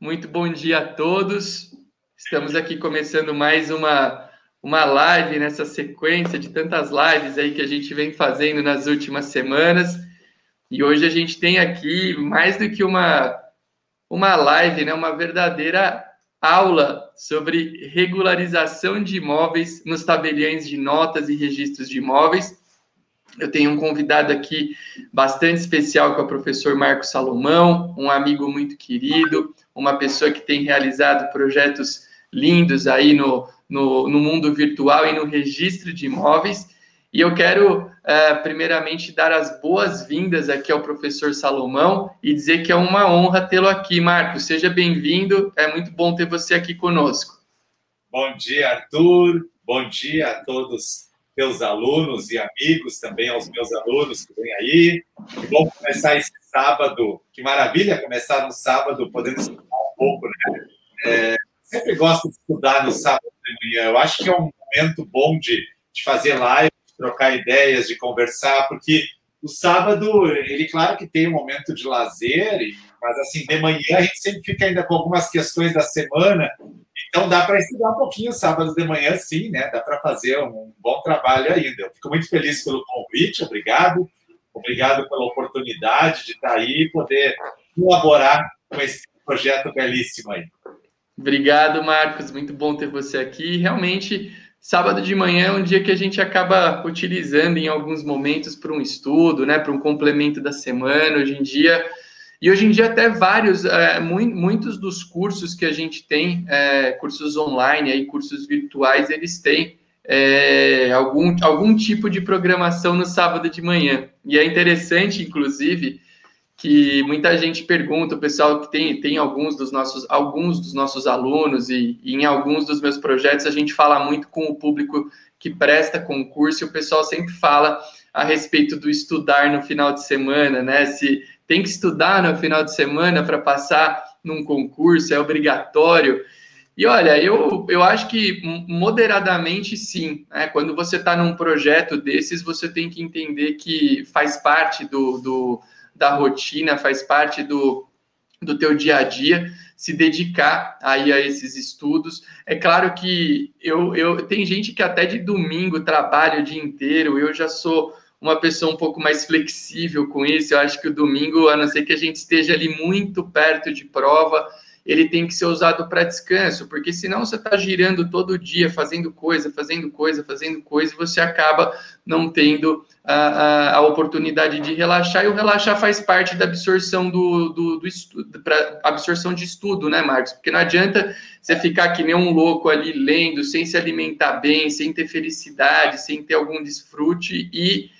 muito bom dia a todos. Estamos aqui começando mais uma, uma live nessa sequência de tantas lives aí que a gente vem fazendo nas últimas semanas. E hoje a gente tem aqui mais do que uma, uma live, né? uma verdadeira aula sobre regularização de imóveis nos tabeliões de notas e registros de imóveis. Eu tenho um convidado aqui bastante especial, que é o professor Marcos Salomão, um amigo muito querido, uma pessoa que tem realizado projetos lindos aí no, no, no mundo virtual e no registro de imóveis. E eu quero, uh, primeiramente, dar as boas-vindas aqui ao professor Salomão e dizer que é uma honra tê-lo aqui, Marcos. Seja bem-vindo, é muito bom ter você aqui conosco. Bom dia, Arthur. Bom dia a todos teus alunos e amigos, também aos meus alunos que vêm aí. Que bom começar esse sábado. Que maravilha começar no sábado, podendo estudar um pouco, né? É, sempre gosto de estudar no sábado de manhã. Eu acho que é um momento bom de, de fazer live, de trocar ideias, de conversar, porque o sábado, ele claro que tem um momento de lazer, mas assim, de manhã a gente sempre fica ainda com algumas questões da semana então dá para estudar um pouquinho sábado de manhã, sim, né? Dá para fazer um bom trabalho ainda. Eu fico muito feliz pelo convite, obrigado. Obrigado pela oportunidade de estar aí e poder colaborar com esse projeto belíssimo aí. Obrigado, Marcos. Muito bom ter você aqui. Realmente, sábado de manhã é um dia que a gente acaba utilizando em alguns momentos para um estudo, né? Para um complemento da semana. Hoje em dia e hoje em dia, até vários, é, muitos dos cursos que a gente tem, é, cursos online, aí, cursos virtuais, eles têm é, algum, algum tipo de programação no sábado de manhã. E é interessante, inclusive, que muita gente pergunta, o pessoal que tem, tem alguns dos nossos alguns dos nossos alunos e, e, em alguns dos meus projetos a gente fala muito com o público que presta concurso e o pessoal sempre fala a respeito do estudar no final de semana, né? Se tem que estudar no final de semana para passar num concurso, é obrigatório. E olha, eu, eu acho que moderadamente sim. Né? Quando você está num projeto desses, você tem que entender que faz parte do, do, da rotina, faz parte do, do teu dia a dia, se dedicar aí a esses estudos. É claro que eu, eu tem gente que até de domingo trabalha o dia inteiro, eu já sou uma pessoa um pouco mais flexível com isso. Eu acho que o domingo, a não ser que a gente esteja ali muito perto de prova, ele tem que ser usado para descanso, porque senão você está girando todo dia, fazendo coisa, fazendo coisa, fazendo coisa, e você acaba não tendo a, a, a oportunidade de relaxar, e o relaxar faz parte da absorção do, do, do estudo, absorção de estudo, né, Marcos? Porque não adianta você ficar que nem um louco ali lendo, sem se alimentar bem, sem ter felicidade, sem ter algum desfrute e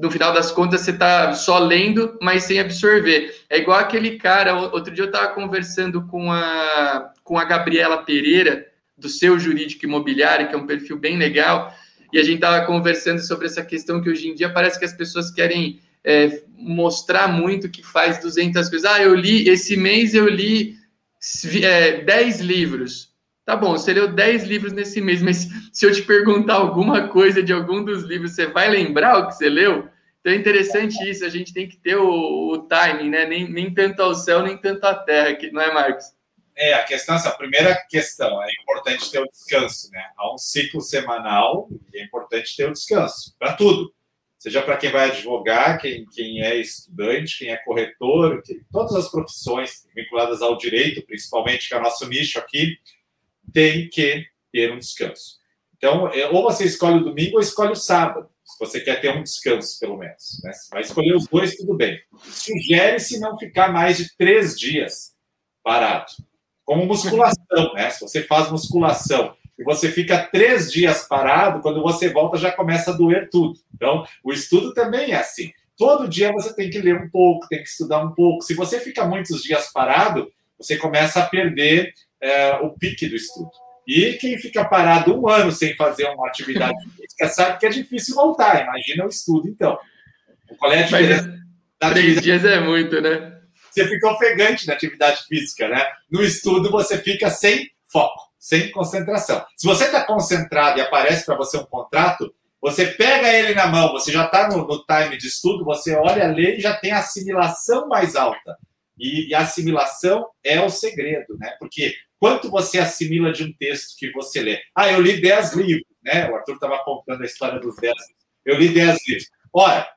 no final das contas você está só lendo, mas sem absorver. É igual aquele cara, outro dia eu estava conversando com a, com a Gabriela Pereira, do seu jurídico imobiliário, que é um perfil bem legal, e a gente estava conversando sobre essa questão que hoje em dia parece que as pessoas querem é, mostrar muito que faz 200 coisas. Ah, eu li, esse mês eu li é, 10 livros. Tá bom, você leu 10 livros nesse mês, mas se eu te perguntar alguma coisa de algum dos livros, você vai lembrar o que você leu? Então é interessante isso, a gente tem que ter o, o timing, né? Nem, nem tanto ao céu, nem tanto à terra, não é, Marcos? É, a questão, essa primeira questão, é importante ter o descanso, né? Há um ciclo semanal e é importante ter o descanso, para tudo. Seja para quem vai advogar, quem, quem é estudante, quem é corretor, que, todas as profissões vinculadas ao direito, principalmente, que é o nosso nicho aqui, tem que ter um descanso. Então, é, ou você escolhe o domingo ou escolhe o sábado, se você quer ter um descanso, pelo menos. Né? vai escolher os dois, tudo bem. Sugere-se não ficar mais de três dias parado. Como musculação, né? Se você faz musculação e você fica três dias parado, quando você volta já começa a doer tudo. Então, o estudo também é assim. Todo dia você tem que ler um pouco, tem que estudar um pouco. Se você fica muitos dias parado, você começa a perder é, o pique do estudo. E quem fica parado um ano sem fazer uma atividade física sabe que é difícil voltar. Imagina o estudo, então. Qual é a diferença? Mas, três dias é muito, né? Você fica ofegante na atividade física, né? No estudo, você fica sem foco, sem concentração. Se você está concentrado e aparece para você um contrato, você pega ele na mão, você já está no, no time de estudo, você olha, lê e já tem assimilação mais alta E, e a assimilação é o segredo, né? Porque quanto você assimila de um texto que você lê? Ah, eu li 10 livros, né? O Arthur estava contando a história dos 10 Eu li 10 livros. Ora,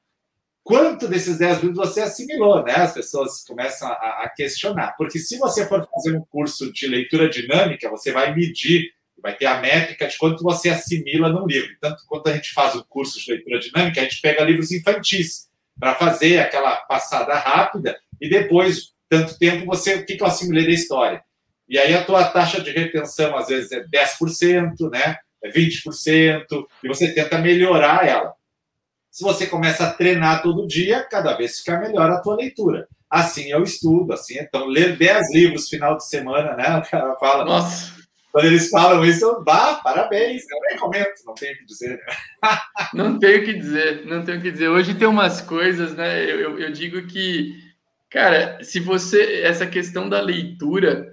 quanto desses 10 livros você assimilou, né? As pessoas começam a, a, questionar. Porque se você for fazer um curso de leitura dinâmica, você vai medir, vai ter a métrica de quanto você assimila num livro. Tanto quando a gente faz o curso de leitura dinâmica, a gente pega livros infantis para fazer aquela passada rápida e depois, tanto tempo, você o que eu assimilei da história. E aí a tua taxa de retenção, às vezes, é 10%, né? É 20%, e você tenta melhorar ela. Se você começa a treinar todo dia, cada vez fica melhor a tua leitura. Assim eu estudo, assim, então ler 10 livros final de semana, né? O cara fala. Nossa. Quando eles falam isso, bah, parabéns, eu nem comento, não tenho o que dizer. Não tenho o que dizer, não tenho o que dizer. Hoje tem umas coisas, né? Eu, eu, eu digo que, cara, se você. Essa questão da leitura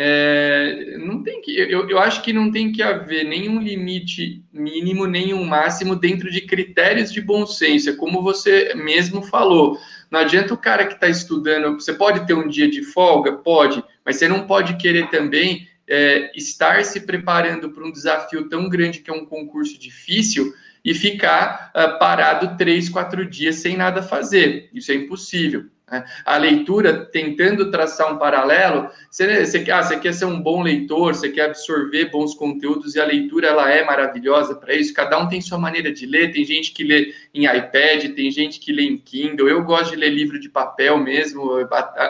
é, não tem que, eu, eu acho que não tem que haver nenhum limite mínimo, nenhum máximo dentro de critérios de bom senso. É como você mesmo falou. Não adianta o cara que está estudando. Você pode ter um dia de folga? Pode, mas você não pode querer também é, estar se preparando para um desafio tão grande que é um concurso difícil e ficar uh, parado três, quatro dias sem nada fazer. Isso é impossível. Né? A leitura, tentando traçar um paralelo, você, você, ah, você quer ser um bom leitor, você quer absorver bons conteúdos e a leitura ela é maravilhosa para isso. Cada um tem sua maneira de ler. Tem gente que lê em iPad, tem gente que lê em Kindle. Eu gosto de ler livro de papel mesmo,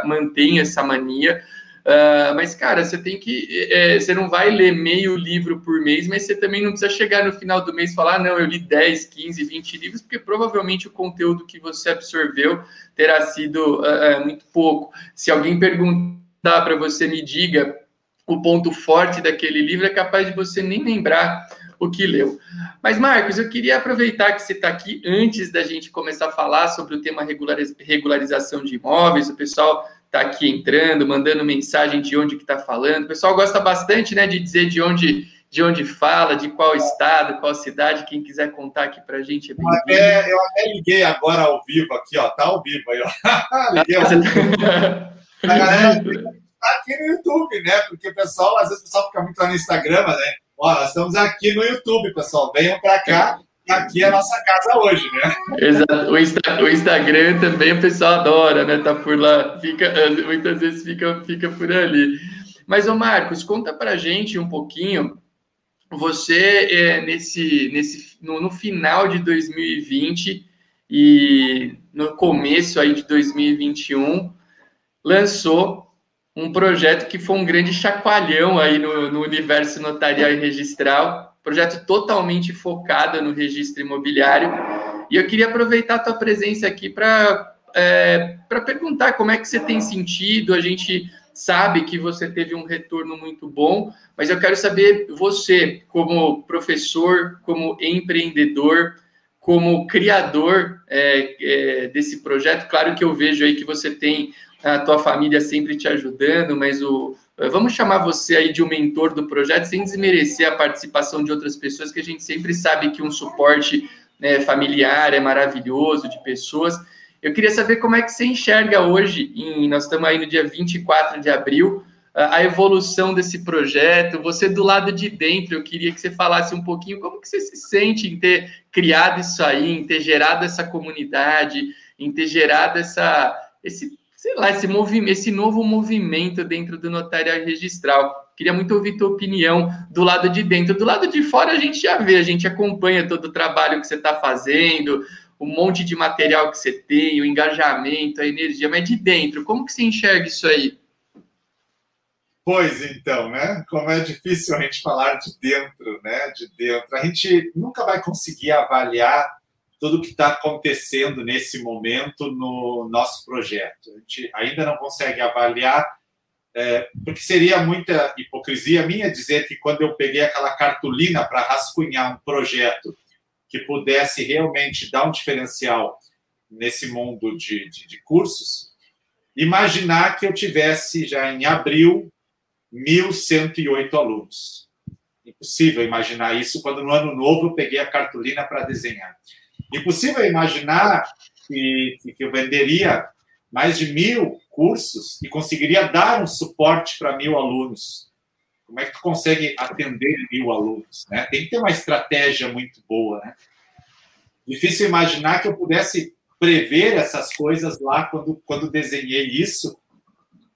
mantenho essa mania. Uh, mas, cara, você tem que. É, você não vai ler meio livro por mês, mas você também não precisa chegar no final do mês e falar, ah, não, eu li 10, 15, 20 livros, porque provavelmente o conteúdo que você absorveu terá sido uh, muito pouco. Se alguém perguntar para você, me diga o ponto forte daquele livro, é capaz de você nem lembrar o que leu. Mas, Marcos, eu queria aproveitar que você está aqui antes da gente começar a falar sobre o tema regularização de imóveis. O pessoal está aqui entrando, mandando mensagem de onde que está falando. O pessoal gosta bastante, né, de dizer de onde de onde fala, de qual estado, qual cidade. Quem quiser contar aqui para a gente. É eu, até, eu até liguei agora ao vivo aqui, ó. Tá ao vivo aí, ó. liguei ao vivo. A galera tá aqui no YouTube, né? Porque o pessoal, às vezes o pessoal fica muito lá no Instagram, né? Ó, nós estamos aqui no YouTube, pessoal. Venham para cá aqui é a nossa casa hoje, né? Exato. O, Insta, o, Instagram também o pessoal adora, né? Tá por lá, fica, muitas vezes fica, fica por ali. Mas, ô Marcos, conta pra gente um pouquinho. Você, é, nesse, nesse, no, no final de 2020 e no começo aí de 2021, lançou um projeto que foi um grande chacoalhão aí no, no universo notarial e registral, projeto totalmente focado no registro imobiliário. E eu queria aproveitar a tua presença aqui para é, para perguntar como é que você tem sentido. A gente sabe que você teve um retorno muito bom, mas eu quero saber você, como professor, como empreendedor, como criador é, é, desse projeto. Claro que eu vejo aí que você tem a tua família sempre te ajudando, mas o, Vamos chamar você aí de um mentor do projeto, sem desmerecer a participação de outras pessoas, que a gente sempre sabe que um suporte né, familiar é maravilhoso, de pessoas. Eu queria saber como é que você enxerga hoje, em, nós estamos aí no dia 24 de abril, a evolução desse projeto, você do lado de dentro, eu queria que você falasse um pouquinho como que você se sente em ter criado isso aí, em ter gerado essa comunidade, em ter gerado essa, esse sei lá, esse, movimento, esse novo movimento dentro do notariado registral. Queria muito ouvir tua opinião do lado de dentro. Do lado de fora a gente já vê, a gente acompanha todo o trabalho que você está fazendo, o monte de material que você tem, o engajamento, a energia, mas de dentro, como que você enxerga isso aí? Pois então, né? Como é difícil a gente falar de dentro, né? De dentro. A gente nunca vai conseguir avaliar tudo que está acontecendo nesse momento no nosso projeto. A gente ainda não consegue avaliar, é, porque seria muita hipocrisia minha dizer que quando eu peguei aquela cartolina para rascunhar um projeto que pudesse realmente dar um diferencial nesse mundo de, de, de cursos, imaginar que eu tivesse já em abril 1.108 alunos. Impossível imaginar isso quando no ano novo eu peguei a cartolina para desenhar. Impossível imaginar que, que eu venderia mais de mil cursos e conseguiria dar um suporte para mil alunos. Como é que tu consegue atender mil alunos? Né? Tem que ter uma estratégia muito boa. Né? Difícil imaginar que eu pudesse prever essas coisas lá quando, quando desenhei isso.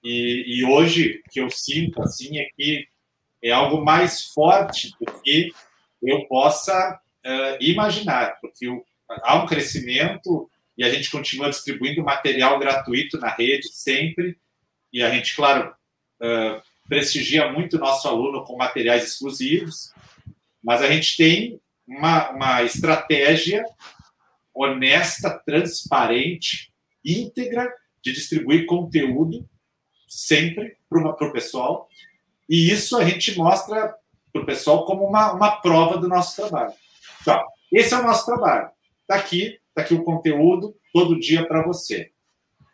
E, e hoje, o que eu sinto assim é que é algo mais forte do que eu possa uh, imaginar, porque o, há um crescimento e a gente continua distribuindo material gratuito na rede sempre, e a gente, claro, prestigia muito o nosso aluno com materiais exclusivos, mas a gente tem uma, uma estratégia honesta, transparente, íntegra de distribuir conteúdo sempre para o pessoal, e isso a gente mostra para o pessoal como uma, uma prova do nosso trabalho. Então, esse é o nosso trabalho. Está aqui, está aqui o conteúdo todo dia para você.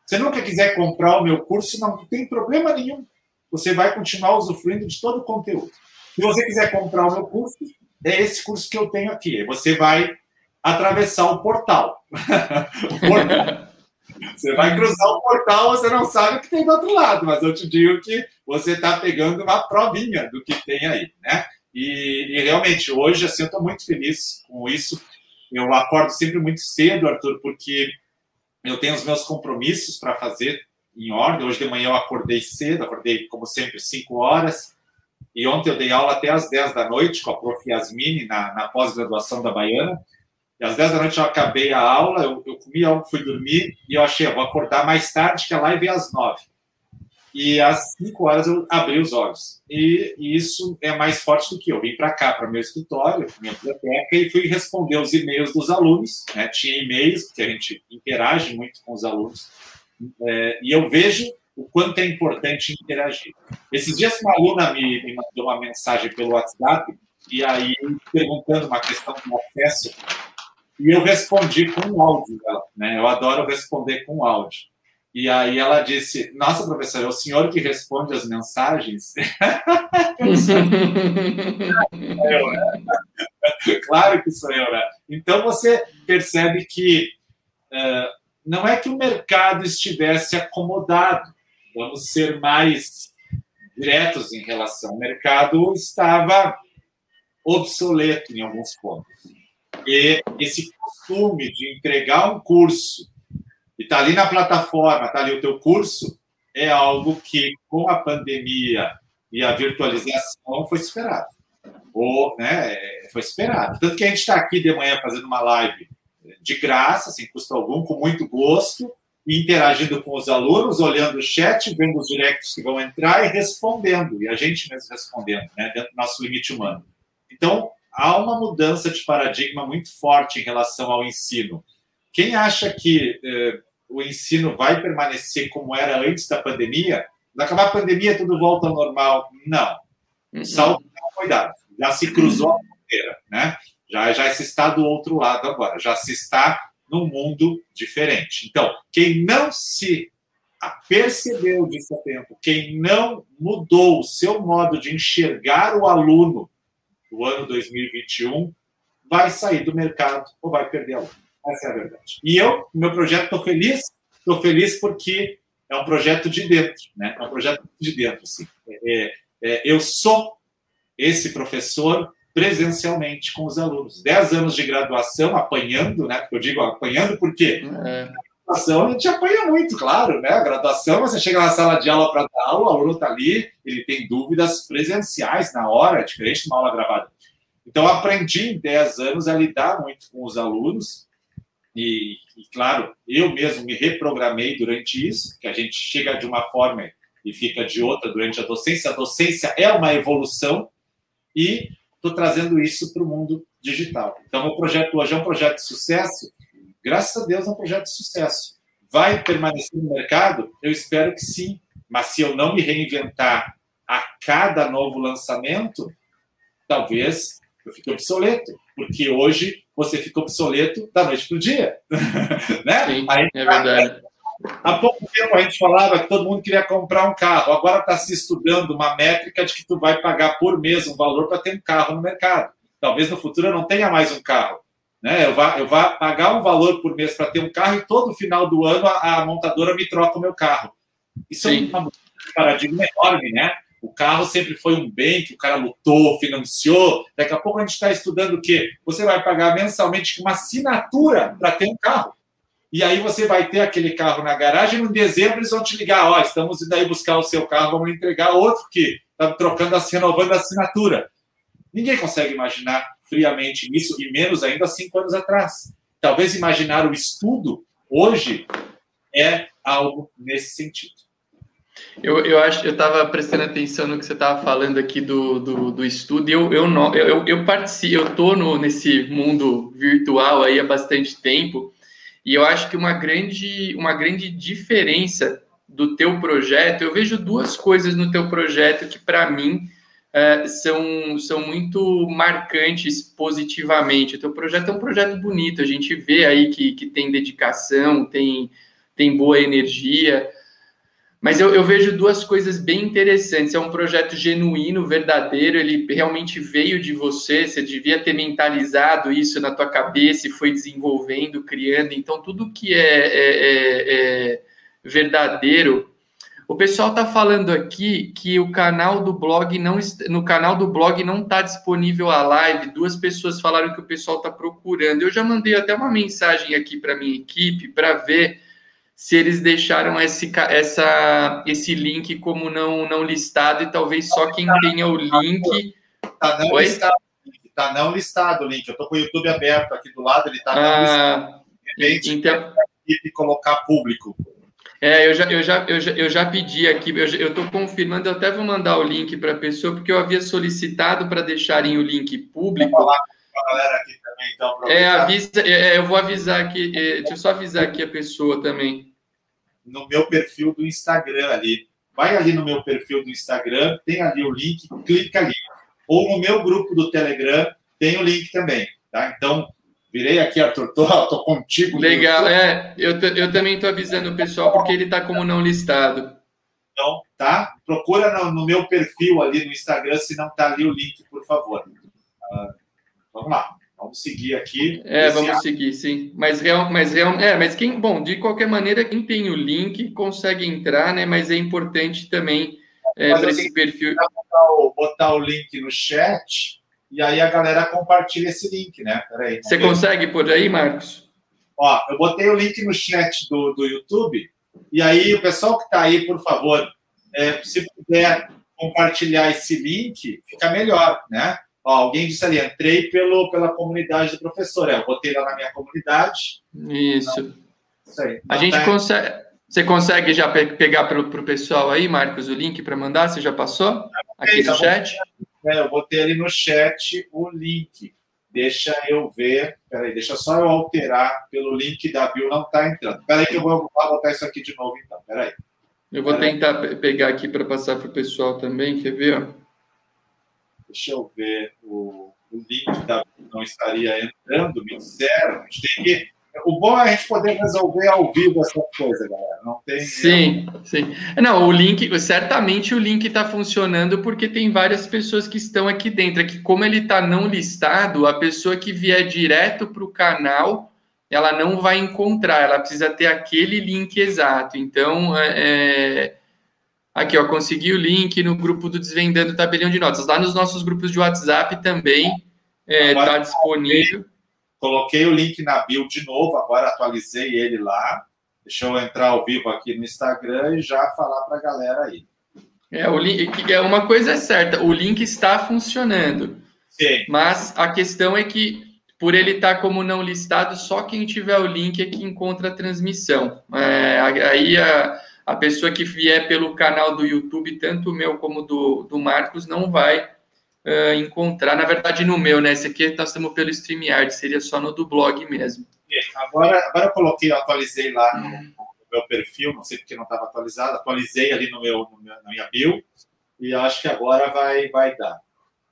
Se nunca quiser comprar o meu curso, não tem problema nenhum. Você vai continuar usufruindo de todo o conteúdo. Se você quiser comprar o meu curso, é esse curso que eu tenho aqui. Você vai atravessar o portal. o portal. Você vai cruzar o portal, você não sabe o que tem do outro lado, mas eu te digo que você está pegando uma provinha do que tem aí, né? E, e realmente, hoje, assim, eu estou muito feliz com isso. Eu acordo sempre muito cedo, Arthur, porque eu tenho os meus compromissos para fazer em ordem. Hoje de manhã eu acordei cedo, acordei, como sempre, 5 horas. E ontem eu dei aula até às 10 da noite com a prof. Yasmini, na, na pós-graduação da Baiana. E às 10 da noite eu acabei a aula, eu, eu comi algo, fui dormir, e eu achei, eu vou acordar mais tarde, que a live é às 9. E às 5 horas eu abri os olhos. E, isso é mais forte do que eu. Vim para cá, para meu escritório, minha biblioteca, e fui responder os e-mails dos alunos. Né? Tinha e-mails, porque a gente interage muito com os alunos. É, e eu vejo o quanto é importante interagir. Esses dias uma aluna me, me mandou uma mensagem pelo WhatsApp, e aí perguntando uma questão do acesso, e eu respondi com áudio dela. Né? Eu adoro responder com áudio. E aí ela disse: Nossa, professor, é o senhor que responde as mensagens? eu, né? claro que sou eu, né? Então você percebe que uh, não é que o mercado estivesse acomodado, vamos ser mais diretos em relação. O mercado estava obsoleto em alguns pontos. E esse costume de entregar um curso está ali na plataforma, está ali o teu curso, é algo que com a pandemia e a virtualização foi esperado. Ou, né, foi esperado. Tanto que a gente está aqui de manhã fazendo uma live de graça, sem custo algum, com muito gosto, interagindo com os alunos, olhando o chat, vendo os directs que vão entrar e respondendo, e a gente mesmo respondendo, né, dentro do nosso limite humano. Então, há uma mudança de paradigma muito forte em relação ao ensino. Quem acha que eh, o ensino vai permanecer como era antes da pandemia, quando acabar a pandemia tudo volta ao normal. Não. Uhum. Salto cuidado. Já se cruzou a fronteira, né? Já, já se está do outro lado agora. Já se está num mundo diferente. Então, quem não se percebeu disso a tempo, quem não mudou o seu modo de enxergar o aluno do ano 2021, vai sair do mercado ou vai perder aluno. Essa é a verdade. E eu, meu projeto, estou feliz. Estou feliz porque é um projeto de dentro, né? É um projeto de dentro, assim. É, é, eu sou esse professor presencialmente com os alunos. Dez anos de graduação, apanhando, né? Eu digo apanhando porque é. graduação a gente apanha muito, claro, né? A graduação, você chega na sala de aula para dar aula, o aluno está ali, ele tem dúvidas presenciais na hora, diferente de uma aula gravada. Então, aprendi em 10 anos a lidar muito com os alunos e, e, claro, eu mesmo me reprogramei durante isso, que a gente chega de uma forma e fica de outra durante a docência. A docência é uma evolução e estou trazendo isso para o mundo digital. Então, o projeto hoje é um projeto de sucesso. Graças a Deus, é um projeto de sucesso. Vai permanecer no mercado? Eu espero que sim. Mas se eu não me reinventar a cada novo lançamento, talvez eu fique obsoleto, porque hoje você fica obsoleto da noite para o dia. né? Sim, Aí, é verdade. Há pouco tempo a gente falava que todo mundo queria comprar um carro. Agora está se estudando uma métrica de que tu vai pagar por mês um valor para ter um carro no mercado. Talvez no futuro eu não tenha mais um carro. Né? Eu, vá, eu vá pagar um valor por mês para ter um carro e todo final do ano a, a montadora me troca o meu carro. Isso Sim. é um paradigma enorme, né? O carro sempre foi um bem que o cara lutou, financiou. Daqui a pouco a gente está estudando o quê? Você vai pagar mensalmente uma assinatura para ter um carro. E aí você vai ter aquele carro na garagem. Em dezembro eles vão te ligar: ó, estamos indo aí buscar o seu carro, vamos entregar outro que está trocando, renovando a assinatura. Ninguém consegue imaginar friamente isso, e menos ainda cinco anos atrás. Talvez imaginar o estudo hoje é algo nesse sentido. Eu, eu acho eu estava prestando atenção no que você estava falando aqui do, do, do estudo, eu, eu, não, eu, eu participo, eu estou nesse mundo virtual aí há bastante tempo, e eu acho que uma grande, uma grande diferença do teu projeto, eu vejo duas coisas no teu projeto que, para mim, uh, são, são muito marcantes positivamente. O teu projeto é um projeto bonito, a gente vê aí que, que tem dedicação, tem, tem boa energia, mas eu, eu, vejo duas coisas bem interessantes. É um projeto genuíno, verdadeiro, ele realmente veio de você, você devia ter mentalizado isso na tua cabeça e foi desenvolvendo, criando. Então, tudo que é, é, é, é verdadeiro. O pessoal está falando aqui que o canal do blog não no canal do blog não está disponível a live. Duas pessoas falaram que o pessoal está procurando. Eu já mandei até uma mensagem aqui para minha equipe para ver se eles deixaram esse, essa, esse link como não, não listado e talvez só quem tenha o link. Tá não Oi? listado. Tá não listado o link. Eu tô com o YouTube aberto aqui do lado, ele tá não ah, listado. De repente, então... e colocar público. É, eu já, eu já, eu já, eu já pedi aqui, eu estou confirmando, eu até vou mandar o link para a pessoa, porque eu havia solicitado para deixarem o link público. Vou falar com a galera aqui também, então. É, avisa, é, é, eu vou avisar aqui, é, deixa eu só avisar aqui a pessoa também no meu perfil do Instagram ali. Vai ali no meu perfil do Instagram, tem ali o link, clica ali. Ou no meu grupo do Telegram, tem o link também, tá? Então, virei aqui, Arthur, tô, tô contigo. Legal, é. Eu, eu também estou avisando o pessoal porque ele está como não listado. Então, tá? Procura no, no, meu perfil ali no Instagram, se não tá ali o link, por favor. Uh, vamos lá. Vamos seguir aqui. É, vamos ato. seguir, sim. Mas real, mas real, é, mas quem, bom, de qualquer maneira, quem tem o link consegue entrar, né? Mas é importante também é, para esse perfil. Botar o, botar o link no chat e aí a galera compartilha esse link, né? Peraí. Você ver. consegue por aí, Marcos? Ó, eu botei o link no chat do, do YouTube e aí o pessoal que está aí, por favor, é, se puder compartilhar esse link, fica melhor, né? Ó, alguém disse ali, entrei pelo, pela comunidade do professor. É, eu botei lá na minha comunidade. Isso. Isso aí. A gente tá... consegue. Você consegue já pe pegar para o pessoal aí, Marcos, o link para mandar? Você já passou? Aqui no chat? É, eu botei ali no chat o link. Deixa eu ver. Peraí, deixa só eu alterar pelo link da Bill, não está entrando. Peraí, que eu vou, vou botar isso aqui de novo, então. Peraí. Eu vou Peraí. tentar pegar aqui para passar para o pessoal também, quer ver? Ó? Deixa eu ver, o, o link da, não estaria entrando, me disseram. A gente tem que. O bom é a gente poder resolver ao vivo essa coisa, galera. Não tem. Sim, sim. Não, o link, certamente o link está funcionando porque tem várias pessoas que estão aqui dentro. É que, como ele está não listado, a pessoa que vier direto para o canal ela não vai encontrar, ela precisa ter aquele link exato. Então, é, é Aqui, ó, consegui o link no grupo do Desvendando Tabelião de Notas. Lá nos nossos grupos de WhatsApp também está é, tá disponível. Coloquei o link na bio de novo, agora atualizei ele lá. Deixa eu entrar ao vivo aqui no Instagram e já falar para a galera aí. É, o link, é uma coisa é certa, o link está funcionando. Sim. Mas a questão é que, por ele estar tá como não listado, só quem tiver o link é que encontra a transmissão. É, aí a a pessoa que vier pelo canal do YouTube, tanto o meu como do, do Marcos, não vai uh, encontrar. Na verdade, no meu, né? Esse aqui nós estamos pelo StreamYard, seria só no do blog mesmo. Agora, agora eu coloquei, eu atualizei lá no, no meu perfil, não sei porque não estava atualizado, atualizei ali no meu, no meu, na minha bio, e acho que agora vai, vai dar.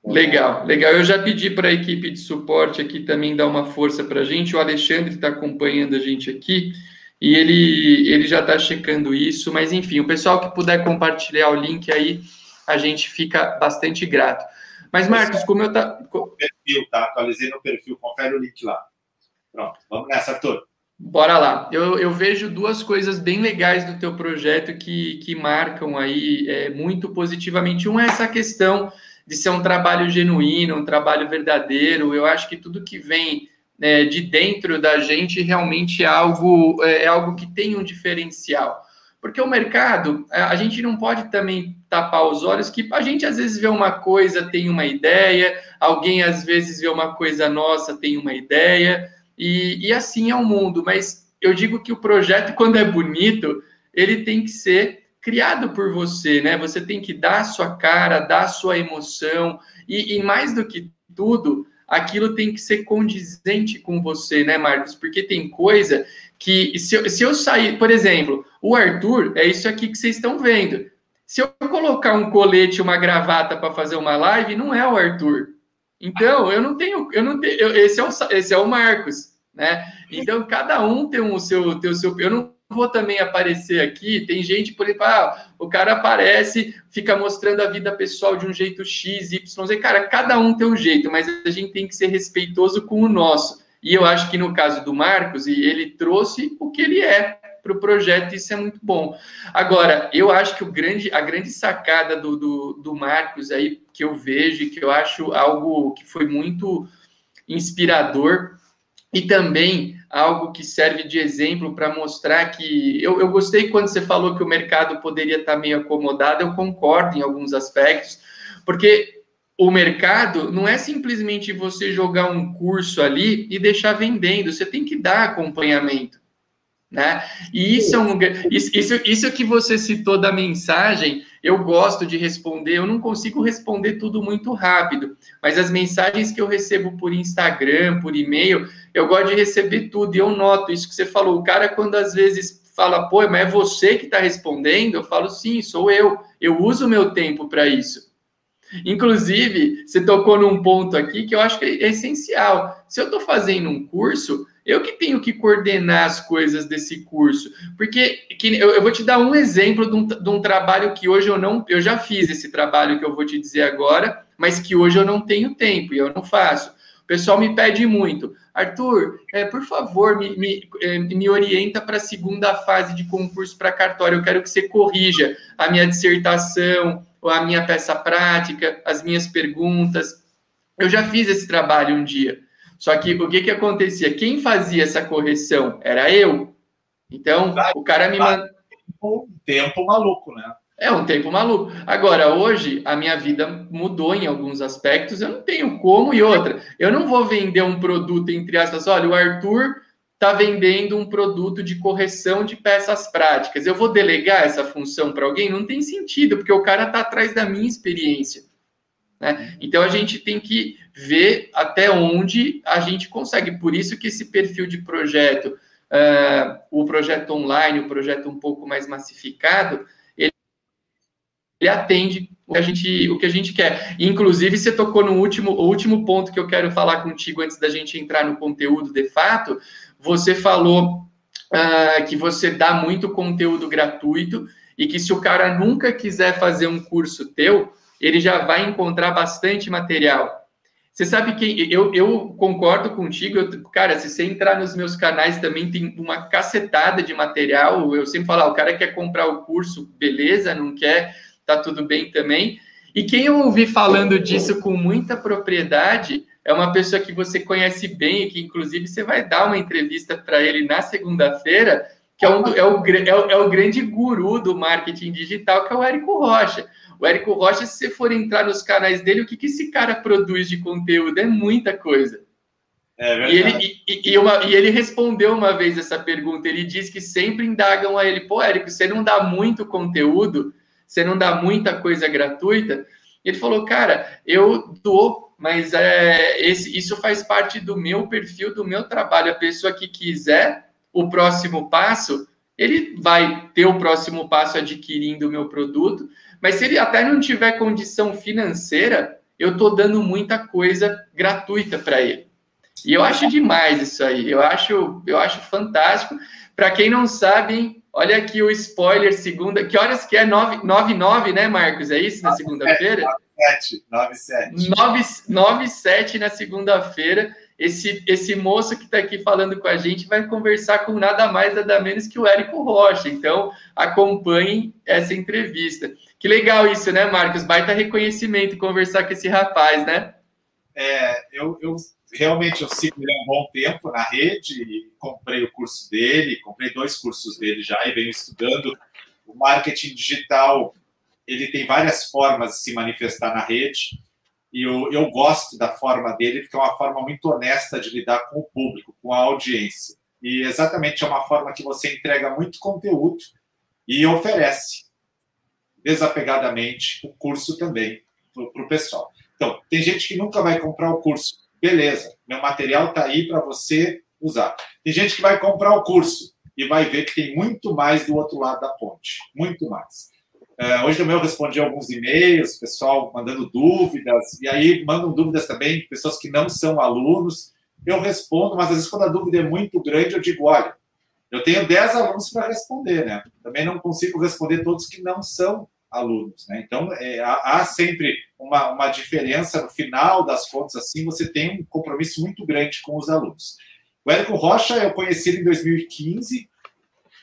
Legal, legal. Eu já pedi para a equipe de suporte aqui também dar uma força para a gente. O Alexandre está acompanhando a gente aqui e ele, ele já está checando isso, mas enfim, o pessoal que puder compartilhar o link aí, a gente fica bastante grato. Mas, Marcos, como eu tá. Perfil, tá? Atualizei no perfil, confere o link lá. Pronto, vamos nessa, Arthur. Bora lá. Eu, eu, vejo duas coisas bem legais do teu projeto que, que marcam aí é, muito positivamente. Um é essa questão de ser um trabalho genuíno, um trabalho verdadeiro. Eu acho que tudo que vem é, de dentro da gente realmente é algo, é, é algo que tem um diferencial. Porque o mercado, a gente não pode também tapar os olhos que a gente às vezes vê uma coisa, tem uma ideia, alguém às vezes vê uma coisa nossa, tem uma ideia, e, e assim é o mundo. Mas eu digo que o projeto, quando é bonito, ele tem que ser criado por você, né? Você tem que dar a sua cara, dar a sua emoção, e, e mais do que tudo, aquilo tem que ser condizente com você, né, Marcos? Porque tem coisa que, se eu, se eu sair, por exemplo, o Arthur, é isso aqui que vocês estão vendo. Se eu colocar um colete, uma gravata para fazer uma live, não é o Arthur. Então, eu não tenho, eu não tenho, eu, esse, é o, esse é o Marcos, né? Então, cada um tem o seu, tem o seu, eu não vou também aparecer aqui, tem gente, por exemplo, ah, o cara aparece, fica mostrando a vida pessoal de um jeito X, Y, Z, cara, cada um tem um jeito, mas a gente tem que ser respeitoso com o nosso. E eu acho que no caso do Marcos, ele trouxe o que ele é para o projeto, isso é muito bom. Agora, eu acho que o grande, a grande sacada do, do, do Marcos aí, que eu vejo e que eu acho algo que foi muito inspirador, e também algo que serve de exemplo para mostrar que eu, eu gostei quando você falou que o mercado poderia estar tá meio acomodado, eu concordo em alguns aspectos, porque o mercado não é simplesmente você jogar um curso ali e deixar vendendo, você tem que dar acompanhamento. Né? E isso é um isso, isso, isso que você citou da mensagem, eu gosto de responder, eu não consigo responder tudo muito rápido, mas as mensagens que eu recebo por Instagram, por e-mail, eu gosto de receber tudo e eu noto isso que você falou. O cara, quando às vezes fala, pô, mas é você que está respondendo, eu falo, sim, sou eu, eu uso meu tempo para isso. Inclusive, você tocou num ponto aqui que eu acho que é essencial. Se eu estou fazendo um curso, eu que tenho que coordenar as coisas desse curso. Porque que, eu, eu, vou te dar um exemplo de um, de um, trabalho que hoje eu não. Eu já fiz esse trabalho que eu vou te dizer agora, mas que hoje eu não tenho tempo e eu não faço. O pessoal me pede muito. Arthur, é, por favor, me, me, é, me orienta para a segunda fase de concurso para cartório. Eu quero que você corrija a minha dissertação, a minha peça prática, as minhas perguntas. Eu já fiz esse trabalho um dia. Só que o que, que acontecia? Quem fazia essa correção era eu. Então, o cara me mandou. Um tempo maluco, né? É um tempo maluco. Agora, hoje, a minha vida mudou em alguns aspectos, eu não tenho como e outra. Eu não vou vender um produto, entre aspas, olha, o Arthur está vendendo um produto de correção de peças práticas. Eu vou delegar essa função para alguém? Não tem sentido, porque o cara está atrás da minha experiência. Né? Então a gente tem que ver até onde a gente consegue. Por isso que esse perfil de projeto, uh, o projeto online, o projeto um pouco mais massificado, ele, atende o que a gente, o que a gente quer. Inclusive, você tocou no último, o último ponto que eu quero falar contigo antes da gente entrar no conteúdo de fato, você falou uh, que você dá muito conteúdo gratuito e que se o cara nunca quiser fazer um curso teu, ele já vai encontrar bastante material. Você sabe que eu, eu concordo contigo, eu, cara, se você entrar nos meus canais também tem uma cacetada de material. Eu sempre falo, ah, o cara quer comprar o curso, beleza, não quer, tá tudo bem também. E quem eu ouvi falando disso com muita propriedade é uma pessoa que você conhece bem e que, inclusive, você vai dar uma entrevista para ele na segunda-feira, que é, um, é, o, é, o, é o grande guru do marketing digital, que é o Érico Rocha. O Érico Rocha, se você for entrar nos canais dele, o que, que esse cara produz de conteúdo? É muita coisa. É e, ele, e, e, uma, e, ele respondeu uma vez essa pergunta. Ele diz que sempre indagam a ele: pô, Érico, você não dá muito conteúdo, você não dá muita coisa gratuita. Ele falou, cara, eu dou mas é, esse, isso faz parte do meu perfil, do meu trabalho. A pessoa que quiser o próximo passo, ele vai ter o próximo passo adquirindo o meu produto, mas se ele até não tiver condição financeira, eu estou dando muita coisa gratuita para ele. E eu acho demais isso aí. Eu acho, eu acho fantástico. Para quem não sabe, olha aqui o spoiler segunda. Que horas que é? 9, 9, 9 né, Marcos? É isso na segunda-feira? 97, 97. 97 na segunda-feira. esse, esse moço que está aqui falando com a gente vai conversar com nada mais, nada menos que o Érico Rocha. Então, acompanhem essa entrevista. Que legal isso, né, Marcos? Baita reconhecimento conversar com esse rapaz, né? É, eu, eu realmente eu sigo ele há um bom tempo na rede, comprei o curso dele, comprei dois cursos dele já e venho estudando. O marketing digital, ele tem várias formas de se manifestar na rede e eu, eu gosto da forma dele, porque é uma forma muito honesta de lidar com o público, com a audiência. E exatamente é uma forma que você entrega muito conteúdo e oferece desapegadamente o curso também para o pessoal. Então, tem gente que nunca vai comprar o curso. Beleza, meu material está aí para você usar. Tem gente que vai comprar o curso e vai ver que tem muito mais do outro lado da ponte. Muito mais. Uh, hoje também eu respondi alguns e-mails, pessoal mandando dúvidas, e aí mandam dúvidas também, pessoas que não são alunos. Eu respondo, mas às vezes quando a dúvida é muito grande, eu digo: olha, eu tenho 10 alunos para responder, né? Também não consigo responder todos que não são alunos, né? Então, é, há, há, sempre uma, uma diferença no final das contas, assim, você tem um compromisso muito grande com os alunos. O Érico Rocha, eu conheci ele em 2015,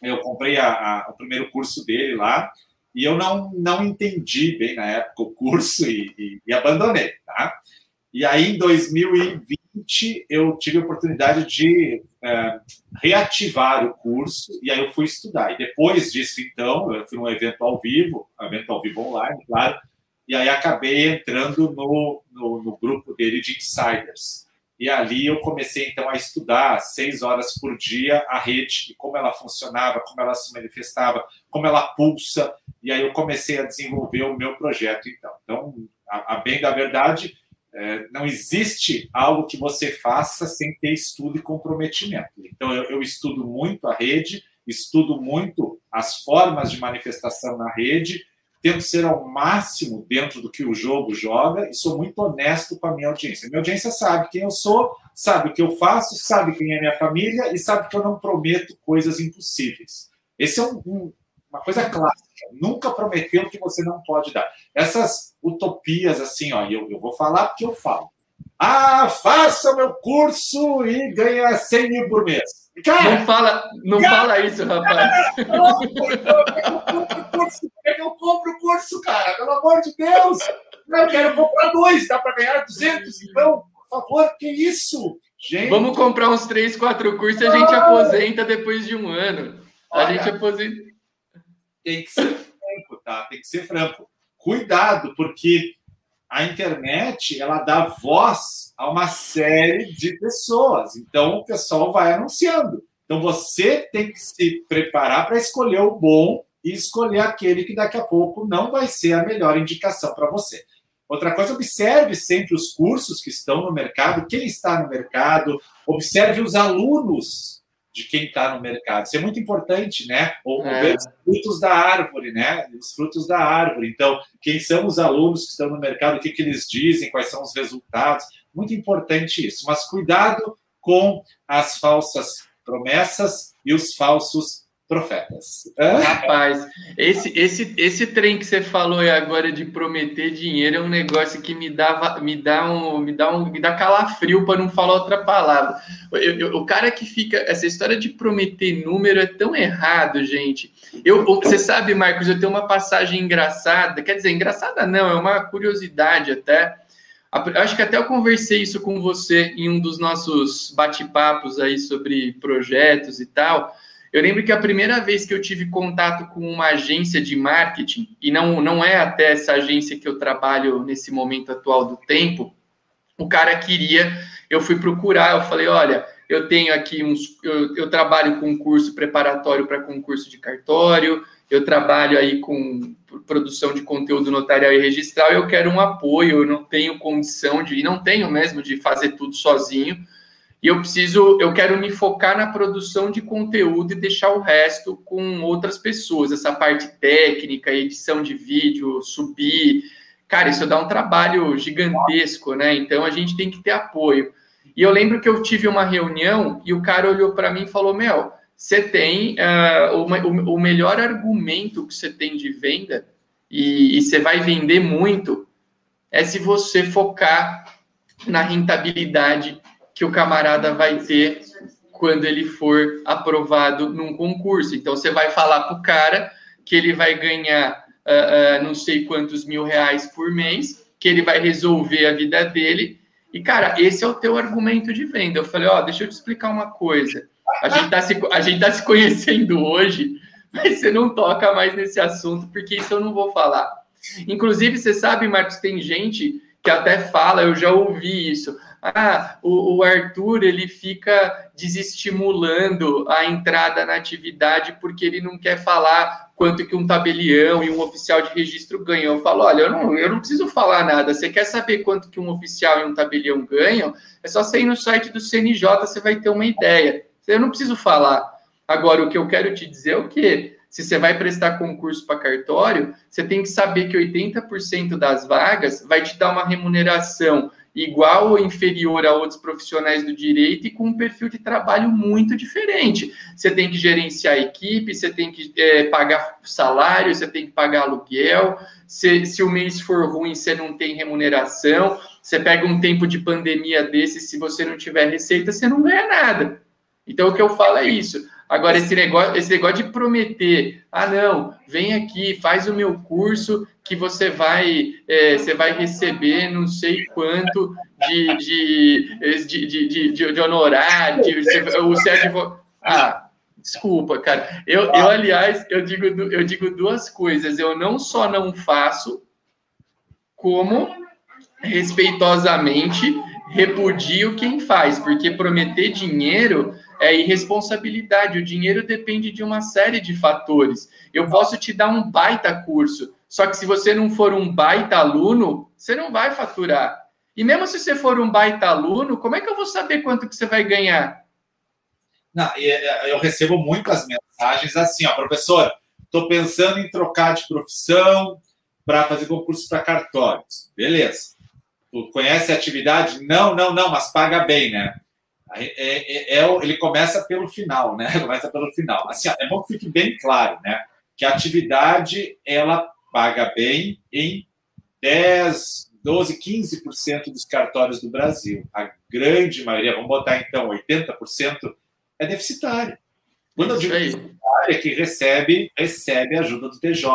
eu comprei a, a, o primeiro curso dele lá, e eu não, não entendi bem na época o curso e, e, e abandonei, tá? E aí, em 2020, eu tive a oportunidade de é, reativar o curso, e aí eu fui estudar. E depois disso, então, eu fui num evento ao vivo, evento ao vivo online, claro, e aí acabei entrando no, no, no grupo dele de insiders. E ali eu comecei então a estudar seis horas por dia a rede e como ela funcionava, como ela se manifestava, como ela pulsa. E aí eu comecei a desenvolver o meu projeto. Então, então a, a bem da verdade, é, não existe algo que você faça sem ter estudo e comprometimento. Então eu, eu estudo muito a rede, estudo muito as formas de manifestação na rede tento ser ao máximo dentro do que o jogo joga e sou muito honesto com a minha audiência. Minha audiência sabe quem eu sou, sabe o que eu faço, sabe quem é minha família e sabe que eu não prometo coisas impossíveis. Esse é um, um, uma coisa clássica. Nunca prometeu o que você não pode dar. Essas utopias, assim, ó, eu, eu vou falar porque eu falo. Ah, faça o meu curso e ganha 100 mil por mês. Cara, não fala, não cara, fala isso, rapaz. Eu compro o curso, cara, pelo amor de Deus. Eu quero comprar dois, dá para ganhar 200, então, por favor, que isso? Gente. Vamos comprar uns três, quatro cursos e a gente aposenta depois de um ano. Olha, a gente aposenta. Tem que ser franco, tá? Tem que ser franco. Cuidado, porque a internet ela dá voz a uma série de pessoas. Então o pessoal vai anunciando. Então você tem que se preparar para escolher o bom e escolher aquele que daqui a pouco não vai ser a melhor indicação para você. Outra coisa, observe sempre os cursos que estão no mercado, quem está no mercado, observe os alunos de quem está no mercado. Isso é muito importante, né? Ou é. ver os frutos da árvore, né? Os frutos da árvore. Então, quem são os alunos que estão no mercado, o que, que eles dizem, quais são os resultados. Muito importante isso. Mas cuidado com as falsas promessas e os falsos profetas. Rapaz, esse, esse, esse trem que você falou aí agora de prometer dinheiro é um negócio que me dá, me dá um, me dá um, me dá calafrio para não falar outra palavra. Eu, eu, o cara que fica, essa história de prometer número é tão errado, gente. Eu, você sabe, Marcos, eu tenho uma passagem engraçada, quer dizer, engraçada não, é uma curiosidade até. Acho que até eu conversei isso com você em um dos nossos bate-papos aí sobre projetos e tal eu lembro que a primeira vez que eu tive contato com uma agência de marketing, e não, não é até essa agência que eu trabalho nesse momento atual do tempo, o cara queria, eu fui procurar, eu falei, olha, eu tenho aqui uns, eu, eu trabalho com curso preparatório para concurso de cartório, eu trabalho aí com produção de conteúdo notarial e registral, eu quero um apoio, eu não tenho condição de, e não tenho mesmo de fazer tudo sozinho, e eu preciso, eu quero me focar na produção de conteúdo e deixar o resto com outras pessoas, essa parte técnica, edição de vídeo, subir. Cara, isso dá um trabalho gigantesco, né? Então a gente tem que ter apoio. E eu lembro que eu tive uma reunião e o cara olhou para mim e falou: Mel, você tem uh, o, o, melhor argumento que você tem de venda e, e você vai vender muito é se você focar na rentabilidade que o camarada vai ter quando ele for aprovado num concurso. Então, você vai falar para o cara que ele vai ganhar uh, uh, não sei quantos mil reais por mês, que ele vai resolver a vida dele. E, cara, esse é o teu argumento de venda. Eu falei, ó, oh, deixa eu te explicar uma coisa. A gente está se, a gente tá se conhecendo hoje, mas você não toca mais nesse assunto, porque isso eu não vou falar. Inclusive, você sabe, Marcos, tem gente que até fala, eu já ouvi isso ah, o, o, Arthur ele fica desestimulando a entrada na atividade porque ele não quer falar quanto que um tabelião e um oficial de registro ganham. Eu falo, olha, eu não, eu não preciso falar nada. Você quer saber quanto que um oficial e um tabelião ganham? É só você ir no site do CNJ, você vai ter uma ideia. Eu não preciso falar. Agora, o que eu quero te dizer é o quê? Se você vai prestar concurso para cartório, você tem que saber que 80% das vagas vai te dar uma remuneração igual ou inferior a outros profissionais do direito e com um perfil de trabalho muito diferente. Você tem que gerenciar a equipe, você tem que é, pagar salário, você tem que pagar aluguel. Se, se o mês for ruim, você não tem remuneração. Você pega um tempo de pandemia desse, se você não tiver receita, você não ganha nada. Então, o que eu falo é isso. Agora, esse negócio, esse negócio de prometer, ah, não, vem aqui, faz o meu curso que você vai, é, você vai receber não sei quanto de, de, de, de, de, de honorário, de, o certo Ah, desculpa, cara. Eu, eu, aliás, eu digo, eu digo duas coisas. Eu não só não faço, como respeitosamente repudio quem faz, porque prometer dinheiro é irresponsabilidade. O dinheiro depende de uma série de fatores. Eu posso te dar um baita curso, só que se você não for um baita aluno, você não vai faturar. E mesmo se você for um baita aluno, como é que eu vou saber quanto que você vai ganhar? Não, é, eu recebo muitas mensagens assim, ó, professor, estou pensando em trocar de profissão para fazer concurso para cartórios. Beleza. Tu conhece a atividade? Não, não, não, mas paga bem, né? É, é, é, ele começa pelo final, né? Começa pelo final. Assim, é bom que fique bem claro, né? Que a atividade ela paga bem em 10, 12, 15% dos cartórios do Brasil. A grande maioria, vamos botar então 80%, é deficitária. Quando eu digo deficitária, é que recebe, recebe ajuda do TJ.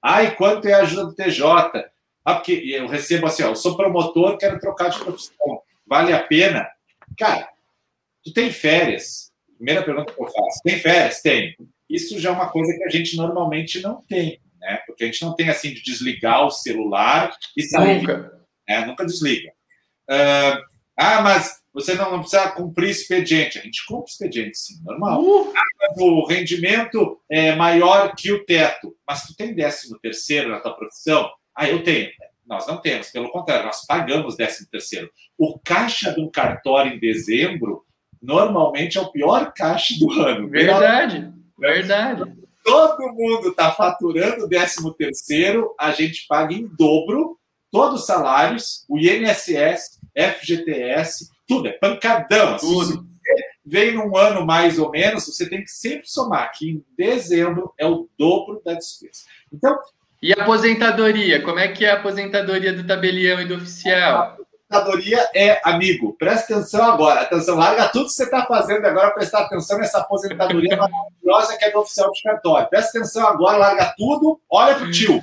Ai, quanto é a ajuda do TJ? Ah, porque eu recebo assim, ó, eu sou promotor, quero trocar de profissão. Vale a pena? Cara, tu tem férias? Primeira pergunta que eu faço. Tem férias? Tem. Isso já é uma coisa que a gente normalmente não tem, né? Porque a gente não tem assim de desligar o celular e sair. Nunca. Né? Nunca desliga. Uh, ah, mas você não precisa cumprir expediente. A gente cumpre expediente, sim, normal. Uh. Ah, o rendimento é maior que o teto. Mas tu tem décimo terceiro na tua profissão? Ah, eu tenho. Nós não temos, pelo contrário, nós pagamos 13 terceiro. O caixa do cartório em dezembro normalmente é o pior caixa do ano. Verdade, verdade. Todo mundo está faturando 13 terceiro, a gente paga em dobro todos os salários, o INSS, FGTS, tudo, é pancadão. Assim, tudo. Vem num ano mais ou menos, você tem que sempre somar que em dezembro é o dobro da despesa. Então, e aposentadoria? Como é que é a aposentadoria do tabelião e do oficial? A aposentadoria é, amigo, presta atenção agora. Atenção, larga tudo que você está fazendo agora, prestar atenção nessa aposentadoria maravilhosa que é do oficial de cartório. Presta atenção agora, larga tudo, olha pro tio.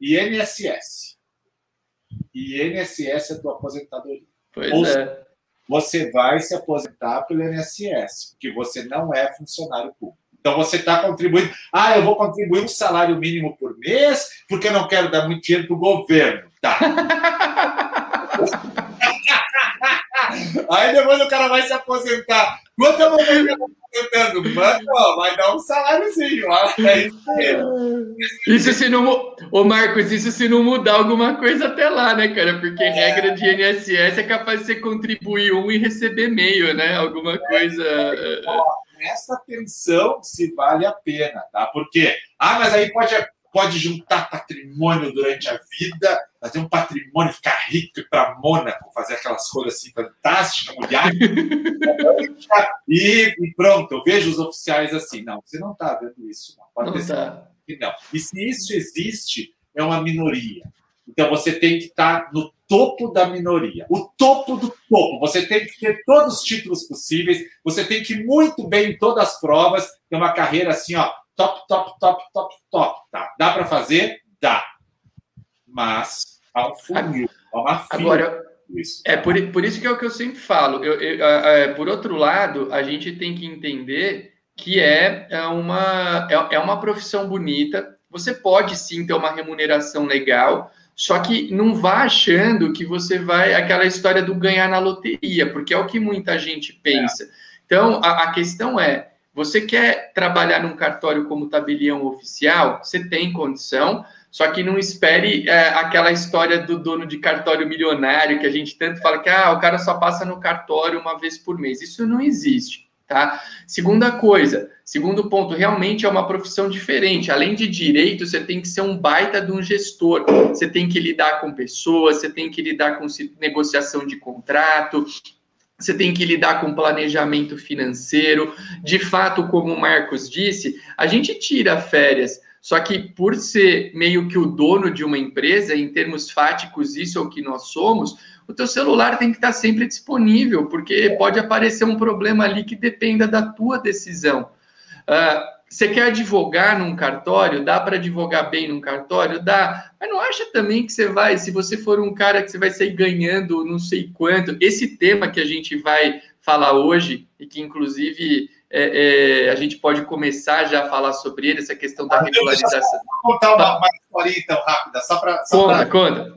INSS. INSS é a tua aposentadoria. Pois Ou é. Você vai se aposentar pelo INSS, porque você não é funcionário público. Então você está contribuindo. Ah, eu vou contribuir um salário mínimo por mês, porque eu não quero dar muito dinheiro para o governo. Tá. Aí depois o cara vai se aposentar. Quanto eu vou ganhar aposentando? Mano, vai dar um saláriozinho lá. É isso Isso se não. Ô, Marcos, isso se não mudar alguma coisa até lá, né, cara? Porque é. regra de INSS é capaz de você contribuir um e receber meio, né? Alguma coisa. É presta atenção se vale a pena, tá? Porque, ah, mas aí pode, pode juntar patrimônio durante a vida, fazer um patrimônio, ficar rico para Mônaco, fazer aquelas coisas assim fantásticas, mulher. e, e, pronto, eu vejo os oficiais assim. Não, você não está vendo isso, não. Pode não tá. não. E se isso existe, é uma minoria. Então você tem que estar tá no topo da minoria, o topo do topo. Você tem que ter todos os títulos possíveis, você tem que ir muito bem em todas as provas, ter uma carreira assim, ó, top, top, top, top, top. Tá. Dá para fazer? Dá. Mas há um funil, há uma fila. Agora, isso. É por, por isso que é o que eu sempre falo. Eu, eu, é, por outro lado, a gente tem que entender que é, é uma, é, é uma profissão bonita. Você pode sim ter uma remuneração legal, só que não vá achando que você vai aquela história do ganhar na loteria, porque é o que muita gente pensa. É. Então, a, a, questão é: você quer trabalhar num cartório como tabelião oficial? Você tem condição, só que não espere é, aquela história do dono de cartório milionário que a gente tanto fala que ah, o cara só passa no cartório uma vez por mês. Isso não existe. Tá? Segunda coisa, segundo ponto, realmente é uma profissão diferente. Além de direito, você tem que ser um baita de um gestor. Você tem que lidar com pessoas, você tem que lidar com negociação de contrato, você tem que lidar com planejamento financeiro. De fato, como o Marcos disse, a gente tira férias, só que por ser meio que o dono de uma empresa, em termos fáticos, isso é o que nós somos o teu celular tem que estar sempre disponível, porque pode aparecer um problema ali que dependa da tua decisão. Uh, você quer advogar num cartório? Dá para advogar bem num cartório? Dá. Mas não acha também que você vai, se você for um cara que você vai sair ganhando não sei quanto. Esse tema que a gente vai falar hoje, e que inclusive é, é, a gente pode começar já a falar sobre ele, essa questão da regularização. Vou contar uma, uma história então rápida, só para. Conta, pra... conta.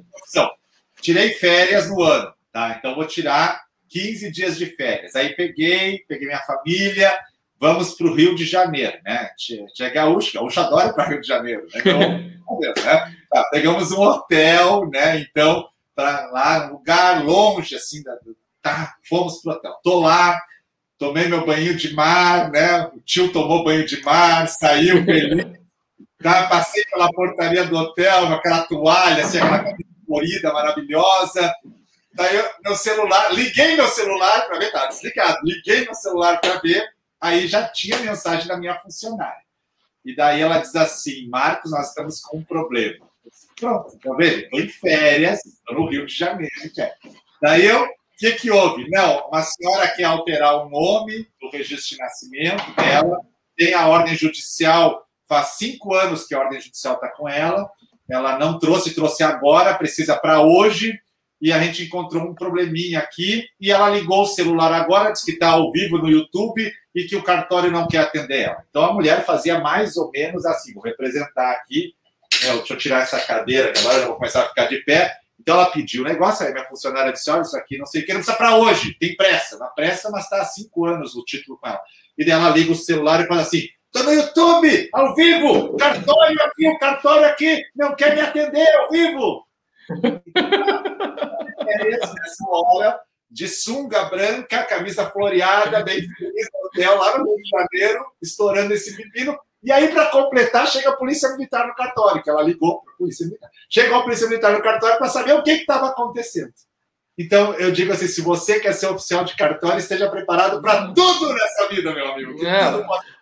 Tirei férias no ano, tá? Então vou tirar 15 dias de férias. Aí peguei, peguei minha família, vamos para o Rio de Janeiro, né? Tinha gaúcho, gaúcho adora para Rio de Janeiro, né? Então, né? Tá, pegamos um hotel, né? Então, para lá, um lugar longe, assim, da, tá, fomos para o hotel. Tô lá, tomei meu banho de mar, né? O tio tomou banho de mar, saiu feliz. Tá, passei pela portaria do hotel, com aquela toalha, assim, aquela colorida, maravilhosa. Daí eu, meu celular, liguei meu celular para ver, tá desligado. Liguei meu celular para ver, aí já tinha mensagem da minha funcionária. E daí ela diz assim: Marcos, nós estamos com um problema. Pronto, tá vendo? Estou em férias, estou no Rio de Janeiro. Daí eu, o que, que houve? Não, uma senhora quer alterar o nome do registro de nascimento dela, tem a ordem judicial, faz cinco anos que a ordem judicial está com ela, ela não trouxe, trouxe agora, precisa para hoje, e a gente encontrou um probleminha aqui, e ela ligou o celular agora, disse que está ao vivo no YouTube e que o cartório não quer atender ela. Então a mulher fazia mais ou menos assim, vou representar aqui, né, deixa eu tirar essa cadeira, que agora eu vou começar a ficar de pé. Então ela pediu o negócio, aí minha funcionária disse, olha, isso aqui não sei o que, não precisa para hoje, tem pressa, na pressa, mas está há cinco anos o título com ela. E daí ela liga o celular e fala assim, Estou no YouTube, ao vivo, cartório aqui, o cartório aqui, não quer me atender ao vivo. é esse, nessa hora, de sunga branca, camisa floreada, bem feliz, hotel lá no Rio de Janeiro, estourando esse pepino. E aí, para completar, chega a Polícia Militar no cartório, que ela ligou para a Polícia Militar. Chegou a Polícia Militar no cartório para saber o que estava acontecendo. Então, eu digo assim: se você quer ser oficial de cartório, esteja preparado para tudo nessa vida, meu amigo. Que tudo pode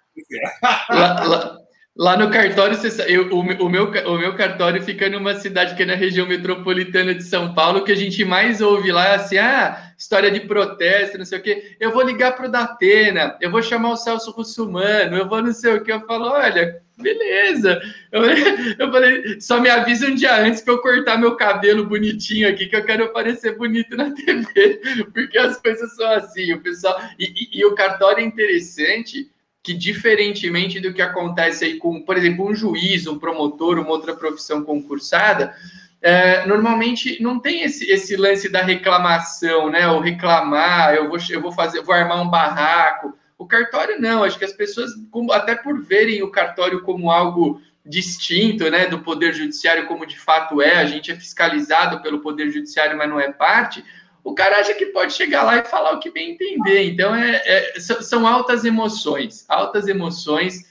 Lá, lá, lá, no cartório, você, eu, o, o, meu, o meu cartório fica numa cidade que é na região metropolitana de São Paulo, que a gente mais ouve lá, assim, ah, história de protesto, não sei o quê. Eu vou ligar para o Datena, eu vou chamar o Celso Russumano, eu vou não sei o quê. Eu falo, olha, beleza. Eu, eu falei, só me avisa um dia antes para eu cortar meu cabelo bonitinho aqui, que eu quero aparecer bonito na TV, porque as coisas são assim, o pessoal. E, e, e o cartório é interessante que, diferentemente do que acontece aí com, por exemplo, um juiz, um promotor, uma outra profissão concursada, é, normalmente não tem esse, esse lance da reclamação, né? Ou reclamar, eu vou, eu vou fazer, vou armar um barraco. O cartório não, acho que as pessoas, até por verem o cartório como algo distinto, né, do poder judiciário como de fato é, a gente é fiscalizado pelo poder judiciário, mas não é parte o cara acha que pode chegar lá e falar o que bem entender. Então, é, é são altas emoções, altas emoções.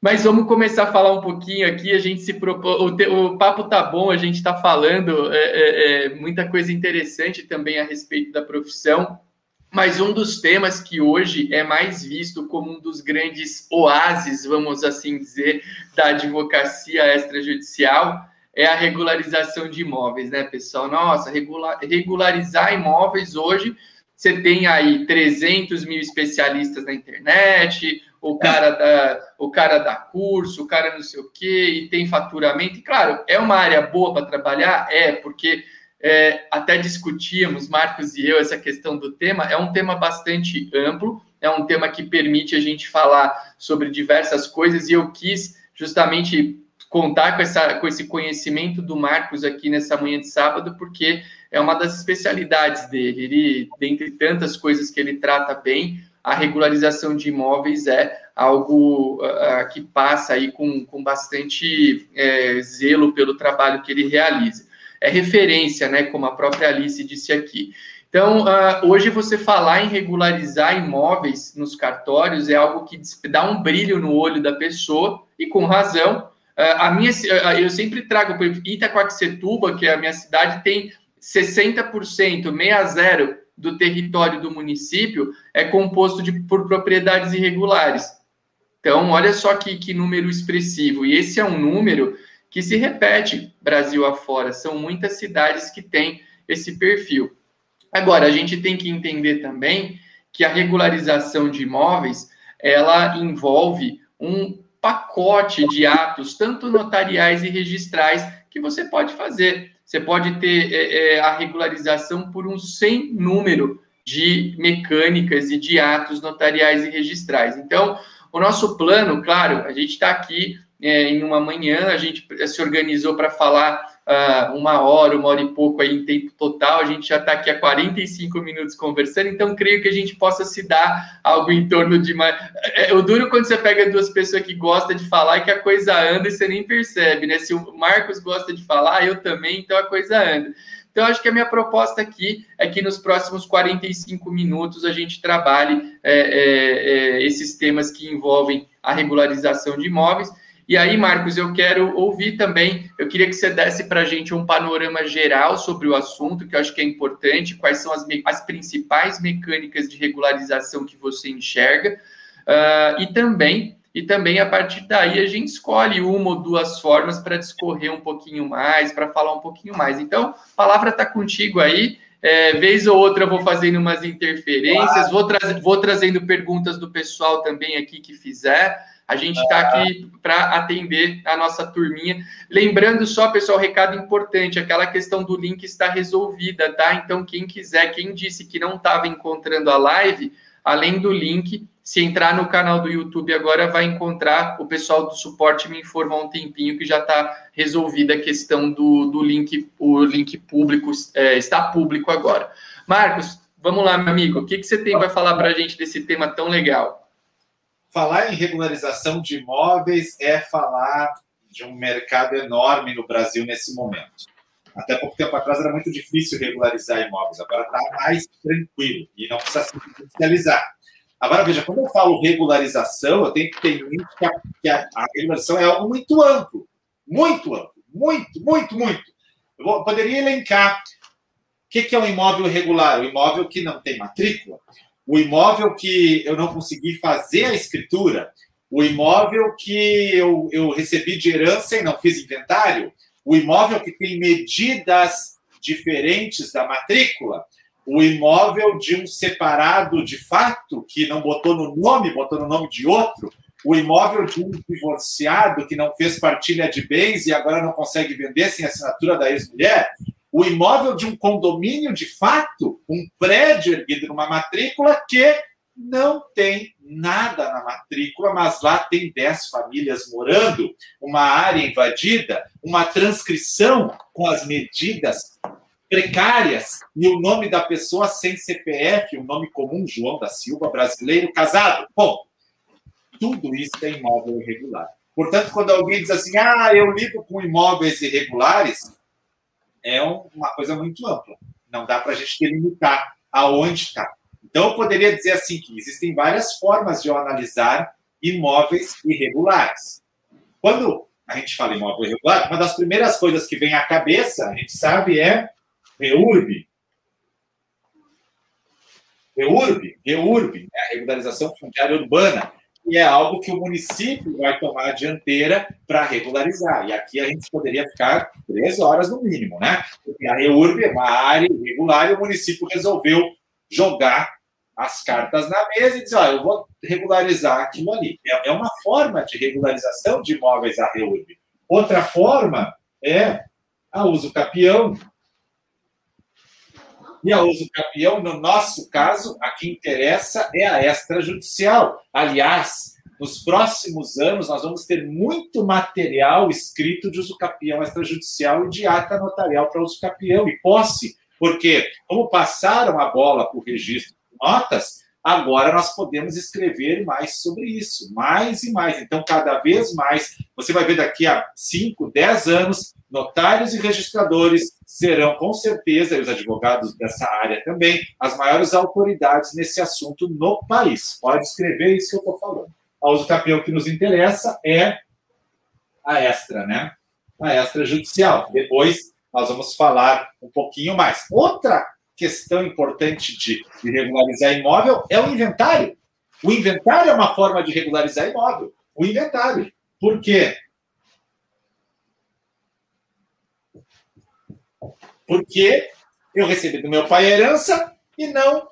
Mas vamos começar a falar um pouquinho aqui. A gente se. O, te... o papo tá bom, a gente está falando é, é, é, muita coisa interessante também a respeito da profissão. Mas um dos temas que hoje é mais visto como um dos grandes oásis, vamos assim dizer, da advocacia extrajudicial é a regularização de imóveis, né, pessoal? Nossa, regular, regularizar imóveis hoje, você tem aí 300 mil especialistas na internet, o cara da, o cara dá curso, o cara não sei o quê, e tem faturamento. E, claro, é uma área boa para trabalhar? É, porque é, até discutíamos, Marcos e eu, essa questão do tema. É um tema bastante amplo, é um tema que permite a gente falar sobre diversas coisas, e eu quis justamente contar com, essa, com esse conhecimento do Marcos aqui nessa manhã de sábado, porque é uma das especialidades dele. Ele, dentre tantas coisas que ele trata bem, a regularização de imóveis é algo uh, que passa aí com, com bastante é, zelo pelo trabalho que ele realiza. É referência, né, como a própria Alice disse aqui. Então, uh, hoje você falar em regularizar imóveis nos cartórios é algo que dá um brilho no olho da pessoa, e com razão, a minha, eu sempre trago, Itaquaquecetuba, que é a minha cidade, tem 60%, 60 do território do município é composto de, por propriedades irregulares. Então, olha só que, que número expressivo. E esse é um número que se repete Brasil afora. São muitas cidades que têm esse perfil. Agora, a gente tem que entender também que a regularização de imóveis ela envolve um pacote de atos, tanto notariais e registrais, que você pode fazer. Você pode ter é, é, a regularização por um sem número de mecânicas e de atos notariais e registrais. Então, o nosso plano, claro, a gente está aqui é, em uma manhã, a gente se organizou para falar uh, uma hora, uma hora e pouco aí em tempo total. A gente já está aqui há 45 minutos conversando, então creio que a gente possa se dar algo em torno de mais. É, o duro quando você pega duas pessoas que gostam de falar e que a coisa anda e você nem percebe, né? Se o Marcos gosta de falar, eu também, então a coisa anda. Então, acho que a minha proposta aqui é que nos próximos 45 minutos a gente trabalhe é, é, é, esses temas que envolvem a regularização de imóveis e aí, Marcos, eu quero ouvir também, eu queria que você desse para a gente um panorama geral sobre o assunto, que eu acho que é importante, quais são as, as principais mecânicas de regularização que você enxerga, uh, e também e também a partir daí a gente escolhe uma ou duas formas para discorrer um pouquinho mais, para falar um pouquinho mais. Então, a palavra está contigo aí. É, vez ou outra eu vou fazendo umas interferências, vou, tra vou trazendo perguntas do pessoal também aqui que fizer. A gente está aqui para atender a nossa turminha. Lembrando só, pessoal, recado importante: aquela questão do link está resolvida, tá? Então, quem quiser, quem disse que não estava encontrando a live, além do link, se entrar no canal do YouTube agora, vai encontrar. O pessoal do suporte me informou há um tempinho que já está resolvida a questão do, do link, o link público é, está público agora. Marcos, vamos lá, meu amigo. O que, que você tem para falar para a gente desse tema tão legal? Falar em regularização de imóveis é falar de um mercado enorme no Brasil nesse momento. Até pouco tempo atrás era muito difícil regularizar imóveis, agora está mais tranquilo e não precisa se judicializar. Agora, veja, quando eu falo regularização, eu tenho que ter em mente que a, regularização é algo muito amplo, muito amplo, muito, muito, muito. Eu vou, poderia elencar o que, que é um imóvel irregular? O imóvel que não tem matrícula, o imóvel que eu não consegui fazer a escritura, o imóvel que eu, eu recebi de herança e não fiz inventário, o imóvel que tem medidas diferentes da matrícula, o imóvel de um separado de fato que não botou no nome, botou no nome de outro, o imóvel de um divorciado que não fez partilha de bens e agora não consegue vender sem assinatura da ex-mulher, o imóvel de um condomínio de fato, um prédio erguido numa matrícula que não tem nada na matrícula, mas lá tem 10 famílias morando, uma área invadida, uma transcrição com as medidas precárias e o nome da pessoa sem CPF, o nome comum, João da Silva, brasileiro, casado. Bom, tudo isso é imóvel irregular. Portanto, quando alguém diz assim, ah, eu lido com imóveis irregulares, é uma coisa muito ampla. Não dá para a gente delimitar aonde está. Então, eu poderia dizer assim que existem várias formas de eu analisar imóveis irregulares. Quando a gente fala imóvel irregular, uma das primeiras coisas que vem à cabeça, a gente sabe, é REURB. REURB, REURB, é a regularização fundiária urbana, e é algo que o município vai tomar a dianteira para regularizar. E aqui a gente poderia ficar três horas no mínimo, né? Porque a REURB é uma área irregular e o município resolveu jogar as cartas na mesa e dizer, olha, eu vou regularizar aquilo ali. É, é uma forma de regularização de imóveis a REURB. Outra forma é a uso capião, e a uso campeão, no nosso caso, a que interessa é a extrajudicial. Aliás, nos próximos anos, nós vamos ter muito material escrito de uso capião extrajudicial e de ata notarial para uso capião e posse, porque, como passaram a bola para o registro de notas, agora nós podemos escrever mais sobre isso, mais e mais. Então, cada vez mais, você vai ver daqui a 5, 10 anos, notários e registradores serão, com certeza, e os advogados dessa área também, as maiores autoridades nesse assunto no país. Pode escrever isso que eu estou falando. A uso campeão que nos interessa é a extra, né? A extra judicial. Depois nós vamos falar um pouquinho mais. Outra questão importante de, de regularizar imóvel é o inventário. O inventário é uma forma de regularizar imóvel. O inventário. Por quê? Porque eu recebi do meu pai a herança e não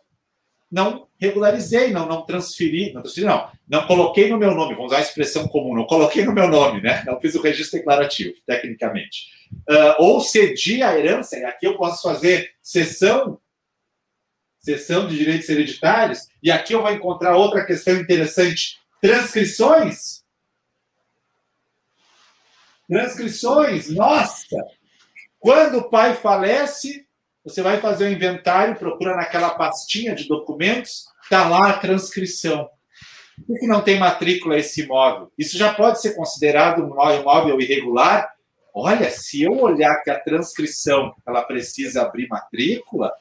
não regularizei, não, não transferi, não transferi, não, não coloquei no meu nome, vamos usar a expressão comum, não coloquei no meu nome, né? Não fiz o registro declarativo, tecnicamente. Uh, ou cedi a herança, e aqui eu posso fazer sessão, sessão de direitos hereditários, e aqui eu vou encontrar outra questão interessante: transcrições. Transcrições, nossa! Quando o pai falece, você vai fazer o inventário, procura naquela pastinha de documentos, está lá a transcrição. Por que não tem matrícula esse imóvel? Isso já pode ser considerado um imóvel irregular? Olha, se eu olhar que a transcrição ela precisa abrir matrícula,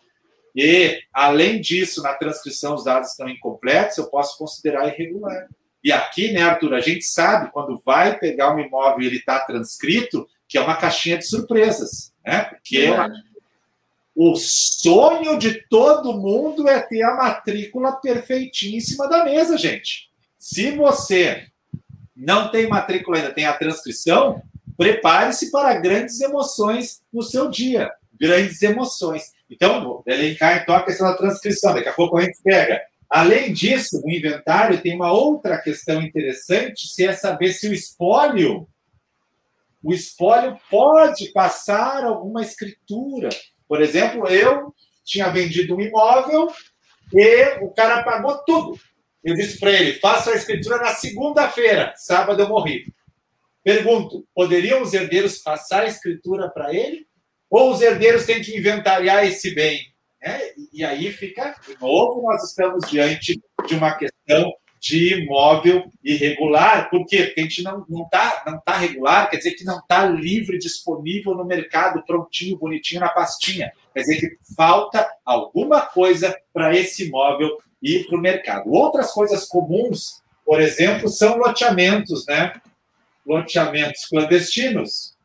e, além disso, na transcrição os dados estão incompletos, eu posso considerar irregular. E aqui, né, Arthur, a gente sabe quando vai pegar um imóvel e ele está transcrito, que é uma caixinha de surpresas, né? Porque é o sonho de todo mundo é ter a matrícula cima da mesa, gente. Se você não tem matrícula ainda, tem a transcrição, prepare-se para grandes emoções no seu dia. Grandes emoções. Então, vou elencar então a questão da transcrição. Daqui a pouco a gente pega. Além disso, no inventário tem uma outra questão interessante, se é saber se o espólio o espólio pode passar alguma escritura. Por exemplo, eu tinha vendido um imóvel e o cara pagou tudo. Eu disse para ele: faça a escritura na segunda-feira, sábado eu morri. Pergunto: poderiam os herdeiros passar a escritura para ele? Ou os herdeiros têm que inventariar esse bem? É, e aí fica, de novo, nós estamos diante de uma questão de imóvel irregular. Por quê? Porque a gente não está não tá, não tá regular, quer dizer que não está livre, disponível no mercado, prontinho, bonitinho na pastinha. Quer dizer que falta alguma coisa para esse imóvel ir para o mercado. Outras coisas comuns, por exemplo, são loteamentos, né? Loteamentos clandestinos,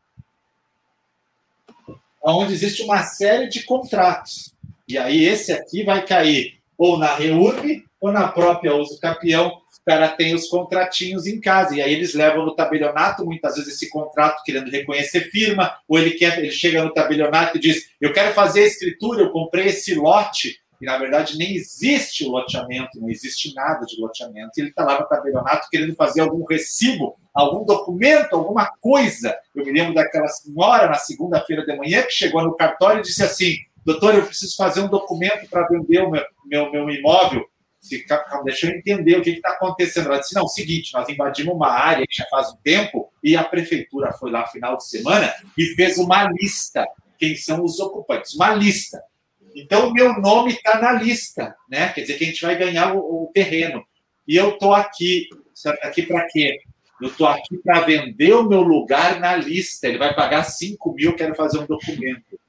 onde existe uma série de contratos. E aí esse aqui vai cair ou na REURB ou na própria Uso Capião, o cara tem os contratinhos em casa, e aí eles levam no tabelionato, muitas vezes, esse contrato querendo reconhecer firma, ou ele quer, ele chega no tabelionato e diz: Eu quero fazer a escritura, eu comprei esse lote, e na verdade nem existe o loteamento, não existe nada de loteamento, ele está lá no tabelionato querendo fazer algum recibo, algum documento, alguma coisa. Eu me lembro daquela senhora na segunda-feira de manhã que chegou no cartório e disse assim: Doutor, eu preciso fazer um documento para vender o meu, meu, meu imóvel deixa eu entender o que está acontecendo. Ela disse: não, seguinte, nós invadimos uma área já faz um tempo e a prefeitura foi lá final de semana e fez uma lista. Quem são os ocupantes? Uma lista. Então, o meu nome está na lista, né? Quer dizer que a gente vai ganhar o, o terreno. E eu estou aqui. Aqui para quê? Eu estou aqui para vender o meu lugar na lista. Ele vai pagar 5 mil, quero fazer um documento.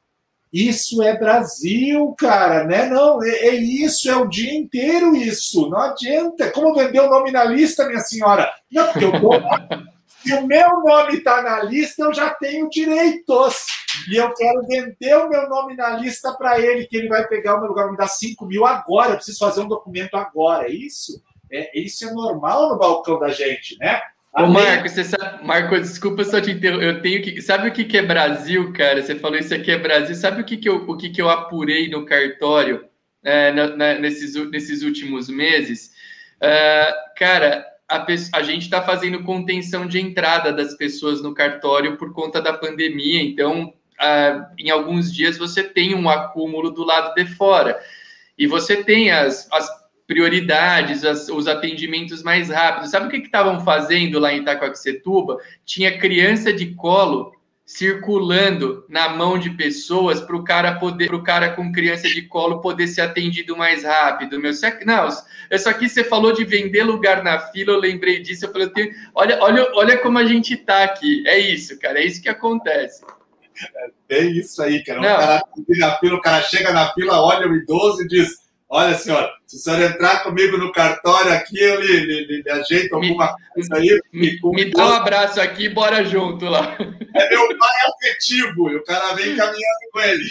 Isso é Brasil, cara, né? Não, é, é, isso, é o dia inteiro isso. Não adianta. Como vender o nome na lista, minha senhora? Não, porque eu. Se o meu nome está na lista, eu já tenho direitos. E eu quero vender o meu nome na lista para ele, que ele vai pegar o meu lugar, me dar 5 mil agora. Eu preciso fazer um documento agora. É isso? É, isso é normal no balcão da gente, né? Ô, Marco, você sabe, Marco, desculpa só te interromper. Eu tenho que. Sabe o que, que é Brasil, cara? Você falou isso aqui é Brasil. Sabe o que, que, eu, o que, que eu apurei no cartório é, na, na, nesses, nesses últimos meses? Uh, cara, a, a gente está fazendo contenção de entrada das pessoas no cartório por conta da pandemia. Então, uh, em alguns dias você tem um acúmulo do lado de fora. E você tem as, as prioridades, as, os atendimentos mais rápidos. Sabe o que estavam fazendo lá em Itacoaxetuba? Tinha criança de colo circulando na mão de pessoas para o cara poder, para o cara com criança de colo poder ser atendido mais rápido. Meu, não, isso aqui você falou de vender lugar na fila, eu lembrei disso. Eu falei, eu tenho, olha, olha, olha como a gente tá aqui. É isso, cara, é isso que acontece. É isso aí, cara. O cara, na fila, o cara chega na fila, olha o idoso e diz Olha, senhora, se a senhora entrar comigo no cartório aqui, eu lhe, lhe, lhe ajeito alguma coisa aí. Me, me dá um abraço aqui bora junto lá. É meu pai afetivo e o cara vem caminhando com ele.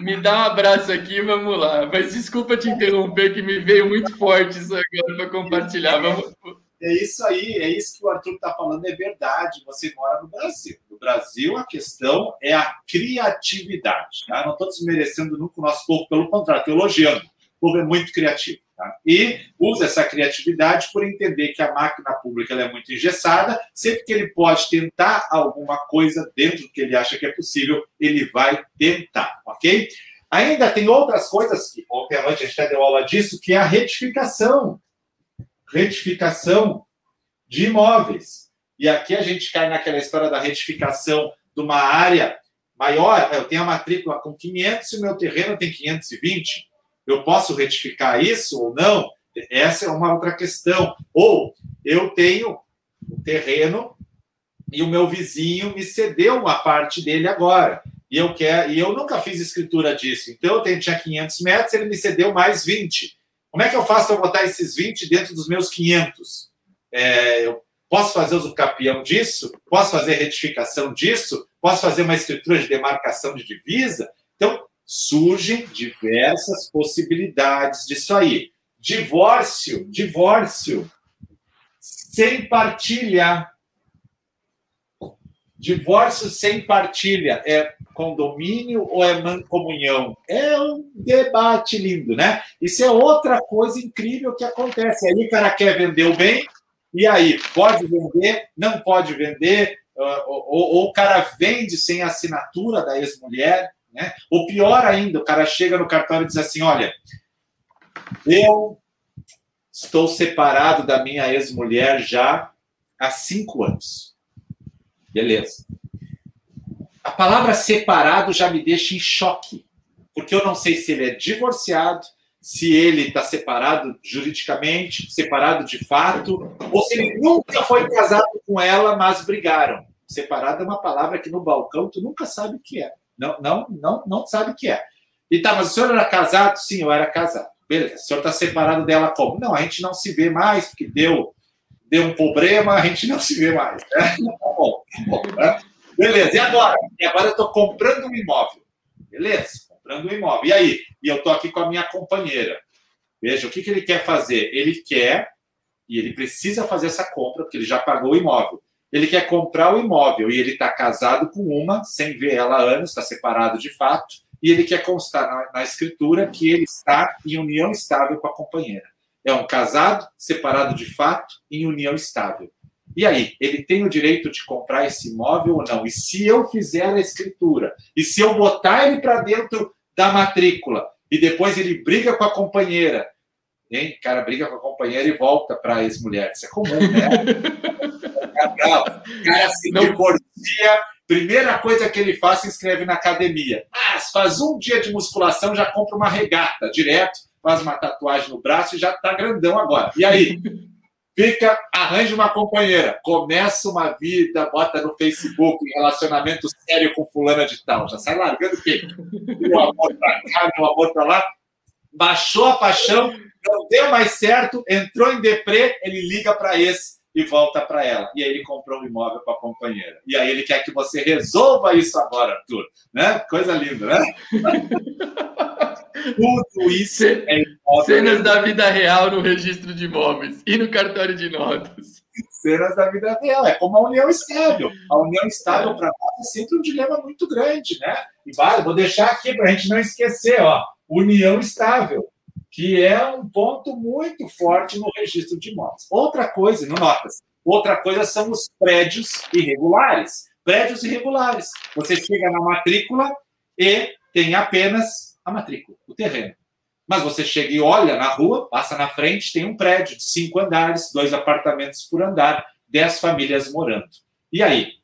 Me dá um abraço aqui vamos lá. Mas desculpa te interromper, que me veio muito forte isso agora para compartilhar. Vamos... É isso aí, é isso que o Arthur está falando, é verdade. Você mora no Brasil. No Brasil, a questão é a criatividade. Tá? Não estou desmerecendo nunca o nosso povo, pelo contrário, estou elogiando povo é muito criativo. Tá? E usa essa criatividade por entender que a máquina pública é muito engessada. Sempre que ele pode tentar alguma coisa dentro do que ele acha que é possível, ele vai tentar, ok? Ainda tem outras coisas que ontem à noite a gente até deu aula disso, que é a retificação. Retificação de imóveis. E aqui a gente cai naquela história da retificação de uma área maior. Eu tenho a matrícula com 500 e o meu terreno tem 520 eu posso retificar isso ou não? Essa é uma outra questão. Ou eu tenho um terreno e o meu vizinho me cedeu uma parte dele agora. E eu quero, e eu nunca fiz escritura disso. Então eu tenho, tinha 500 metros, ele me cedeu mais 20. Como é que eu faço para botar esses 20 dentro dos meus 500? É, eu posso fazer uso capião disso? Posso fazer retificação disso? Posso fazer uma escritura de demarcação de divisa? Então, surgem diversas possibilidades disso aí. Divórcio, divórcio sem partilha. Divórcio sem partilha é condomínio ou é mancomunhão? É um debate lindo, né? Isso é outra coisa incrível que acontece. Aí o cara quer vender o bem, e aí, pode vender, não pode vender, ou, ou, ou o cara vende sem assinatura da ex-mulher, né? Ou pior ainda, o cara chega no cartório e diz assim: olha, eu estou separado da minha ex-mulher já há cinco anos. Beleza. A palavra separado já me deixa em choque, porque eu não sei se ele é divorciado, se ele está separado juridicamente, separado de fato, ou se ele nunca foi casado com ela, mas brigaram. Separado é uma palavra que no balcão tu nunca sabe o que é. Não, não, não, não sabe o que é. E tá, mas o senhor era casado? Sim, eu era casado. Beleza. O senhor está separado dela como? Não, a gente não se vê mais, porque deu, deu um problema, a gente não se vê mais. Né? Tá bom, tá bom. Né? Beleza. E agora? E agora eu estou comprando um imóvel. Beleza, comprando um imóvel. E aí? E eu estou aqui com a minha companheira. Veja, o que, que ele quer fazer? Ele quer, e ele precisa fazer essa compra, porque ele já pagou o imóvel ele quer comprar o imóvel e ele está casado com uma, sem ver ela há anos, está separado de fato, e ele quer constar na, na, escritura que ele está em união estável com a companheira. É um casado, separado de fato, em união estável. E aí, ele tem o direito de comprar esse imóvel ou não? E se eu fizer a escritura, e se eu botar ele para dentro da matrícula, e depois ele briga com a companheira, hein? O cara briga com a companheira e volta para a ex-mulher. Isso é comum, né? O cara se divorcia, primeira coisa que ele faz, se inscreve na academia. Ah, faz um dia de musculação, já compra uma regata direto, faz uma tatuagem no braço e já tá grandão agora. E aí? Fica, arranja uma companheira, começa uma vida, bota no Facebook um relacionamento sério com fulana de tal, já sai largando quem? O amor pra cá, o amor pra lá. Baixou a paixão, não deu mais certo, entrou em deprê, ele liga para esse e volta para ela. E aí ele comprou um imóvel para a companheira. E aí ele quer que você resolva isso agora, Arthur. Né? Coisa linda, né? Tudo isso é Cenas da vida real no registro de imóveis e no cartório de notas. Cenas da vida real. É como a união estável. A união estável para nós é sempre um dilema muito grande, né? E vale, vou deixar aqui para a gente não esquecer, ó. União estável, que é um ponto muito forte no registro de imóveis. Outra coisa, não notas. Outra coisa são os prédios irregulares. Prédios irregulares. Você chega na matrícula e tem apenas a matrícula, o terreno. Mas você chega e olha na rua, passa na frente, tem um prédio de cinco andares, dois apartamentos por andar, dez famílias morando. E aí?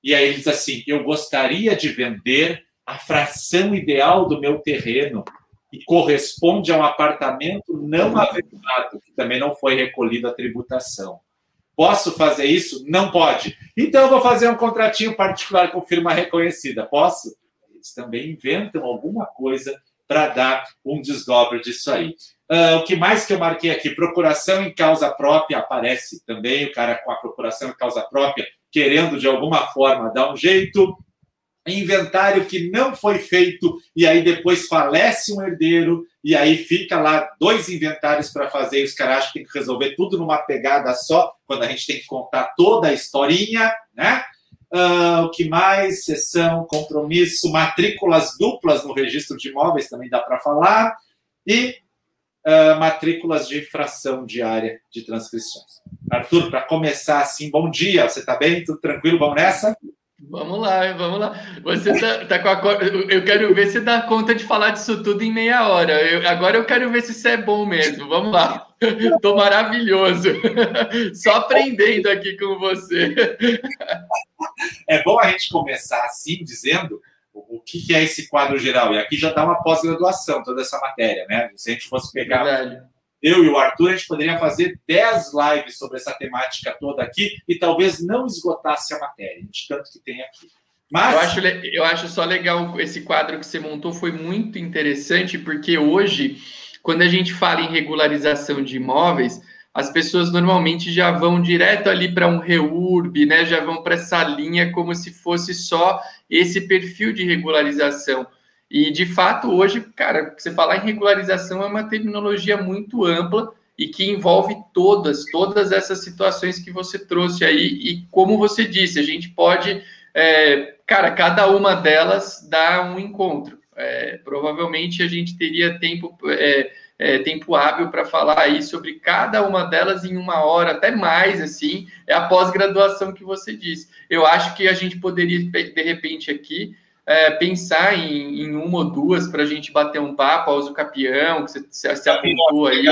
E aí ele diz assim: eu gostaria de vender a fração ideal do meu terreno, que corresponde a um apartamento não avertado, que também não foi recolhido a tributação. Posso fazer isso? Não pode. Então eu vou fazer um contratinho particular com firma reconhecida. Posso? Eles também inventam alguma coisa para dar um desdobre disso aí. Uh, o que mais que eu marquei aqui? Procuração em causa própria aparece também, o cara com a procuração em causa própria, querendo de alguma forma dar um jeito. Inventário que não foi feito, e aí depois falece um herdeiro, e aí fica lá dois inventários para fazer, e os caras acham que tem que resolver tudo numa pegada só, quando a gente tem que contar toda a historinha, né? Uh, o que mais? Sessão, compromisso, matrículas duplas no registro de imóveis, também dá para falar. E uh, matrículas de fração diária de transcrições. Arthur, para começar assim, bom dia, você está bem? Tudo tranquilo? Vamos nessa? Vamos lá, vamos lá. Você tá, tá com a. Eu quero ver se dá conta de falar disso tudo em meia hora. Eu, agora eu quero ver se isso é bom mesmo. Vamos lá. Tô maravilhoso. Só aprendendo aqui com você. É bom a gente começar assim, dizendo o que é esse quadro geral. E aqui já dá uma pós-graduação, toda essa matéria, né? Se a gente fosse pegar. Verdade eu e o Arthur, a gente poderia fazer 10 lives sobre essa temática toda aqui e talvez não esgotasse a matéria, de tanto que tem aqui. Mas... Eu, acho, eu acho só legal esse quadro que você montou, foi muito interessante, porque hoje, quando a gente fala em regularização de imóveis, as pessoas normalmente já vão direto ali para um reurb, né? Já vão para essa linha como se fosse só esse perfil de regularização. E, de fato, hoje, cara, você falar em regularização é uma terminologia muito ampla e que envolve todas, todas essas situações que você trouxe aí. E, como você disse, a gente pode, é, cara, cada uma delas dá um encontro. É, provavelmente a gente teria tempo, é, é tempo hábil para falar aí sobre cada uma delas em uma hora, até mais, assim, é a pós-graduação que você disse. Eu acho que a gente poderia, de repente, aqui é, pensar em, em, uma ou duas para a gente bater um papo, ao uso capião, que você se apontou aí,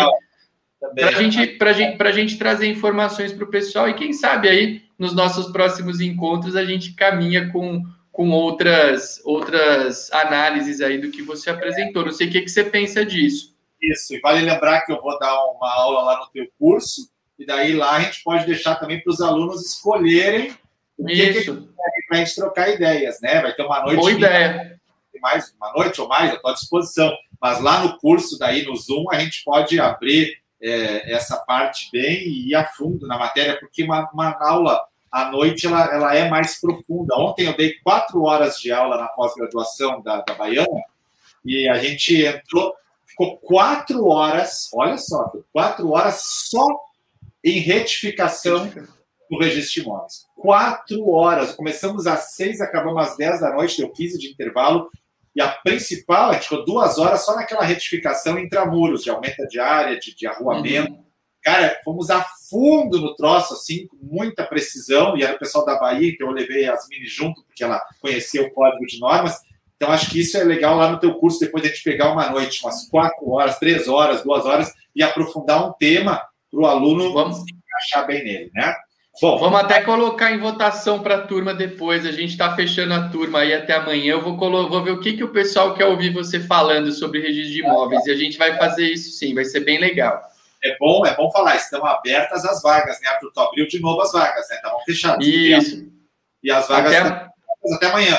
para gente, a gente, gente trazer informações para o pessoal e quem sabe aí nos nossos próximos encontros a gente caminha com, com outras, outras análises aí do que você apresentou. Não sei o que, que você pensa disso. Isso, e vale lembrar que eu vou dar uma aula lá no teu curso, e daí lá a gente pode deixar também para os alunos escolherem o que, Isso. que para a gente trocar ideias, né? Vai ter uma noite. Boa ideia. Mais, uma noite ou mais, eu estou à disposição. Mas lá no curso, daí no Zoom, a gente pode abrir é, essa parte bem e ir a fundo na matéria, porque uma, uma aula à noite ela, ela é mais profunda. Ontem eu dei quatro horas de aula na pós-graduação da, da Baiana e a gente entrou, ficou quatro horas, olha só, quatro horas só em retificação no registro de imóveis. Quatro horas. Começamos às seis, acabamos às dez da noite, deu 15 de intervalo. E a principal, a gente ficou duas horas só naquela retificação intramuros, de aumento de área, de, de arruamento. Uhum. Cara, fomos a fundo no troço, assim, com muita precisão. E era o pessoal da Bahia, que eu levei as mini junto, porque ela conhecia o código de normas. Então, acho que isso é legal lá no teu curso, depois de a gente pegar uma noite, umas quatro horas, três horas, duas horas, e aprofundar um tema para o aluno Vamos. se encaixar bem nele, né? Bom, vamos até colocar em votação para a turma depois. A gente está fechando a turma aí até amanhã. Eu vou, vou ver o que, que o pessoal quer ouvir você falando sobre registro de imóveis. E a gente vai fazer isso sim, vai ser bem legal. É bom, é bom falar, estão abertas as vagas, né? Tu abriu de novo as vagas, né? Estavam fechadas. Isso. E as vagas até, até amanhã.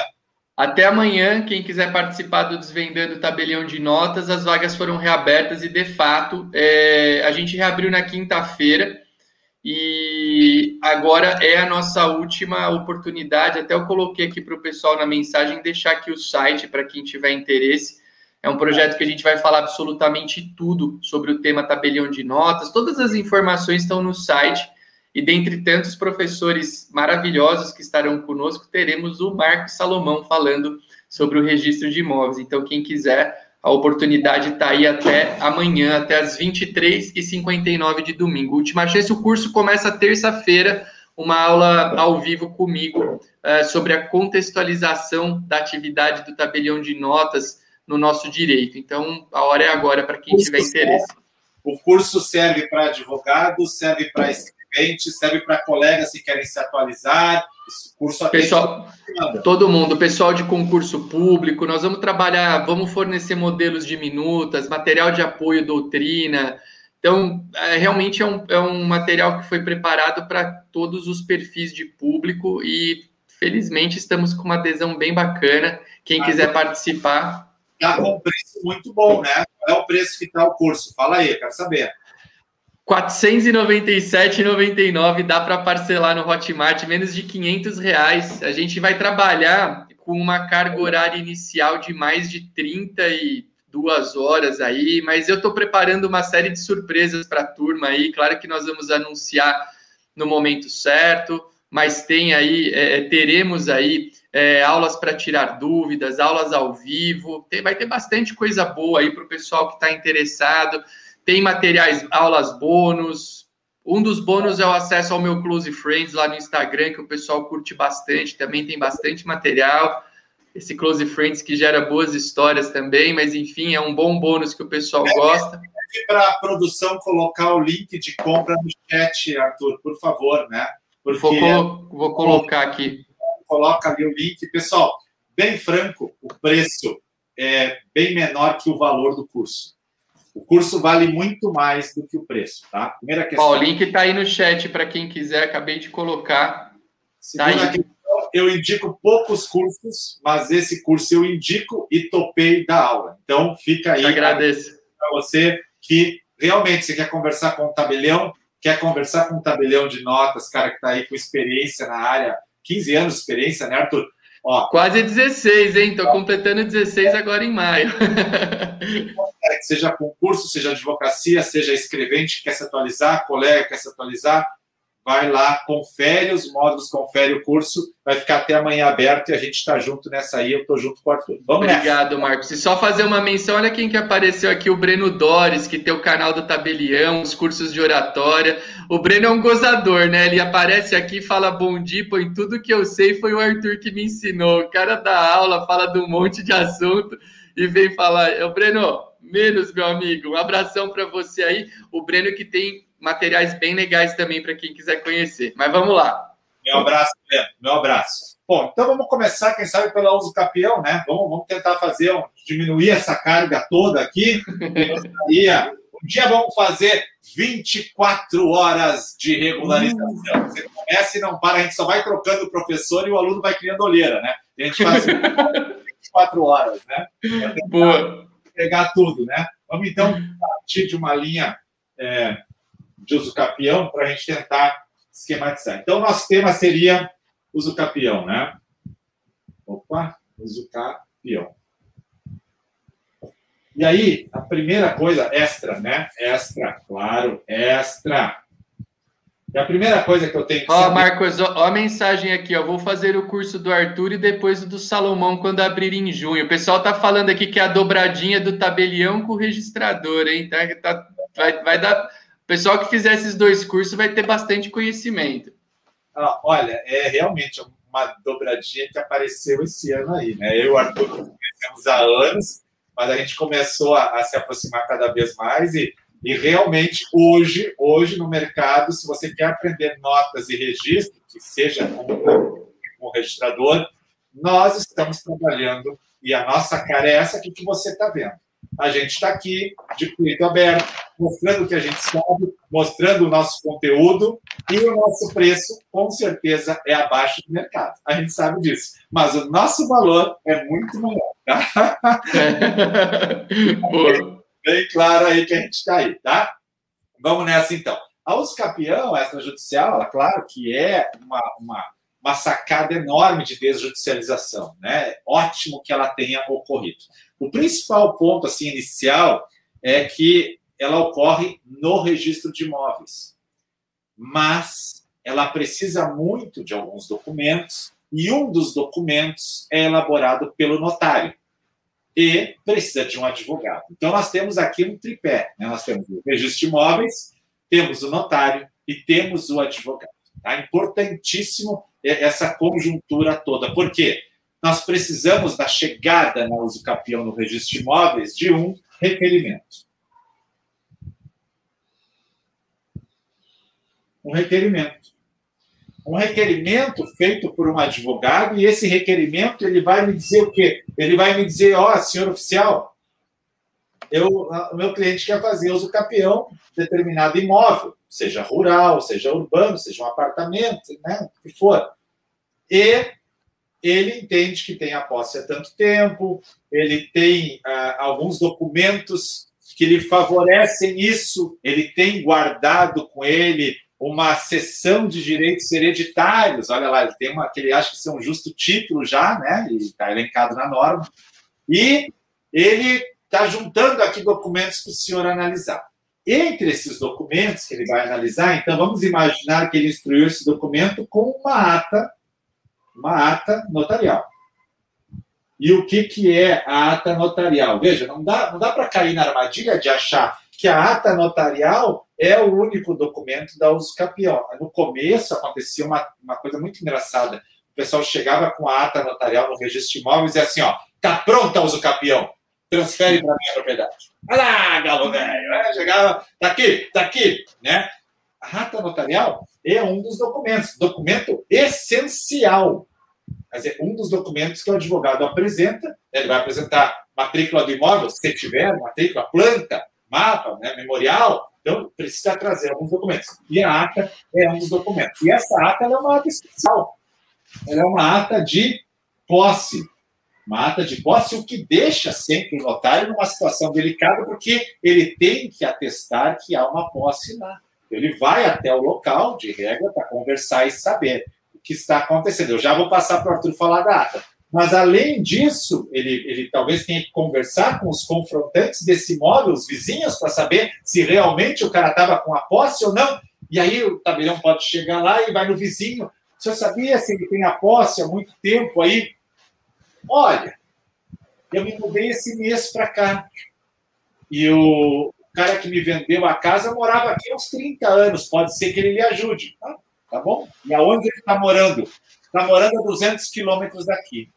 Até amanhã, quem quiser participar do Desvendando Tabelião de Notas, as vagas foram reabertas e, de fato, é, a gente reabriu na quinta-feira e agora é a nossa última oportunidade. Até eu coloquei aqui para o pessoal na mensagem deixar aqui o site para quem tiver interesse. É um projeto que a gente vai falar absolutamente tudo sobre o tema tabelião de notas. Todas as informações estão no site. E dentre tantos professores maravilhosos que estarão conosco, teremos o Marcos Salomão falando sobre o registro de imóveis. Então, quem quiser, a oportunidade está aí até amanhã, até as 23h59 de domingo. Última chance, o curso começa terça-feira, uma aula ao vivo comigo uh, sobre a contextualização da atividade do tabelião de notas no nosso direito. Então, a hora é agora para quem tiver interesse. O curso serve para advogados, serve para serve para colegas que querem se atualizar. Curso pessoal, todo mundo, pessoal de concurso público, nós vamos trabalhar, vamos fornecer modelos de minutas, material de apoio, doutrina. Então, é, realmente é um, é um material que foi preparado para todos os perfis de público e, felizmente, estamos com uma adesão bem bacana. Quem ah, quiser participar. Está com um preço muito bom, né? Qual é o preço que está o curso? Fala aí, quero saber. 497,99 dá para parcelar no Hotmart, menos de 500 reais. A gente vai trabalhar com uma carga horária inicial de mais de 32 horas aí, mas eu estou preparando uma série de surpresas para a turma aí. Claro que nós vamos anunciar no momento certo, mas tem aí, é, é teremos aí é, aulas para tirar dúvidas, aulas ao vivo, tem, vai ter bastante coisa boa aí para o pessoal que está interessado. Tem materiais, aulas bônus. Um dos bônus é o acesso ao meu Close Friends lá no Instagram, que o pessoal curte bastante. Também tem bastante material. Esse Close Friends que gera boas histórias também, mas enfim, é um bom bônus que o pessoal é, gosta. Para a produção colocar o link de compra no chat, Arthur, por favor, né? Porque vou, colo vou colocar aqui. Coloca ali o link. Pessoal, bem franco, o preço é bem menor que o valor do curso. O curso vale muito mais do que o preço, tá? Primeira questão. Ó, o link está aí no chat para quem quiser, acabei de colocar. Segunda tá questão, eu indico poucos cursos, mas esse curso eu indico e topei da aula. Então, fica aí. agradeço. Para você que realmente você quer conversar com um tabelião, quer conversar com um tabelião de notas, cara que está aí com experiência na área, 15 anos de experiência, né, Arthur? Ó, Quase 16, hein? Estou completando 16 agora em maio. seja concurso, seja advocacia, seja escrevente que quer se atualizar, colega quer se atualizar, vai lá, confere os módulos, confere o curso, vai ficar até amanhã aberto e a gente está junto nessa aí, eu estou junto com o Arthur. Vamos Obrigado, nessa. Marcos. E só fazer uma menção, olha quem que apareceu aqui, o Breno Dores, que tem o canal do Tabelião, os cursos de oratória. O Breno é um gozador, né? Ele aparece aqui, fala bom dia, põe tudo que eu sei, foi o Arthur que me ensinou. O cara da aula, fala de um monte de assunto e vem falar, o Breno, menos, meu amigo. Um abração para você aí. O Breno que tem materiais bem legais também para quem quiser conhecer. Mas vamos lá. Meu abraço. Meu abraço. Bom, então vamos começar, quem sabe, pela uso capião, né? Vamos, vamos tentar fazer, um, diminuir essa carga toda aqui. um dia vamos fazer 24 horas de regularização. Você começa e não para, a gente só vai trocando o professor e o aluno vai criando olheira, né? E a gente faz 24 horas, né? Boa pegar tudo, né? Vamos então partir de uma linha é, de uso capião para a gente tentar esquematizar. Então, nosso tema seria uso capião, né? Opa, uso capião. E aí, a primeira coisa, extra, né? Extra, claro, extra. E a primeira coisa que eu tenho que Ó, Marcos, ó, ó, a mensagem aqui, ó. Vou fazer o curso do Arthur e depois o do Salomão quando abrir em junho. O pessoal tá falando aqui que é a dobradinha do tabelião com o registrador, hein? Tá, tá, vai, vai dar. Pessoal que fizer esses dois cursos vai ter bastante conhecimento. Ah, olha, é realmente uma dobradinha que apareceu esse ano aí, né? Eu e o Arthur conhecemos há anos, mas a gente começou a, a se aproximar cada vez mais e e realmente, hoje, hoje no mercado, se você quer aprender notas e registro, que seja como, como registrador, nós estamos trabalhando e a nossa cara é essa aqui que você está vendo. A gente está aqui, de peito aberto, mostrando o que a gente sabe, mostrando o nosso conteúdo e o nosso preço, com certeza, é abaixo do mercado. A gente sabe disso. Mas o nosso valor é muito maior. Tá? Boa bem claro aí que a gente está aí, tá? Vamos nessa então. A uso capião extrajudicial, ela, claro que é uma, uma, uma sacada enorme de desjudicialização, né? Ótimo que ela tenha ocorrido. O principal ponto assim inicial é que ela ocorre no registro de imóveis, mas ela precisa muito de alguns documentos e um dos documentos é elaborado pelo notário e precisa de um advogado. Então, nós temos aqui um tripé. Né? Nós temos o registro de imóveis, temos o notário e temos o advogado. Tá? Importantíssimo essa conjuntura toda. Por quê? Nós precisamos, da chegada na uso capião no registro de imóveis, de um requerimento. Um requerimento um requerimento feito por um advogado e esse requerimento ele vai me dizer o quê? Ele vai me dizer, ó, oh, senhor oficial, eu, o meu cliente quer fazer uso capião de determinado imóvel, seja rural, seja urbano, seja um apartamento, né, o que for. E ele entende que tem a posse há tanto tempo, ele tem ah, alguns documentos que lhe favorecem isso, ele tem guardado com ele uma cessão de direitos hereditários. Olha lá, ele tem uma que ele acha que são um justo título já, né? E está elencado na norma. E ele está juntando aqui documentos para o senhor analisar. Entre esses documentos que ele vai analisar, então vamos imaginar que ele instruiu esse documento com uma ata, uma ata notarial. E o que, que é a ata notarial? Veja, não dá, não dá para cair na armadilha de achar que a ata notarial é o único documento da uso capião. No começo acontecia uma, uma coisa muito engraçada. O pessoal chegava com a ata notarial no registro de imóveis e assim, ó, tá pronta a uso capião, transfere para minha propriedade. Olha lá, galo velho, né? chegava, tá aqui, tá aqui, né? A ata notarial é um dos documentos, documento essencial. Quer dizer, um dos documentos que o advogado apresenta, ele vai apresentar matrícula do imóvel, se tiver matrícula, planta, mapa, né, memorial, então precisa trazer alguns documentos. E a ata é um dos documentos. E essa ata é uma ata especial. Ela é uma ata de posse. Uma ata de posse, o que deixa sempre o notário numa situação delicada, porque ele tem que atestar que há uma posse lá. Ele vai até o local, de regra, para conversar e saber o que está acontecendo. Eu já vou passar para o Arthur falar da ata. Mas, além disso, ele, ele talvez tenha que conversar com os confrontantes desse imóvel, os vizinhos, para saber se realmente o cara estava com a posse ou não. E aí o tabelião pode chegar lá e vai no vizinho. O senhor sabia se ele tem a posse há muito tempo aí? Olha, eu me mudei esse mês para cá. E o cara que me vendeu a casa morava aqui há uns 30 anos. Pode ser que ele lhe ajude. Tá, tá bom? E aonde ele está morando? Está morando a 200 quilômetros daqui.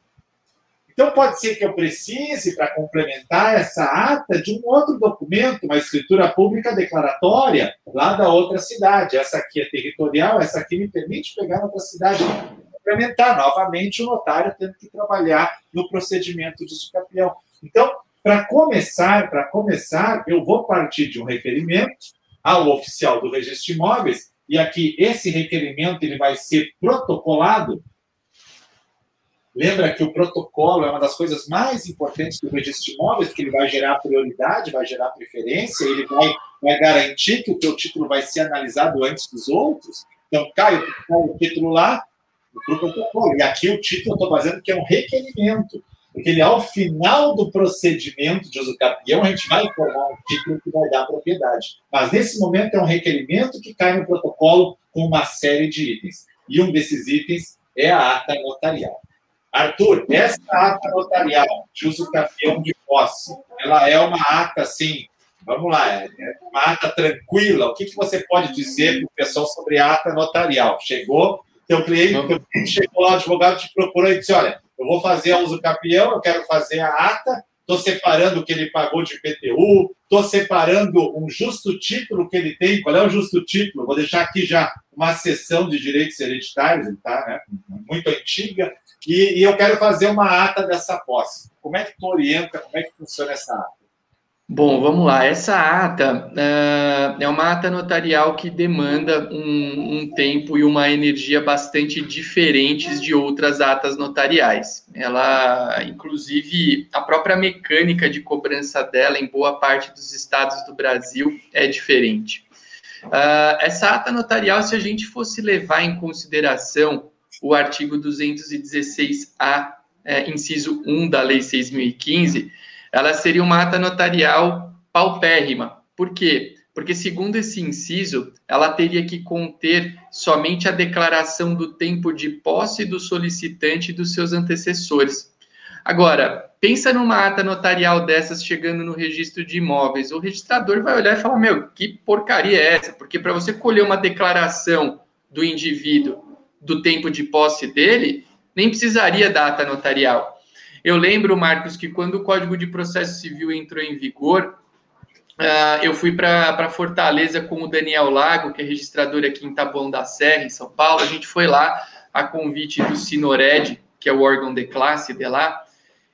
Então, pode ser que eu precise, para complementar essa ata, de um outro documento, uma escritura pública declaratória, lá da outra cidade. Essa aqui é territorial, essa aqui me permite pegar outra cidade. Complementar novamente o notário tendo que trabalhar no procedimento de sucapião. Então, para começar, para começar, eu vou partir de um requerimento ao oficial do registro de imóveis, e aqui esse requerimento ele vai ser protocolado Lembra que o protocolo é uma das coisas mais importantes do registro de imóveis, porque ele vai gerar prioridade, vai gerar preferência, ele vai, vai garantir que o teu título vai ser analisado antes dos outros. Então, Caio, o título lá no protocolo. E aqui o título eu estou fazendo que é um requerimento, porque ele, ao final do procedimento de uso capião, a gente vai informar um título que vai dar propriedade. Mas nesse momento é um requerimento que cai no protocolo com uma série de itens. E um desses itens é a ata notarial. Arthur, essa ata notarial de uso campeão de posse, ela é uma ata, assim, vamos lá, é uma ata tranquila. O que, que você pode dizer para o pessoal sobre a ata notarial? Chegou, teu cliente, teu cliente chegou lá, o advogado te procurou e disse, olha, eu vou fazer a uso campeão, eu quero fazer a ata, estou separando o que ele pagou de PTU, estou separando um justo título que ele tem. Qual é o justo título? Vou deixar aqui já uma sessão de direitos hereditários, tá, né? muito antiga. E, e, eu quero fazer uma ata dessa posse. Como é que tu orienta, como é que funciona essa ata? Bom, vamos lá. Essa ata uh, é uma ata notarial que demanda um, um, tempo e uma energia bastante diferentes de outras atas notariais. Ela, inclusive, a própria mecânica de cobrança dela em boa parte dos estados do Brasil é diferente. Uh, essa ata notarial, se a gente fosse levar em consideração o artigo 216A, é, inciso 1 da Lei 6.015, ela seria uma ata notarial paupérrima. Por quê? Porque, segundo esse inciso, ela teria que conter somente a declaração do tempo de posse do solicitante e dos seus antecessores. Agora, pensa numa ata notarial dessas chegando no registro de imóveis. O registrador vai olhar e falar: Meu, que porcaria é essa? Porque para você colher uma declaração do indivíduo do tempo de posse dele, nem precisaria da ata notarial. Eu lembro, Marcos, que quando o Código de Processo Civil entrou em vigor, uh, eu fui para Fortaleza com o Daniel Lago, que é registrador aqui em Taboão da Serra, em São Paulo. A gente foi lá a convite do Sinored, que é o órgão de classe de lá,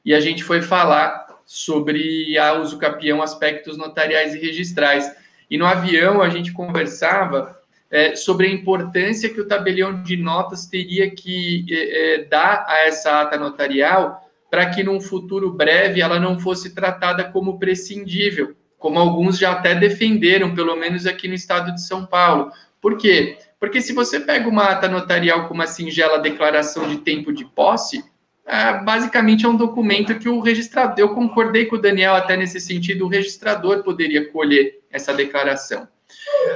e a gente foi falar sobre a uso capião, aspectos notariais e registrais. E no avião a gente conversava é, sobre a importância que o tabelião de notas teria que é, é, dar a essa ata notarial para que num futuro breve ela não fosse tratada como prescindível, como alguns já até defenderam, pelo menos aqui no estado de São Paulo. Por quê? Porque se você pega uma ata notarial com uma singela declaração de tempo de posse, é, basicamente é um documento que o registrador, eu concordei com o Daniel até nesse sentido, o registrador poderia colher essa declaração.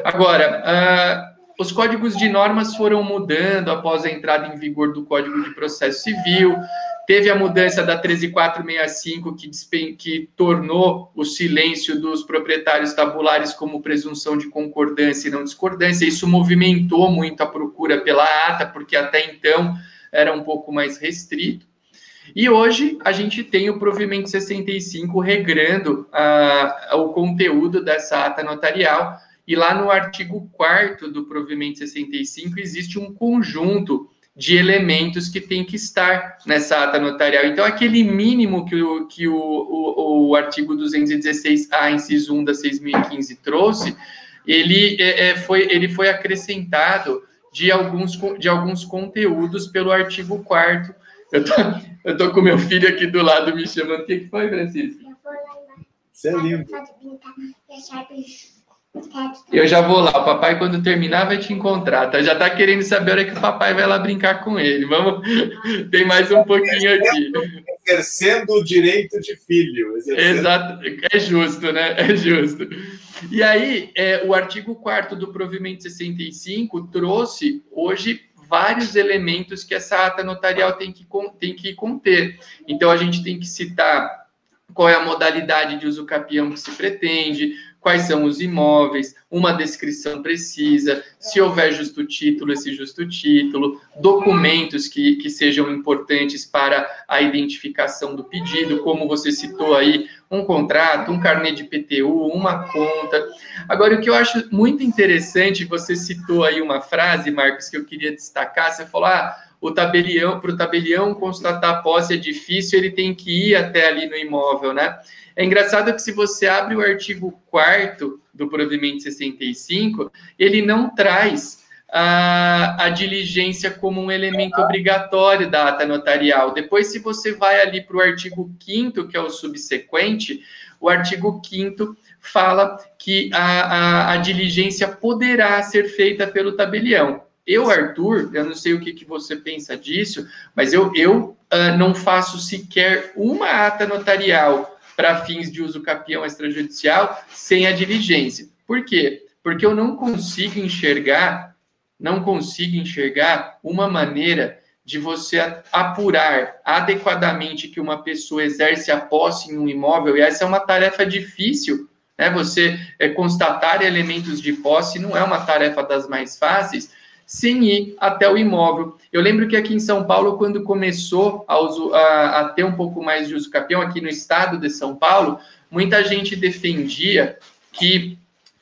Agora, uh, os códigos de normas foram mudando após a entrada em vigor do Código de Processo Civil. Teve a mudança da 13465, que, que tornou o silêncio dos proprietários tabulares como presunção de concordância e não discordância. Isso movimentou muito a procura pela ata, porque até então era um pouco mais restrito. E hoje a gente tem o provimento 65 regrando o conteúdo dessa ata notarial, e lá no artigo 4 do provimento 65 existe um conjunto de elementos que tem que estar nessa ata notarial. Então, aquele mínimo que o, que o, o, o artigo 216A, inciso 1 da 6.015 trouxe, ele, é, é, foi, ele foi acrescentado de alguns, de alguns conteúdos pelo artigo 4 eu tô, eu tô com meu filho aqui do lado me chamando. O que, que foi, Francisco? Eu vou lá Você é lindo. Eu já vou lá. O papai, quando terminar, vai te encontrar. Tá? Já tá querendo saber a hora que o papai vai lá brincar com ele. Vamos. Tem mais um pouquinho aqui. Exercendo o direito de filho. Exercendo... Exato. É justo, né? É justo. E aí, é, o artigo 4 do provimento 65 trouxe hoje vários elementos que essa ata notarial tem que, tem que conter. Então, a gente tem que citar qual é a modalidade de uso capião que se pretende, quais são os imóveis, uma descrição precisa, se houver justo título, esse justo título, documentos que, que sejam importantes para a identificação do pedido, como você citou aí, um contrato, um carnê de PTU, uma conta. Agora, o que eu acho muito interessante, você citou aí uma frase, Marcos, que eu queria destacar, você falou, ah, o tabelião, para o tabelião constatar a posse é difícil, ele tem que ir até ali no imóvel, né? É engraçado que se você abre o artigo 4 do provimento 65, ele não traz a, a, diligência como um elemento obrigatório da ata notarial. Depois, se você vai ali para o artigo 5 que é o subsequente, o artigo 5 fala que a, a, a, diligência poderá ser feita pelo tabelião. Eu, Arthur, eu não sei o que, que você pensa disso, mas eu, eu uh, não faço sequer uma ata notarial para fins de uso capião extrajudicial sem a diligência. Por quê? Porque eu não consigo enxergar, não consigo enxergar uma maneira de você apurar adequadamente que uma pessoa exerce a posse em um imóvel, e essa é uma tarefa difícil, né? Você é, constatar elementos de posse não é uma tarefa das mais fáceis, sem ir até o imóvel. Eu lembro que aqui em São Paulo, quando começou a, uso, a, a ter um pouco mais de uso capião, aqui no estado de São Paulo, muita gente defendia que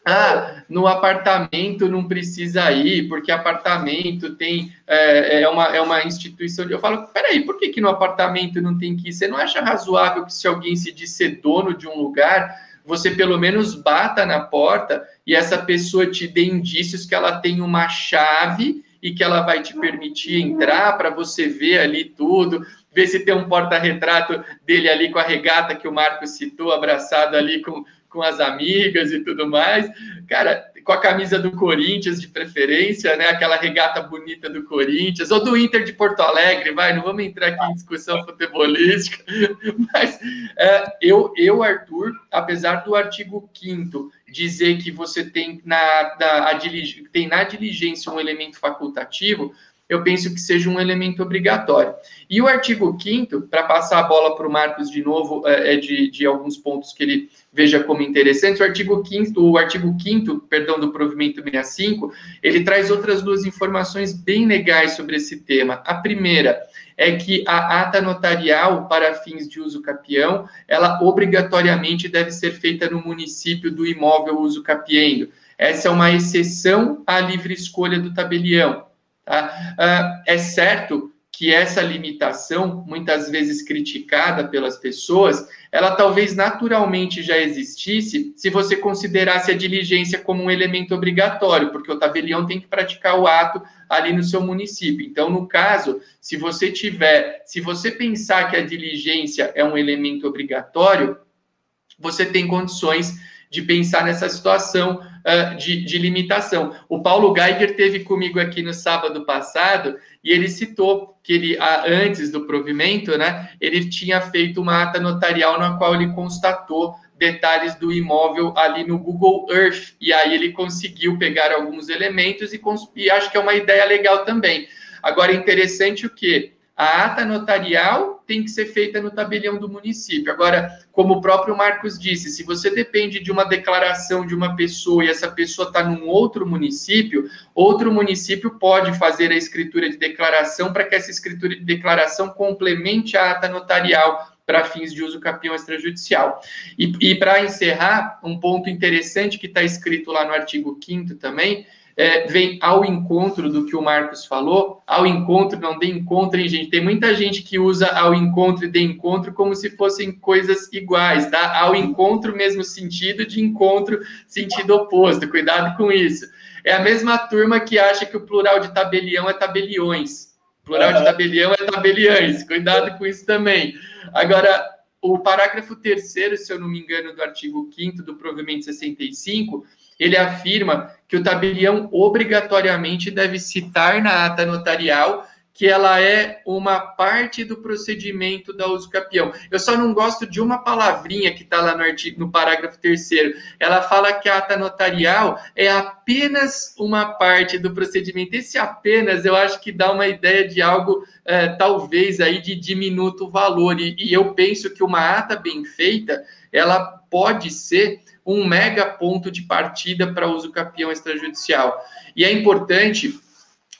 ah, no apartamento não precisa ir, porque apartamento tem é, é, uma, é uma instituição. Eu falo, peraí, por que, que no apartamento não tem que ir? Você não acha razoável que se alguém se diz ser dono de um lugar, você pelo menos bata na porta e essa pessoa te dê indícios que ela tem uma chave e que ela vai te permitir entrar para você ver ali tudo, ver se tem um porta-retrato dele ali com a regata que o Marco citou, abraçado ali com, com as amigas e tudo mais. Cara, com a camisa do Corinthians de preferência, né? Aquela regata bonita do Corinthians, ou do Inter de Porto Alegre, vai, não vamos entrar aqui em discussão futebolística, mas é, eu, eu, Arthur, apesar do artigo 5 dizer que você tem na, na, a, tem na diligência um elemento facultativo, eu penso que seja um elemento obrigatório. E o artigo 5 para passar a bola para o Marcos de novo, é, é de, de alguns pontos que ele veja como interessantes, o artigo 5 o artigo 5 perdão, do provimento 65, ele traz outras duas informações bem legais sobre esse tema. A primeira é que a ata notarial para fins de uso capião, ela obrigatoriamente deve ser feita no município do imóvel uso capiendo. Essa é uma exceção à livre escolha do tabelião. Tá? Uh, é certo que essa limitação, muitas vezes criticada pelas pessoas, ela talvez naturalmente já existisse se você considerasse a diligência como um elemento obrigatório, porque o tabelião tem que praticar o ato ali no seu município. Então, no caso, se você tiver, se você pensar que a diligência é um elemento obrigatório, você tem condições de pensar nessa situação uh, de, de, limitação. O Paulo Geiger teve comigo aqui no sábado passado e ele citou que ele, antes do provimento, né, ele tinha feito uma ata notarial na qual ele constatou detalhes do imóvel ali no Google Earth, e aí ele conseguiu pegar alguns elementos e, e acho que é uma ideia legal também. Agora, interessante o que? A ata notarial tem que ser feita no tabelião do município. Agora, como o próprio Marcos disse, se você depende de uma declaração de uma pessoa e essa pessoa está num outro município, outro município pode fazer a escritura de declaração para que essa escritura de declaração complemente a ata notarial para fins de uso capião extrajudicial. E, e para encerrar, um ponto interessante que está escrito lá no artigo 5 também, é, vem ao encontro do que o Marcos falou, ao encontro, não de encontro, hein, gente? Tem muita gente que usa ao encontro e de encontro como se fossem coisas iguais, tá? Ao encontro, mesmo sentido, de encontro, sentido oposto. Cuidado com isso. É a mesma turma que acha que o plural de tabelião é tabeliões. Plural de tabelião é tabeliães. Cuidado com isso também. Agora, o parágrafo terceiro, se eu não me engano, do artigo 5 do provimento 65, ele afirma que o tabelião obrigatoriamente deve citar na ata notarial que ela é uma parte do procedimento da uso capião. Eu só não gosto de uma palavrinha que está lá no, artigo, no parágrafo terceiro. Ela fala que a ata notarial é apenas uma parte do procedimento. Esse apenas eu acho que dá uma ideia de algo é, talvez aí de diminuto valor. E, e eu penso que uma ata bem feita, ela pode ser um mega ponto de partida para uso capião extrajudicial. E é importante,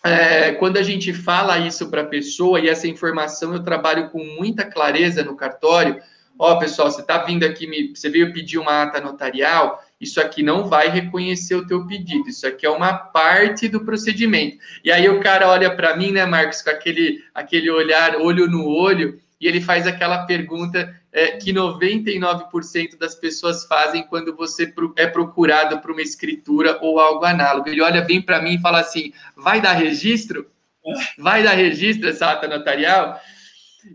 é, quando a gente fala isso para a pessoa, e essa informação eu trabalho com muita clareza no cartório, ó, pessoal, você está vindo aqui, me, você veio pedir uma ata notarial, isso aqui não vai reconhecer o teu pedido, isso aqui é uma parte do procedimento. E aí o cara olha para mim, né, Marcos, com aquele, aquele olhar, olho no olho, e ele faz aquela pergunta é, que 99% das pessoas fazem quando você é procurado por uma escritura ou algo análogo. Ele olha bem para mim e fala assim: vai dar registro? Vai dar registro essa ata notarial?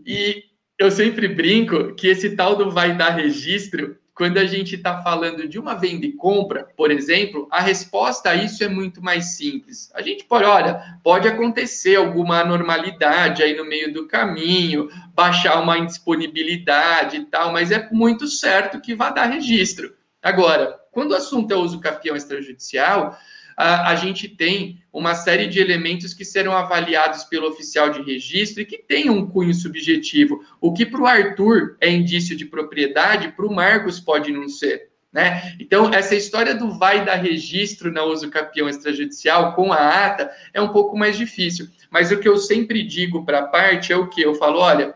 E eu sempre brinco que esse tal do vai dar registro quando a gente está falando de uma venda e compra, por exemplo, a resposta a isso é muito mais simples. A gente pode, olha, pode acontecer alguma anormalidade aí no meio do caminho, baixar uma indisponibilidade e tal, mas é muito certo que vai dar registro. Agora, quando o assunto é uso capião extrajudicial, a, gente tem uma série de elementos que serão avaliados pelo oficial de registro e que tem um cunho subjetivo. O que para o Arthur é indício de propriedade, para o Marcos pode não ser. Né? Então, essa história do vai dar registro na uso capião extrajudicial com a ata é um pouco mais difícil. Mas o que eu sempre digo para a parte é o que? Eu falo: olha,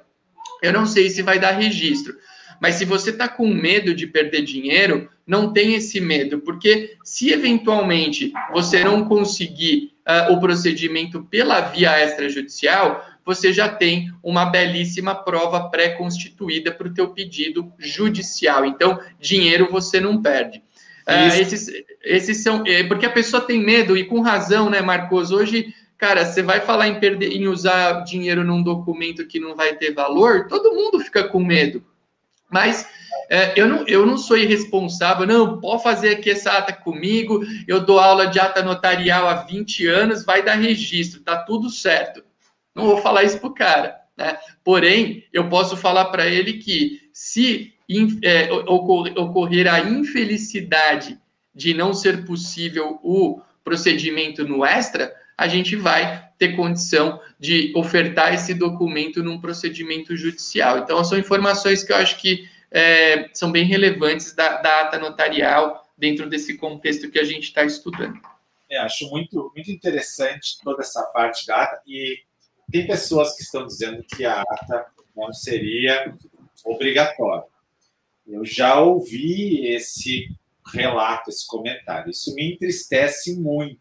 eu não sei se vai dar registro, mas se você está com medo de perder dinheiro, não tem esse medo, porque se eventualmente você não conseguir uh, o procedimento pela via extrajudicial, você já tem uma belíssima prova pré-constituída para o teu pedido judicial. Então, dinheiro você não perde. Uh, esses, esses são. É, porque a pessoa tem medo, e com razão, né, Marcos? Hoje, cara, você vai falar em, perder, em usar dinheiro num documento que não vai ter valor, todo mundo fica com medo. Mas é, eu, não, eu não sou irresponsável, não, pode fazer aqui essa ata comigo, eu dou aula de ata notarial há 20 anos, vai dar registro, tá tudo certo. Não vou falar isso pro cara, né? Porém, eu posso falar para ele que se é, ocorrer a infelicidade de não ser possível o procedimento no extra, a gente vai ter condição de ofertar esse documento num procedimento judicial. Então, são informações que eu acho que é, são bem relevantes da, da, ata notarial dentro desse contexto que a gente está estudando. É, acho muito, muito interessante toda essa parte da ata, e tem pessoas que estão dizendo que a ata não seria obrigatória. Eu já ouvi esse relato, esse comentário. Isso me entristece muito,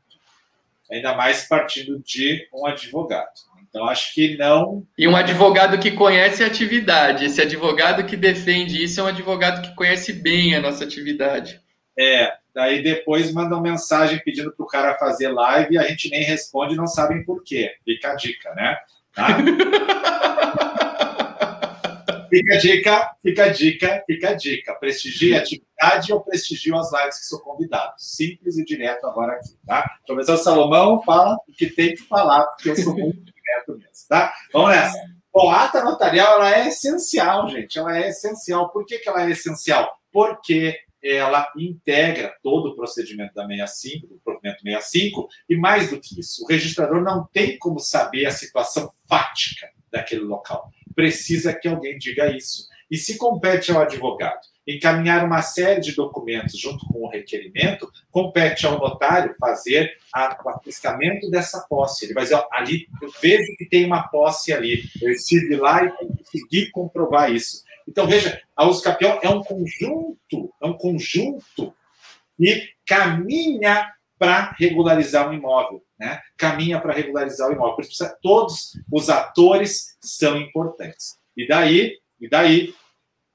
ainda mais partindo de um advogado. Então, acho que não. E um advogado que conhece a atividade. Esse advogado que defende isso é um advogado que conhece bem a nossa atividade. É, daí depois mandam mensagem pedindo para o cara fazer live e a gente nem responde não sabem por quê. Fica a dica, né? Tá? fica a dica, fica a dica, fica a dica. Prestigie a atividade ou prestigio as lives que sou convidado. Simples e direto agora aqui, tá? Professor Salomão fala o que tem que falar, porque eu sou muito direto mesmo, tá? Vamos nessa. Bom, a ata notarial ela é essencial, gente. Ela é essencial. Por que, que ela é essencial? Porque ela integra todo o procedimento da 65, do provimento 65, e mais do que isso, o registrador não tem como saber a situação fática daquele local. Precisa que alguém diga isso. E se compete ao advogado encaminhar uma série de documentos junto com o requerimento, compete ao notário fazer a, o atestamento dessa posse. Ele vai dizer, ó, ali, eu vejo que tem uma posse ali, eu estive lá e consegui comprovar isso. Então, veja, a uso capião é um conjunto, é um conjunto e caminha para regularizar um imóvel, né? Caminha para regularizar o imóvel. Por isso, todos os atores são importantes. E daí, e daí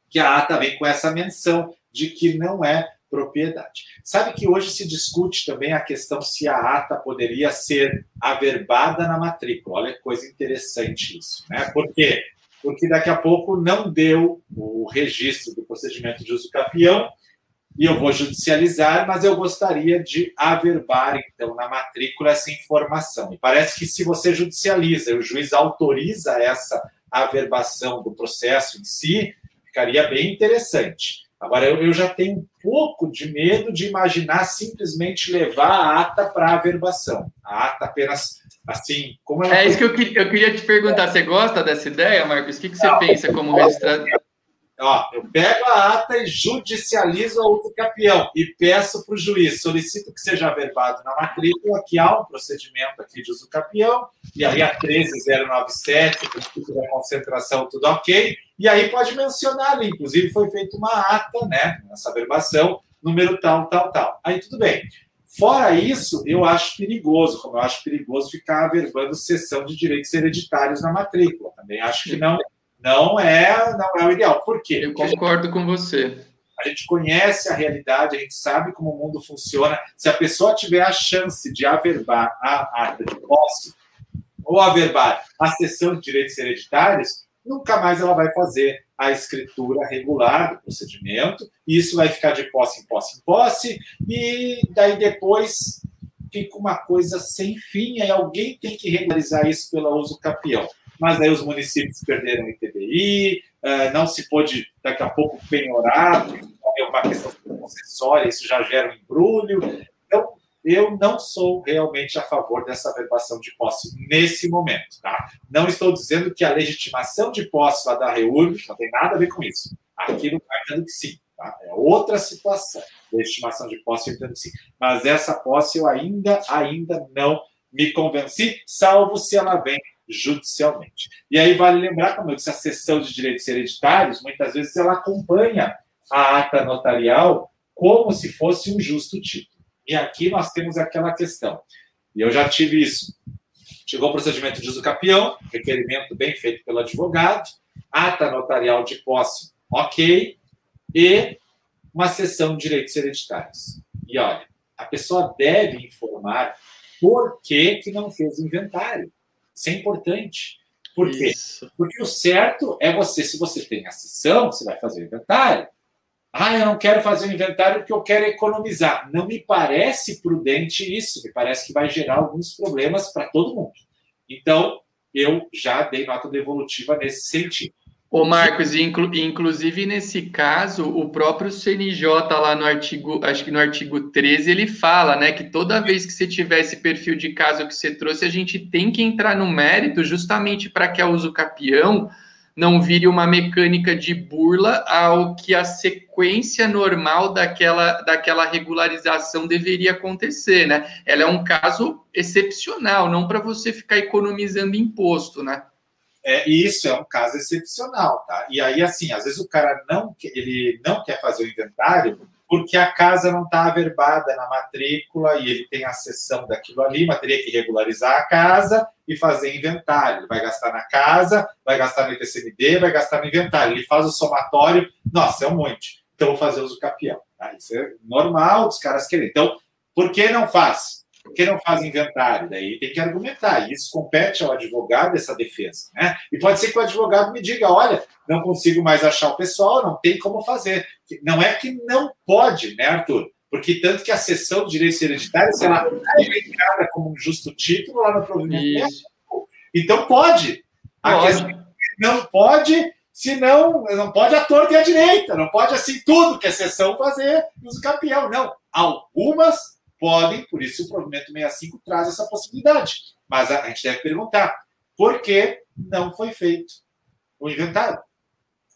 que a ata vem com essa menção de que não é propriedade. Sabe que hoje se discute também a questão se a ata poderia ser averbada na matrícula. Olha que coisa interessante isso, né? Por quê? Porque daqui a pouco não deu o registro do procedimento de uso capião e eu vou judicializar, mas eu gostaria de averbar, então, na matrícula essa informação. E parece que se você judicializa, o juiz autoriza essa averbação do processo em si, ficaria bem interessante. Agora, eu, eu já tenho um pouco de medo de imaginar simplesmente levar a ata para averbação. A ata apenas assim, como ela É isso que eu, eu queria te perguntar. Você gosta dessa ideia, Marcos? O que, que você Não, pensa como registrado? Ó, eu pego a ata e judicializo a uso capião e peço para o juiz, solicito que seja averbado na matrícula, que há um procedimento aqui de uso capião, e aí a 13097, o princípio da concentração, tudo ok, e aí pode mencionar ali, inclusive foi feita uma ata, né, nessa averbação, número tal, tal, tal. Aí tudo bem. Fora isso, eu acho perigoso, como eu acho perigoso ficar averbando sessão de direitos hereditários na matrícula. Também acho que não não é, não é o ideal. Por quê? Eu concordo com você. A gente conhece a realidade, a gente sabe como o mundo funciona. Se a pessoa tiver a chance de averbar a de posse ou averbar a cessão de direitos hereditários, nunca mais ela vai fazer a escritura regular do procedimento, e isso vai ficar de posse em posse em posse, e daí depois fica uma coisa sem fim, aí alguém tem que regularizar isso pelo uso capião mas aí os municípios perderam o ITBI, eh, não se pôde daqui a pouco penhorar, é uma questão concessória, isso já gera um embrulho. Então, eu não sou realmente a favor dessa verbação de posse nesse momento. Tá? Não estou dizendo que a legitimação de posse lá da REURB não tem nada a ver com isso. Aqui não está dizendo que sim. Tá? É outra situação. Legitimação de posse eu entendo que sim. Mas essa posse eu ainda, ainda não me convenci, salvo se ela vem judicialmente. E aí vale lembrar, como eu disse, a sessão de direitos hereditários, muitas vezes ela acompanha a ata notarial como se fosse um justo título. E aqui nós temos aquela questão. E eu já tive isso. Chegou o procedimento de uso capião, requerimento bem feito pelo advogado, ata notarial de posse, ok, e uma sessão de direitos hereditários. E olha, a pessoa deve informar por que, que não fez o inventário. Isso é importante. Por quê? Isso. Porque o certo é você, se você tem a sessão, você vai fazer o inventário. Ah, eu não quero fazer o inventário porque eu quero economizar. Não me parece prudente isso, me parece que vai gerar alguns problemas para todo mundo. Então, eu já dei nota devolutiva nesse sentido. Ô Marcos, inclu inclusive nesse caso, o próprio CNJ lá no artigo, acho que no artigo 13, ele fala, né, que toda vez que você tiver esse perfil de caso que você trouxe, a gente tem que entrar no mérito justamente para que a uso capião não vire uma mecânica de burla ao que a sequência normal daquela, daquela regularização deveria acontecer, né? Ela é um caso excepcional, não para você ficar economizando imposto, né? É, isso é um caso excepcional, tá? E aí, assim, às vezes o cara não, ele não quer fazer o inventário porque a casa não está averbada na matrícula e ele tem a sessão daquilo ali, mas teria que regularizar a casa e fazer inventário. Ele vai gastar na casa, vai gastar no ITCMD, vai gastar no inventário. Ele faz o somatório, nossa, é um monte. Então, vou fazer uso capião. Tá? Isso é normal dos caras querem. Então, por que não faz? Por que não faz inventário? Daí tem que argumentar. Isso compete ao advogado essa defesa. Né? E pode ser que o advogado me diga: olha, não consigo mais achar o pessoal, não tem como fazer. Não é que não pode, né, Arthur? Porque tanto que a sessão de direitos hereditários ela é publicada como um justo título lá no provimento. Então pode. A pode. questão não pode, se não, não pode a torta e a direita, não pode assim tudo que a sessão fazer uso campeão. Não. Algumas podem, por isso o provimento 65 traz essa possibilidade. Mas a, a gente deve perguntar por que não foi feito o inventário.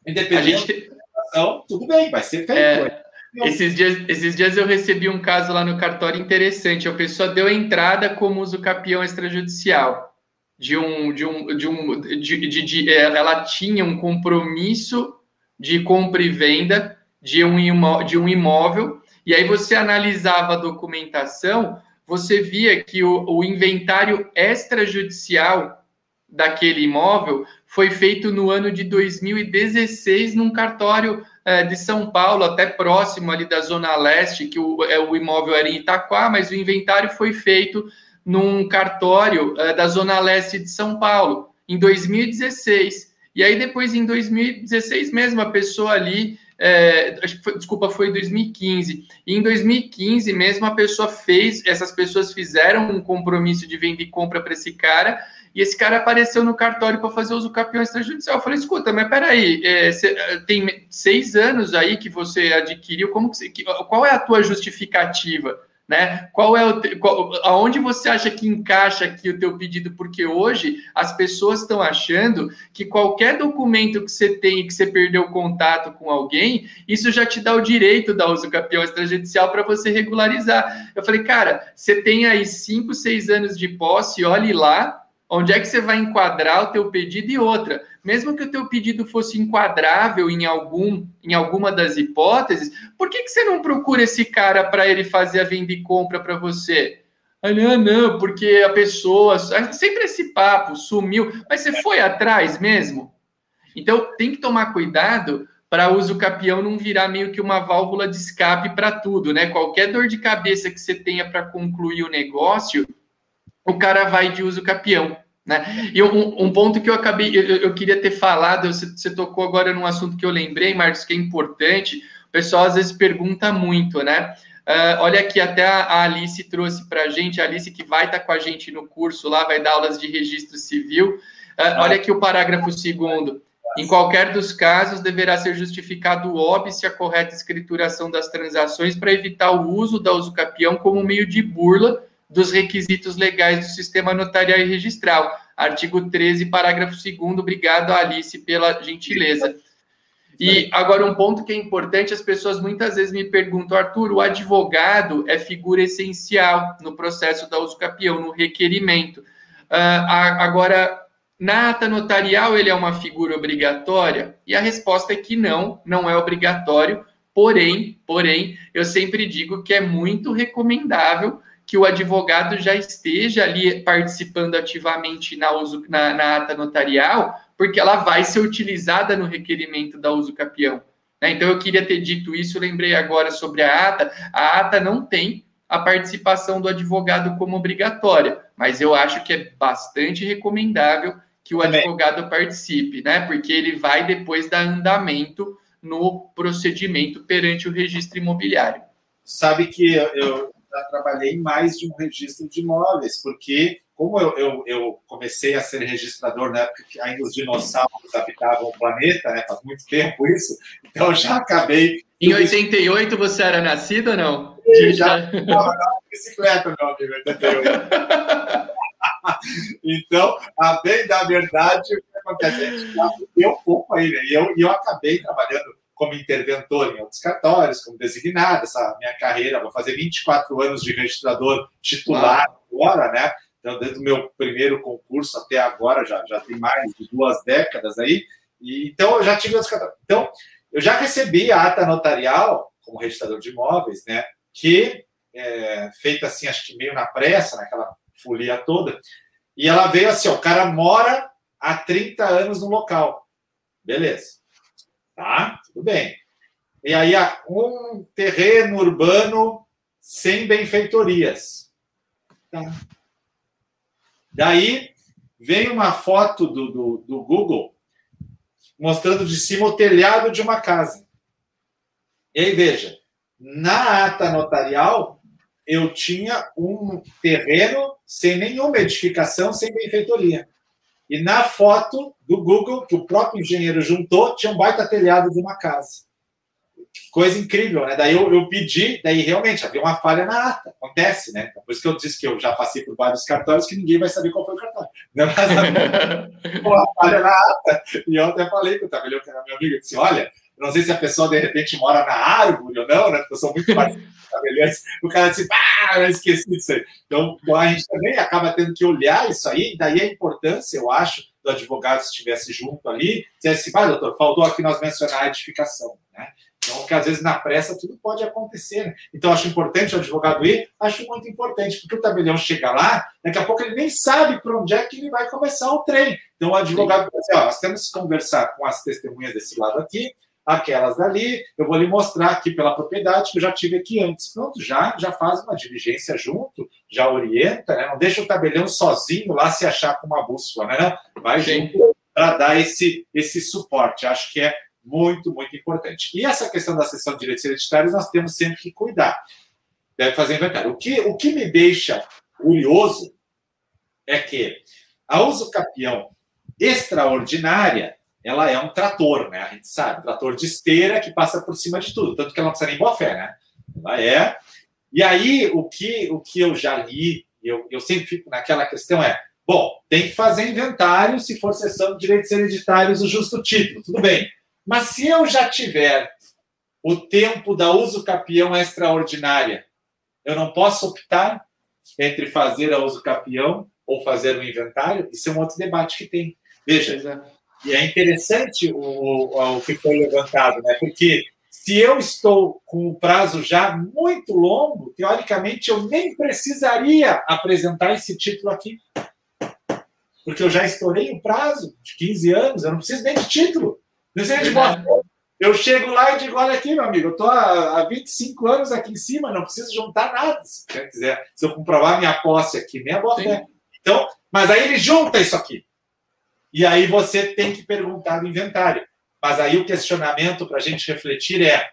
Independente gente... da tudo bem, vai ser feito. É... Esses dias, esses dias eu recebi um caso lá no cartório interessante. A pessoa deu entrada como uso capião extrajudicial. De um, de um, de um, de, de, de, é, ela tinha um compromisso de compra e venda de um, imó, de um imóvel e aí você analisava a documentação, você via que o, o inventário extrajudicial daquele imóvel foi feito no ano de 2016 num cartório é, de São Paulo, até próximo ali da Zona Leste, que o, é, o imóvel era em Itaquá, mas o inventário foi feito num cartório é, da Zona Leste de São Paulo, em 2016. E aí, depois, em 2016 mesmo, a pessoa ali é, foi, desculpa, foi em 2015. E em 2015 mesmo a pessoa fez, essas pessoas fizeram um compromisso de venda e compra para esse cara, e esse cara apareceu no cartório para fazer uso campeão extrajudicial. Eu falei, escuta, mas peraí, é, cê, tem seis anos aí que você adquiriu, como que, que, qual é a tua justificativa? Né? Qual é o qual, aonde você acha que encaixa aqui o teu pedido? Porque hoje as pessoas estão achando que qualquer documento que você tem que você perdeu contato com alguém, isso já te dá o direito da uso campeão extrajudicial para você regularizar. Eu falei, cara, você tem aí cinco, seis anos de posse, olhe lá, onde é que você vai enquadrar o teu pedido e outra mesmo que o teu pedido fosse enquadrável em algum em alguma das hipóteses, por que, que você não procura esse cara para ele fazer a venda e compra para você? Ah, não, não, porque a pessoa sempre esse papo sumiu, mas você foi atrás mesmo? Então tem que tomar cuidado para uso capião não virar meio que uma válvula de escape para tudo, né? Qualquer dor de cabeça que você tenha para concluir o negócio, o cara vai de uso capião. Né? E um, um, ponto que eu acabei, eu, eu, queria ter falado, você, você tocou agora num assunto que eu lembrei, Marcos, que é importante. O pessoal às vezes pergunta muito, né? Uh, olha aqui, até a Alice trouxe para a gente, a Alice que vai estar tá com a gente no curso lá, vai dar aulas de registro civil. Uh, olha aqui o parágrafo segundo. Em qualquer dos casos, deverá ser justificado o óbice a correta escrituração das transações para evitar o uso da usucapião como meio de burla dos requisitos legais do sistema notarial e registral. Artigo 13, parágrafo 2 Obrigado, Alice, pela gentileza. E agora, um ponto que é importante, as pessoas muitas vezes me perguntam, Arthur, o advogado é figura essencial no processo da uso capião, no requerimento. Uh, agora, na ata notarial, ele é uma figura obrigatória? E a resposta é que não, não é obrigatório, porém, porém, eu sempre digo que é muito recomendável que o advogado já esteja ali participando ativamente na, uso, na, na ata notarial, porque ela vai ser utilizada no requerimento da uso capião. Né? Então, eu queria ter dito isso, lembrei agora sobre a ata. A ata não tem a participação do advogado como obrigatória, mas eu acho que é bastante recomendável que o advogado participe, né? Porque ele vai depois dar andamento no procedimento perante o registro imobiliário. Sabe que eu, trabalhei em mais de um registro de imóveis, porque como eu, eu, eu, comecei a ser registrador na época que ainda os dinossauros habitavam o planeta, né? Faz muito tempo isso, então eu já acabei. Em 88 você era nascido ou não? já estava na bicicleta, meu amigo, 88. então, a bem da verdade, o que acontece? Gente já um pouco aí, né? E eu, eu acabei trabalhando como interventor em outros cartórios, como designado, essa minha carreira, vou fazer 24 anos de registrador titular agora, né? Então, desde o meu primeiro concurso até agora, já, já tem mais de duas décadas aí. E, então, eu já tive outros cartórios. Então, eu já recebi a ata notarial, como registrador de imóveis, né? Que, é, feita assim, acho que meio na pressa, naquela folia toda, e ela veio assim: ó, o cara mora há 30 anos no local. Beleza. Tá? Tudo bem. E aí, um terreno urbano sem benfeitorias. Tá. Daí, vem uma foto do, do, do Google mostrando de cima o telhado de uma casa. E aí, veja, na ata notarial, eu tinha um terreno sem nenhuma edificação, sem benfeitoria. E na foto do Google, que o próprio engenheiro juntou, tinha um baita telhado de uma casa. Coisa incrível, né? Daí eu, eu pedi, daí realmente havia uma falha na ata. Acontece, né? Por isso que eu disse que eu já passei por vários cartórios que ninguém vai saber qual foi o cartório. Não, mas uma falha na ata. E eu até falei com o tabelião, que era meu amigo, eu disse: olha, não sei se a pessoa de repente mora na árvore ou não, né? Porque eu sou muito parecido o cara disse, ah, eu esqueci disso aí. Então, a gente também acaba tendo que olhar isso aí, daí a importância, eu acho, do advogado se estivesse junto ali, dissesse, vai, doutor, faltou aqui nós mencionar a edificação, né? Então, porque às vezes na pressa tudo pode acontecer. Né? Então, acho importante o advogado ir, acho muito importante, porque o tabelião chega lá, daqui a pouco ele nem sabe para onde é que ele vai começar o trem. Então, o advogado vai dizer: ó, nós temos que conversar com as testemunhas desse lado aqui, aquelas dali, eu vou lhe mostrar aqui pela propriedade que eu já tive aqui antes. Pronto, já, já faz uma diligência junto, já orienta, né? não deixa o tabelião sozinho lá se achar com uma bússola, né? Vai Sim. junto para dar esse, esse suporte. Acho que é muito, muito importante. E essa questão da sessão de direitos hereditários nós temos sempre que cuidar. Deve fazer inventário. O que, o que me deixa curioso é que a uso capião extraordinária ela é um trator, né? A gente sabe, trator de esteira que passa por cima de tudo, tanto que ela não precisa nem boa fé, né? Ela é. E aí, o que, o que eu já li, eu, eu sempre fico naquela questão é, bom, tem que fazer inventário se for sessão de direitos hereditários o justo título, tudo bem. Mas se eu já tiver o tempo da uso capião extraordinária, eu não posso optar entre fazer a uso capião ou fazer o inventário? Isso é um outro debate que tem. Veja, e é interessante o, o que foi levantado, né? Porque se eu estou com o prazo já muito longo, teoricamente eu nem precisaria apresentar esse título aqui. Porque eu já estourei o prazo de 15 anos, eu não preciso nem de título. Não de boa. Eu chego lá e digo: olha aqui, meu amigo, eu estou há, há 25 anos aqui em cima, não preciso juntar nada. Se quiser, se eu comprovar minha posse aqui, nem a boa fé. Então, mas aí ele junta isso aqui. E aí você tem que perguntar no inventário. Mas aí o questionamento para a gente refletir é: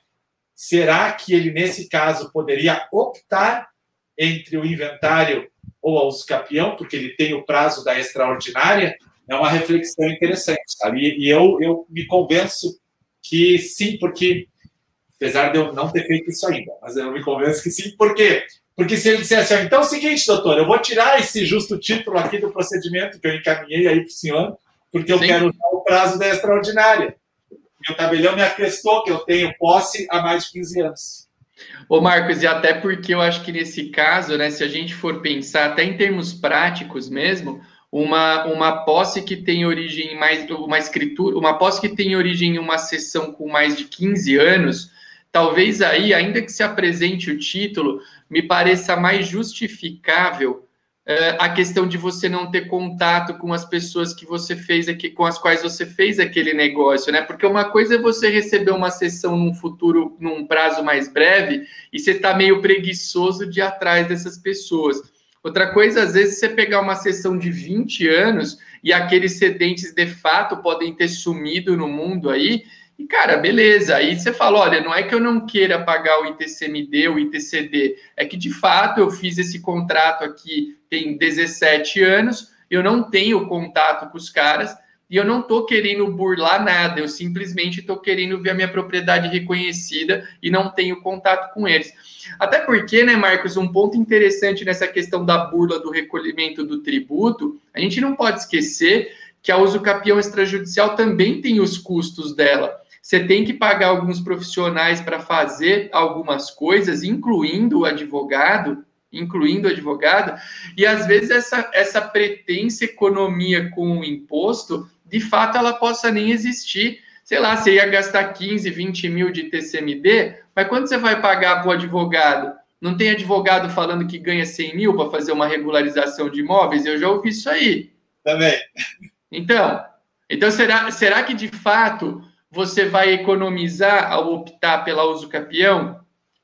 será que ele, nesse caso, poderia optar entre o inventário ou a capião, porque ele tem o prazo da extraordinária? É uma reflexão interessante, sabe? E eu, eu me convenço que sim, porque, apesar de eu não ter feito isso ainda, mas eu me convenço que sim, por quê? Porque se ele dissesse assim, então é o seguinte, doutor, eu vou tirar esse justo título aqui do procedimento que eu encaminhei aí para o senhor, porque eu Sim. quero usar o prazo da extraordinária. O tabelião me atestou que eu tenho posse há mais de 15 anos. Ô Marcos, e até porque eu acho que nesse caso, né, se a gente for pensar até em termos práticos mesmo, uma, uma posse que tem origem em mais uma escritura, uma posse que tem origem em uma sessão com mais de 15 anos, talvez aí, ainda que se apresente o título, me pareça mais justificável a questão de você não ter contato com as pessoas que você fez aqui, com as quais você fez aquele negócio, né? Porque uma coisa é você receber uma sessão num futuro, num prazo mais breve, e você está meio preguiçoso de ir atrás dessas pessoas. Outra coisa, às vezes, você pegar uma sessão de 20 anos e aqueles sedentes de fato podem ter sumido no mundo aí. E, cara, beleza. Aí você fala: olha, não é que eu não queira pagar o ITCMD, o ITCD, é que de fato eu fiz esse contrato aqui tem 17 anos, eu não tenho contato com os caras e eu não estou querendo burlar nada, eu simplesmente estou querendo ver a minha propriedade reconhecida e não tenho contato com eles. Até porque, né, Marcos, um ponto interessante nessa questão da burla do recolhimento do tributo, a gente não pode esquecer que a uso capião extrajudicial também tem os custos dela. Você tem que pagar alguns profissionais para fazer algumas coisas, incluindo o advogado, incluindo o advogado, e às vezes essa, essa pretensa economia com o imposto de fato ela possa nem existir. Sei lá, você ia gastar 15, 20 mil de TCMD, mas quando você vai pagar para o advogado? Não tem advogado falando que ganha 100 mil para fazer uma regularização de imóveis? Eu já ouvi isso aí. Também. Então, então será, será que de fato você vai economizar ao optar pela uso capião?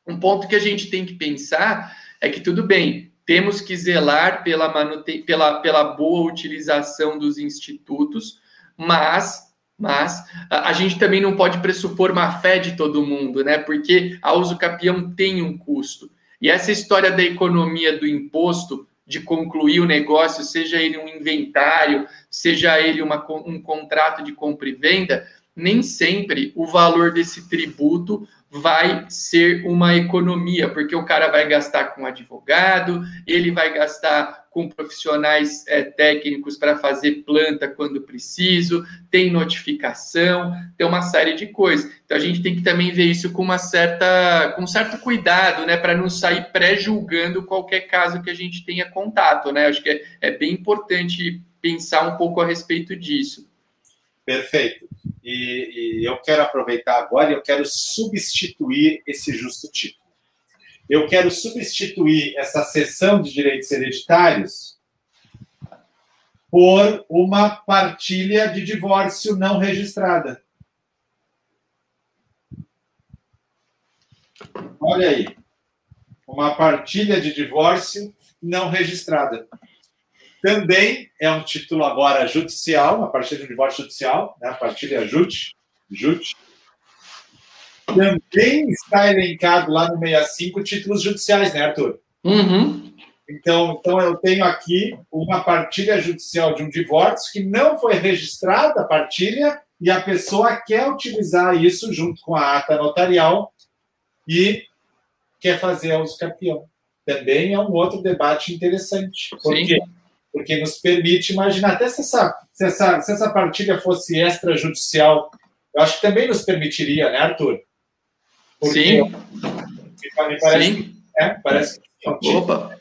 Um ponto que a gente tem que pensar é que tudo bem, temos que zelar pela, manute... pela, pela boa utilização dos institutos, mas mas a, gente também não pode pressupor má fé de todo mundo, né? Porque a uso capião tem um custo. E essa história da economia do imposto, de concluir o negócio, seja ele um inventário, seja ele uma, um contrato de compra e venda, nem sempre o valor desse tributo vai ser uma economia, porque o cara vai gastar com advogado, ele vai gastar com profissionais é, técnicos para fazer planta quando preciso, tem notificação, tem uma série de coisas. Então a gente tem que também ver isso com uma certa, com um certo cuidado, né, para não sair pré-julgando qualquer caso que a gente tenha contato, né? Acho que é, é bem importante pensar um pouco a respeito disso. Perfeito. E, e eu quero aproveitar agora e eu quero substituir esse justo título. Eu quero substituir essa sessão de direitos hereditários por uma partilha de divórcio não registrada. Olha aí. Uma partilha de divórcio não registrada. Também é um título agora judicial, a partilha de divórcio judicial, né? a partilha jute, jute. Também está elencado lá no 65 títulos judiciais, né, Arthur? Uhum. Então, então eu tenho aqui uma partilha judicial de um divórcio que não foi registrada a partilha e a pessoa quer utilizar isso junto com a ata notarial e quer fazer a uso campeão. Também é um outro debate interessante. Porque Sim porque nos permite imaginar, até se essa, se essa, se essa partilha fosse extrajudicial, eu acho que também nos permitiria, né, Arthur? Porque, Sim. Me parece, Sim. Que, é, parece que Opa.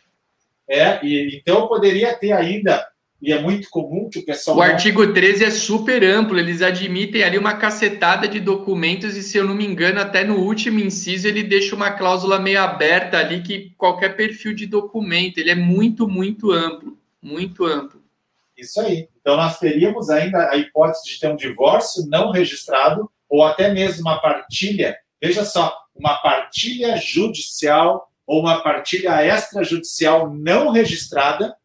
É, e, então poderia ter ainda, e é muito comum que o pessoal. O artigo 13 é super amplo, eles admitem ali uma cacetada de documentos, e se eu não me engano, até no último inciso ele deixa uma cláusula meio aberta ali que qualquer perfil de documento, ele é muito, muito amplo muito amplo. Isso aí. Então, nós teríamos ainda a hipótese de ter um divórcio não registrado ou até mesmo uma partilha. Veja só, uma partilha judicial ou uma partilha extrajudicial não registrada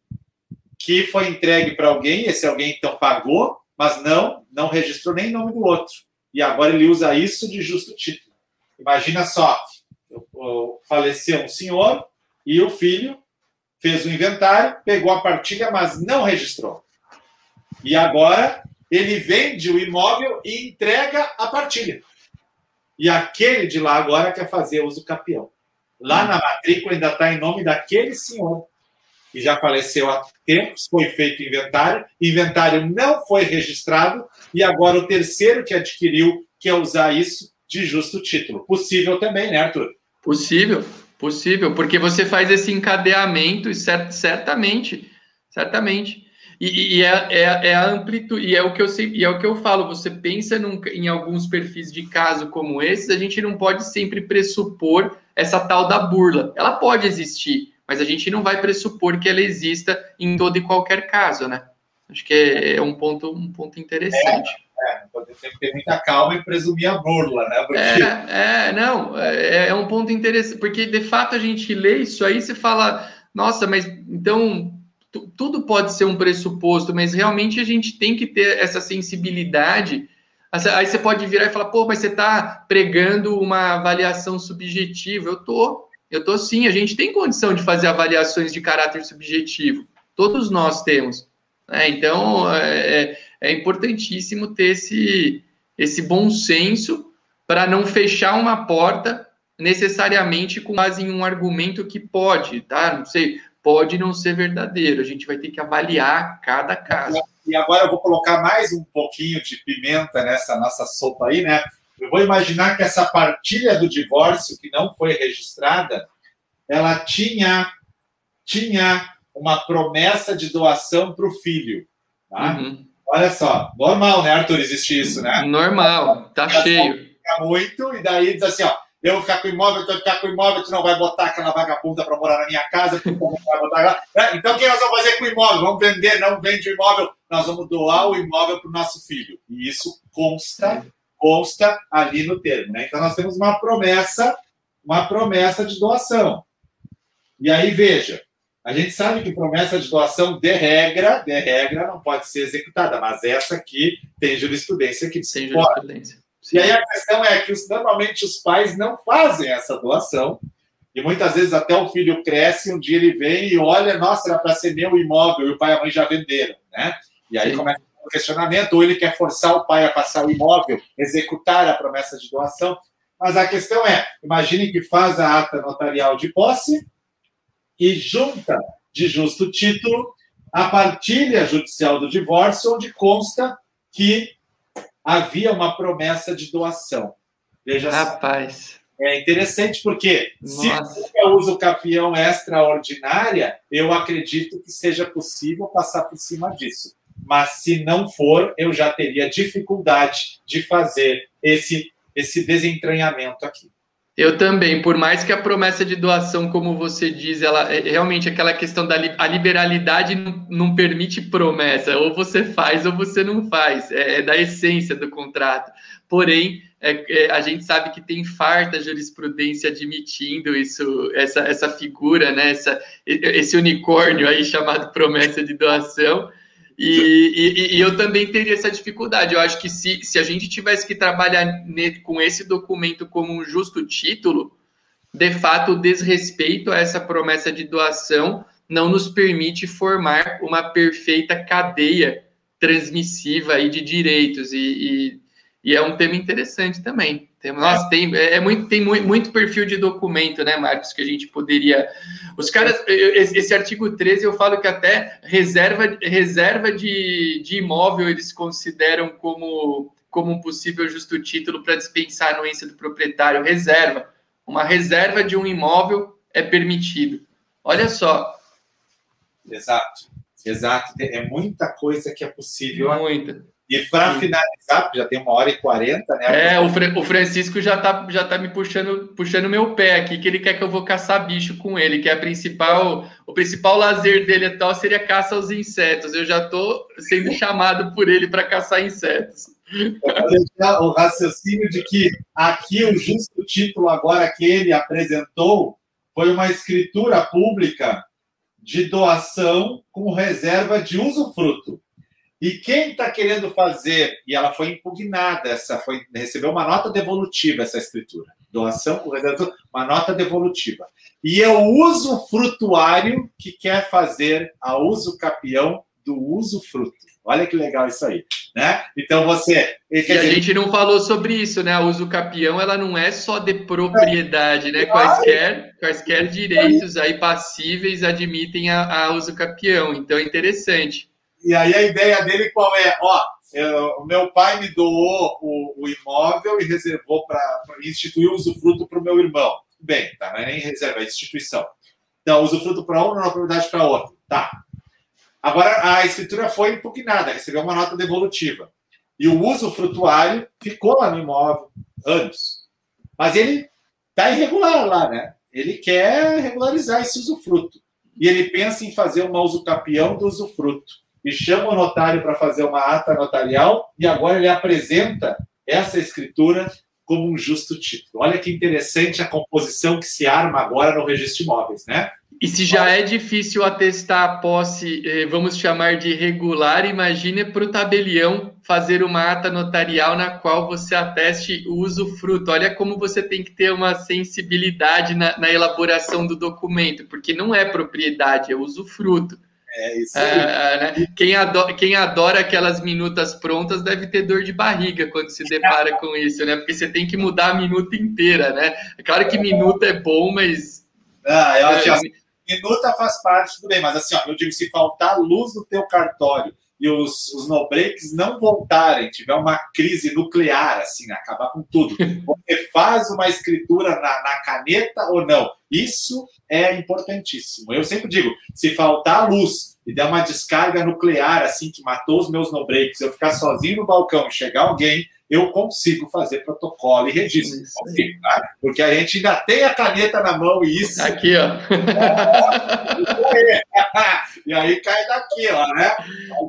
que foi entregue para alguém, esse alguém então pagou, mas não, não registrou nem nome do outro. E agora ele usa isso de justo título. Imagina só, faleceu um senhor e o filho fez o inventário, pegou a partilha, mas não registrou. E agora ele vende o imóvel e entrega a partilha. E aquele de lá agora quer fazer uso capião. Lá na matrícula ainda está em nome daquele senhor que já faleceu há tempos, foi feito inventário, inventário não foi registrado e agora o terceiro que adquiriu quer usar isso de justo título. Possível também, né, Arthur? Possível. Possível, porque você faz esse encadeamento e cert, certamente, certamente. E, e é, é, é, a amplitude, e é o que eu é o que eu falo, você pensa num, em alguns perfis de caso como esses, a gente não pode sempre pressupor essa tal da burla. Ela pode existir, mas a gente não vai pressupor que ela exista em todo e qualquer caso, né? Acho que é, é um ponto, um ponto interessante. É. É, tem que ter muita calma e presumir a burla, né? Porque... É, é, não, é, é, um ponto interessante, porque de fato a gente lê isso aí, você fala, nossa, mas então tudo pode ser um pressuposto, mas realmente a gente tem que ter essa sensibilidade. Aí você pode virar e falar, pô, mas você está pregando uma avaliação subjetiva. Eu tô, eu tô sim. A gente tem condição de fazer avaliações de caráter subjetivo. Todos nós temos. É, então é, é, importantíssimo ter esse, esse bom senso para não fechar uma porta necessariamente com base em um argumento que pode, tá? Não sei, pode não ser verdadeiro. A gente vai ter que avaliar cada caso. E agora eu vou colocar mais um pouquinho de pimenta nessa nossa sopa aí, né? Eu vou imaginar que essa partilha do divórcio que não foi registrada, ela tinha tinha uma promessa de doação para o filho, tá? Uhum. Olha só, normal, né, Arthur? Existe isso, né? Normal, tá cheio. Muito, e daí diz assim, ó, eu vou ficar com o imóvel, tu vai ficar com o imóvel, tu não vai botar aquela vagabunda para morar na minha casa, tu não vai botar lá. É, então, o que nós vamos fazer com o imóvel? Vamos vender, não vende o imóvel, nós vamos doar o imóvel para o nosso filho. E isso consta, consta ali no termo. Né? Então, nós temos uma promessa, uma promessa de doação. E aí, veja, a gente sabe que promessa de doação, de regra, de regra, não pode ser executada, mas essa aqui tem jurisprudência que tem jurisprudência. E aí a questão é que normalmente os pais não fazem essa doação, e muitas vezes até o filho cresce, um dia ele vem e olha, nossa, era para ser meu imóvel, e o pai e a mãe já venderam, né? E aí Sim. começa o questionamento, ou ele quer forçar o pai a passar o imóvel, executar a promessa de doação. Mas a questão é, imagine que faz a ata notarial de posse e junta de justo título a partilha judicial do divórcio, onde consta que havia uma promessa de doação. Veja Rapaz. É interessante porque Nossa. se eu uso capião extraordinária, eu acredito que seja possível passar por cima disso. Mas se não for, eu já teria dificuldade de fazer esse esse desentranhamento aqui. Eu também, por mais que a promessa de doação, como você diz, ela é realmente aquela questão da a liberalidade não, não permite promessa, ou você faz ou você não faz, é, é da essência do contrato. Porém, é, é, a gente sabe que tem farta jurisprudência admitindo isso, essa, essa figura, né, essa, esse unicórnio aí chamado promessa de doação. E, e, e, eu também teria essa dificuldade. Eu acho que se, se a gente tivesse que trabalhar com esse documento como um justo título, de fato, o desrespeito a essa promessa de doação não nos permite formar uma perfeita cadeia transmissiva aí de direitos. E, e é um tema interessante também. Tem, nossa, tem, é, é muito, tem muito, muito, perfil de documento, né, Marcos, que a gente poderia. Os caras, esse artigo 13, eu falo que até reserva, reserva de, de imóvel eles consideram como, como um possível justo título para dispensar a anuência do proprietário. Reserva. Uma reserva de um imóvel é permitido. Olha só. Exato, exato. É muita coisa que é possível. Muita. E para finalizar, porque já tem uma hora e quarenta, né? É, o, Fra o Francisco já tá, já tá me puxando puxando meu pé aqui, que ele quer que eu vou caçar bicho com ele, que é a principal, o principal lazer dele e tal seria caça aos insetos. Eu já tô sendo chamado por ele para caçar insetos. o raciocínio de que aqui o justo título agora que ele apresentou foi uma escritura pública de doação com reserva de usufruto. E quem está querendo fazer, e ela foi impugnada, essa foi recebeu uma nota devolutiva essa escritura, doação por reserva, uma nota devolutiva. E é o uso frutuário que quer fazer a uso capião do uso fruto. Olha que legal isso aí, né? Então você. E dizer... a gente não falou sobre isso, né? A uso capião ela não é só de propriedade, né? Quaisquer, quaisquer direitos aí passíveis admitem a, a uso capião. Então é interessante. E aí a ideia dele qual é? Ó, eu, meu pai me doou o, o imóvel e reservou para instituir o usufruto para o meu irmão. Bem, tá, não é nem reserva, é instituição. Então, usufruto para um, não propriedade para outro. Tá. Agora, a escritura foi impugnada, recebeu uma nota devolutiva. E o uso frutuário ficou lá no imóvel anos. Mas ele está irregular lá, né? Ele quer regularizar esse usufruto. E ele pensa em fazer uma usucapião do usufruto e chama o notário para fazer uma ata notarial e agora ele apresenta essa escritura como um justo título. Olha que interessante a composição que se arma agora no registro de imóveis, né? E se já é difícil atestar a posse, eh, vamos chamar de regular, imagine para o tabelião fazer uma ata notarial na qual você ateste o usufruto. Olha como você tem que ter uma sensibilidade na, na elaboração do documento, porque não é propriedade, é usufruto. É isso aí. É, né? quem, adora, quem adora aquelas minutas prontas deve ter dor de barriga quando se depara com isso, né? Porque você tem que mudar a minuta inteira, né? É claro que minuta é bom, mas. Ah, eu acho que minuta faz parte, tudo bem, mas assim, ó, eu digo, se faltar luz no teu cartório e os, os no-breaks não voltarem, tiver uma crise nuclear, assim, acabar com tudo, você faz uma escritura na, na caneta ou não? Isso é importantíssimo. Eu sempre digo, se faltar luz e der uma descarga nuclear, assim, que matou os meus no-breaks, eu ficar sozinho no balcão e chegar alguém eu consigo fazer protocolo e registro. Consigo, tá? Porque a gente ainda tem a caneta na mão e isso. Aqui, ó. e aí cai daqui, ó, né?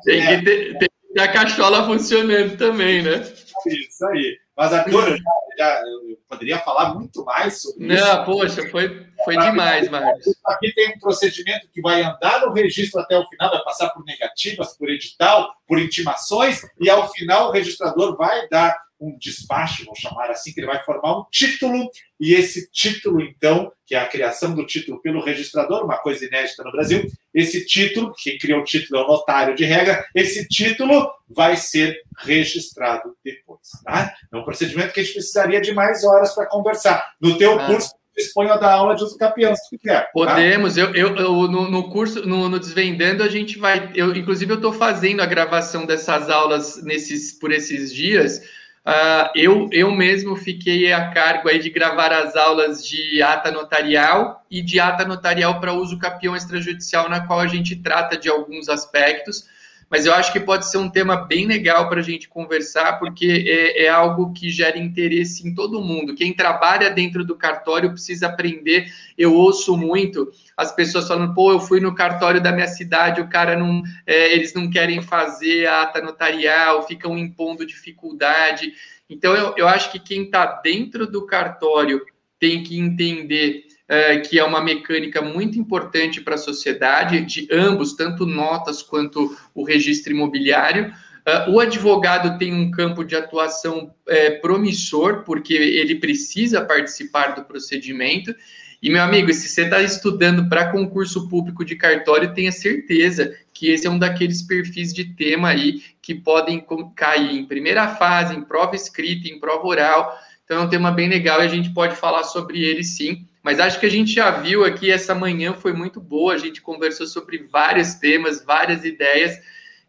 Tem que ter, tem que ter a cachola funcionando também, né? Isso aí. Mas, Arthur, eu, já, já, eu poderia falar muito mais sobre Não, isso. Não, poxa, foi, foi demais, Marcos. Aqui tem um procedimento que vai andar no registro até o final, vai passar por negativas, por edital, por intimações, e ao final o registrador vai dar um despacho, vou chamar assim, que ele vai formar um título, e esse título, então, que é a criação do título pelo registrador, uma coisa inédita no Brasil, esse título, quem criou o título é o notário de regra, esse título vai ser registrado depois. Tá? É um procedimento que a gente precisaria de mais horas para conversar. No teu ah. curso, disponha da aula de uso capião, se tu quer. Tá? Podemos, eu, eu, eu no, no, curso, no, no, Desvendando, a gente vai. Eu, inclusive, eu estou fazendo a gravação dessas aulas nesses, por esses dias. Uh, eu, eu mesmo fiquei a cargo aí de gravar as aulas de ata notarial e de ata notarial para uso capião extrajudicial, na qual a gente trata de alguns aspectos mas eu acho que pode ser um tema bem legal para a gente conversar, porque é, é, algo que gera interesse em todo mundo. Quem trabalha dentro do cartório precisa aprender. Eu ouço muito as pessoas falando, pô, eu fui no cartório da minha cidade, o cara não, é, eles não querem fazer a ata notarial, ficam impondo dificuldade. Então, eu, eu acho que quem está dentro do cartório tem que entender é, que é uma mecânica muito importante para a sociedade, de ambos, tanto notas quanto o registro imobiliário. Uh, o advogado tem um campo de atuação é, promissor, porque ele precisa participar do procedimento. E, meu amigo, se você está estudando para concurso público de cartório, tenha certeza que esse é um daqueles perfis de tema aí que podem cair em primeira fase, em prova escrita, em prova oral. Então, é um tema bem legal e a gente pode falar sobre ele sim. Mas acho que a gente já viu aqui, essa manhã foi muito boa, a gente conversou sobre vários temas, várias ideias.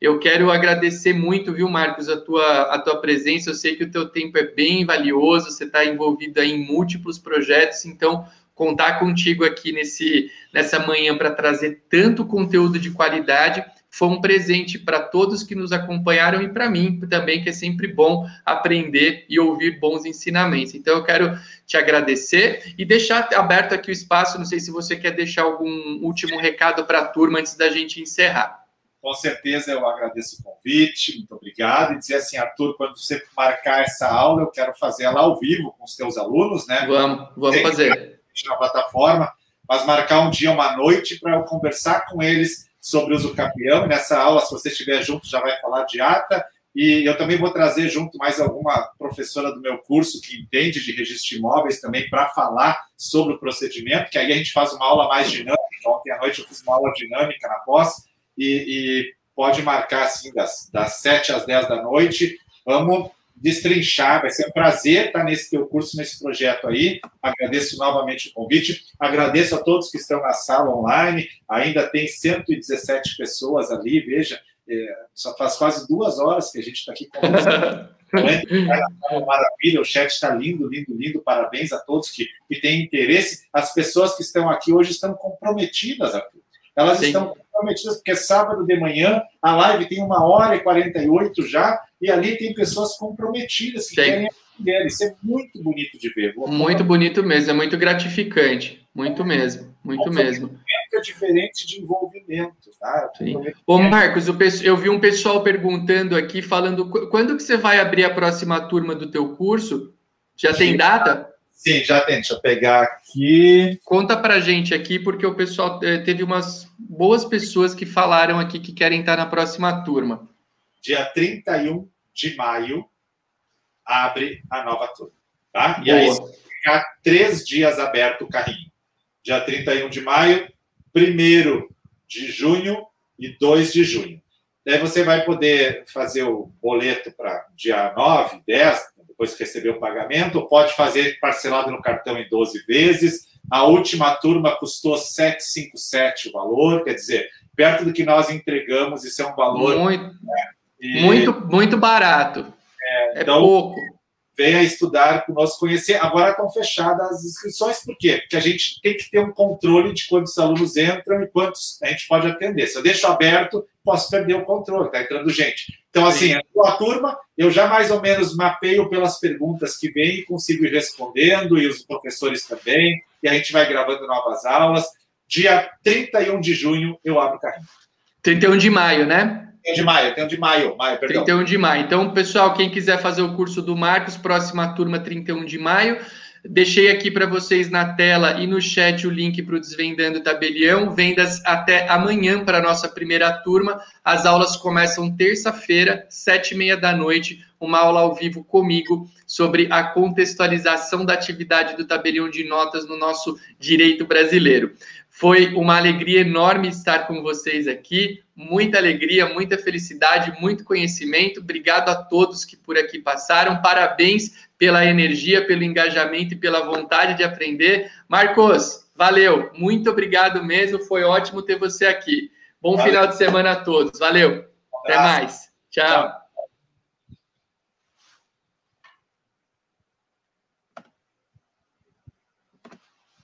Eu quero agradecer muito, viu, Marcos, a tua, a tua presença. Eu sei que o teu tempo é bem valioso, você está envolvido em múltiplos projetos, então contar contigo aqui nesse, nessa manhã para trazer tanto conteúdo de qualidade foi um presente para todos que nos acompanharam e para mim também, que é sempre bom aprender e ouvir bons ensinamentos. Então, eu quero te agradecer e deixar aberto aqui o espaço. Não sei se você quer deixar algum último recado para a turma antes da gente encerrar. Com certeza eu agradeço o convite, muito obrigado. E dizer assim, Arthur, quando você marcar essa aula, eu quero fazer ela ao vivo com os teus alunos, né? Vamos, vamos fazer. Na plataforma, mas marcar um dia, uma noite, para eu conversar com eles sobre uso capião. Nessa aula, se você estiver junto, já vai falar de ata. E eu também vou trazer junto mais alguma professora do meu curso que entende de registro de imóveis também para falar sobre o procedimento, que aí a gente faz uma aula mais dinâmica. Ontem à noite eu fiz uma aula dinâmica na pós e, e pode marcar assim das, das 7 às 10 da noite. Vamos destrinchar. Vai ser um prazer estar nesse teu curso, nesse projeto aí. Agradeço novamente o convite. Agradeço a todos que estão na sala online. Ainda tem 117 pessoas ali, veja. É, só faz quase duas horas que a gente está aqui conversando. Maravilha, o chat está lindo, lindo, lindo. Parabéns a todos que, que têm interesse. As pessoas que estão aqui hoje estão comprometidas, Arthur. Elas Sim. estão comprometidas porque sábado de manhã a live tem uma hora e 48 já, e ali tem pessoas comprometidas que Sim. querem aprender. Isso é muito bonito de ver. Muito bonito mesmo, é muito gratificante. Muito mesmo, muito mesmo. É diferente de envolvimento, tá? Sim. Ô, Marcos, eu vi um pessoal perguntando aqui, falando quando que você vai abrir a próxima turma do teu curso? Já Sim. tem data? Sim, já tem. Deixa eu pegar aqui. Conta pra gente aqui, porque o pessoal eh, teve umas boas pessoas que falaram aqui que querem estar na próxima turma. Dia 31 de maio abre a nova turma. Tá? E aí ficar três dias aberto o carrinho. Dia 31 de maio, 1 de junho e 2 de junho. Daí você vai poder fazer o boleto para dia 9, 10, depois que receber o pagamento, pode fazer parcelado no cartão em 12 vezes. A última turma custou 757 o valor, quer dizer, perto do que nós entregamos, isso é um valor. Muito, né, e... muito, muito barato. É, é então, pouco venha estudar conosco, conhecer. Agora estão fechadas as inscrições, por quê? Porque a gente tem que ter um controle de quantos alunos entram e quantos a gente pode atender. Se eu deixo aberto, posso perder o controle, está entrando gente. Então, assim, a turma, eu já mais ou menos mapeio pelas perguntas que vêm e consigo ir respondendo, e os professores também, e a gente vai gravando novas aulas. Dia 31 de junho, eu abro o carrinho. 31 de maio, né? de maio, tem um de maio, maio, perdão. 31 de maio. Então, pessoal, quem quiser fazer o curso do Marcos, próxima turma, 31 de maio. Deixei aqui para vocês na tela e no chat o link para o Desvendando Tabelião. Vendas até amanhã para a nossa primeira turma. As aulas começam terça-feira, sete e meia da noite. Uma aula ao vivo comigo sobre a contextualização da atividade do tabelião de notas no nosso direito brasileiro. Foi uma alegria enorme estar com vocês aqui. Muita alegria, muita felicidade, muito conhecimento. Obrigado a todos que por aqui passaram. Parabéns pela energia, pelo engajamento e pela vontade de aprender. Marcos, valeu. Muito obrigado mesmo. Foi ótimo ter você aqui. Bom valeu. final de semana a todos. Valeu. Um Até mais. Tchau. Tchau.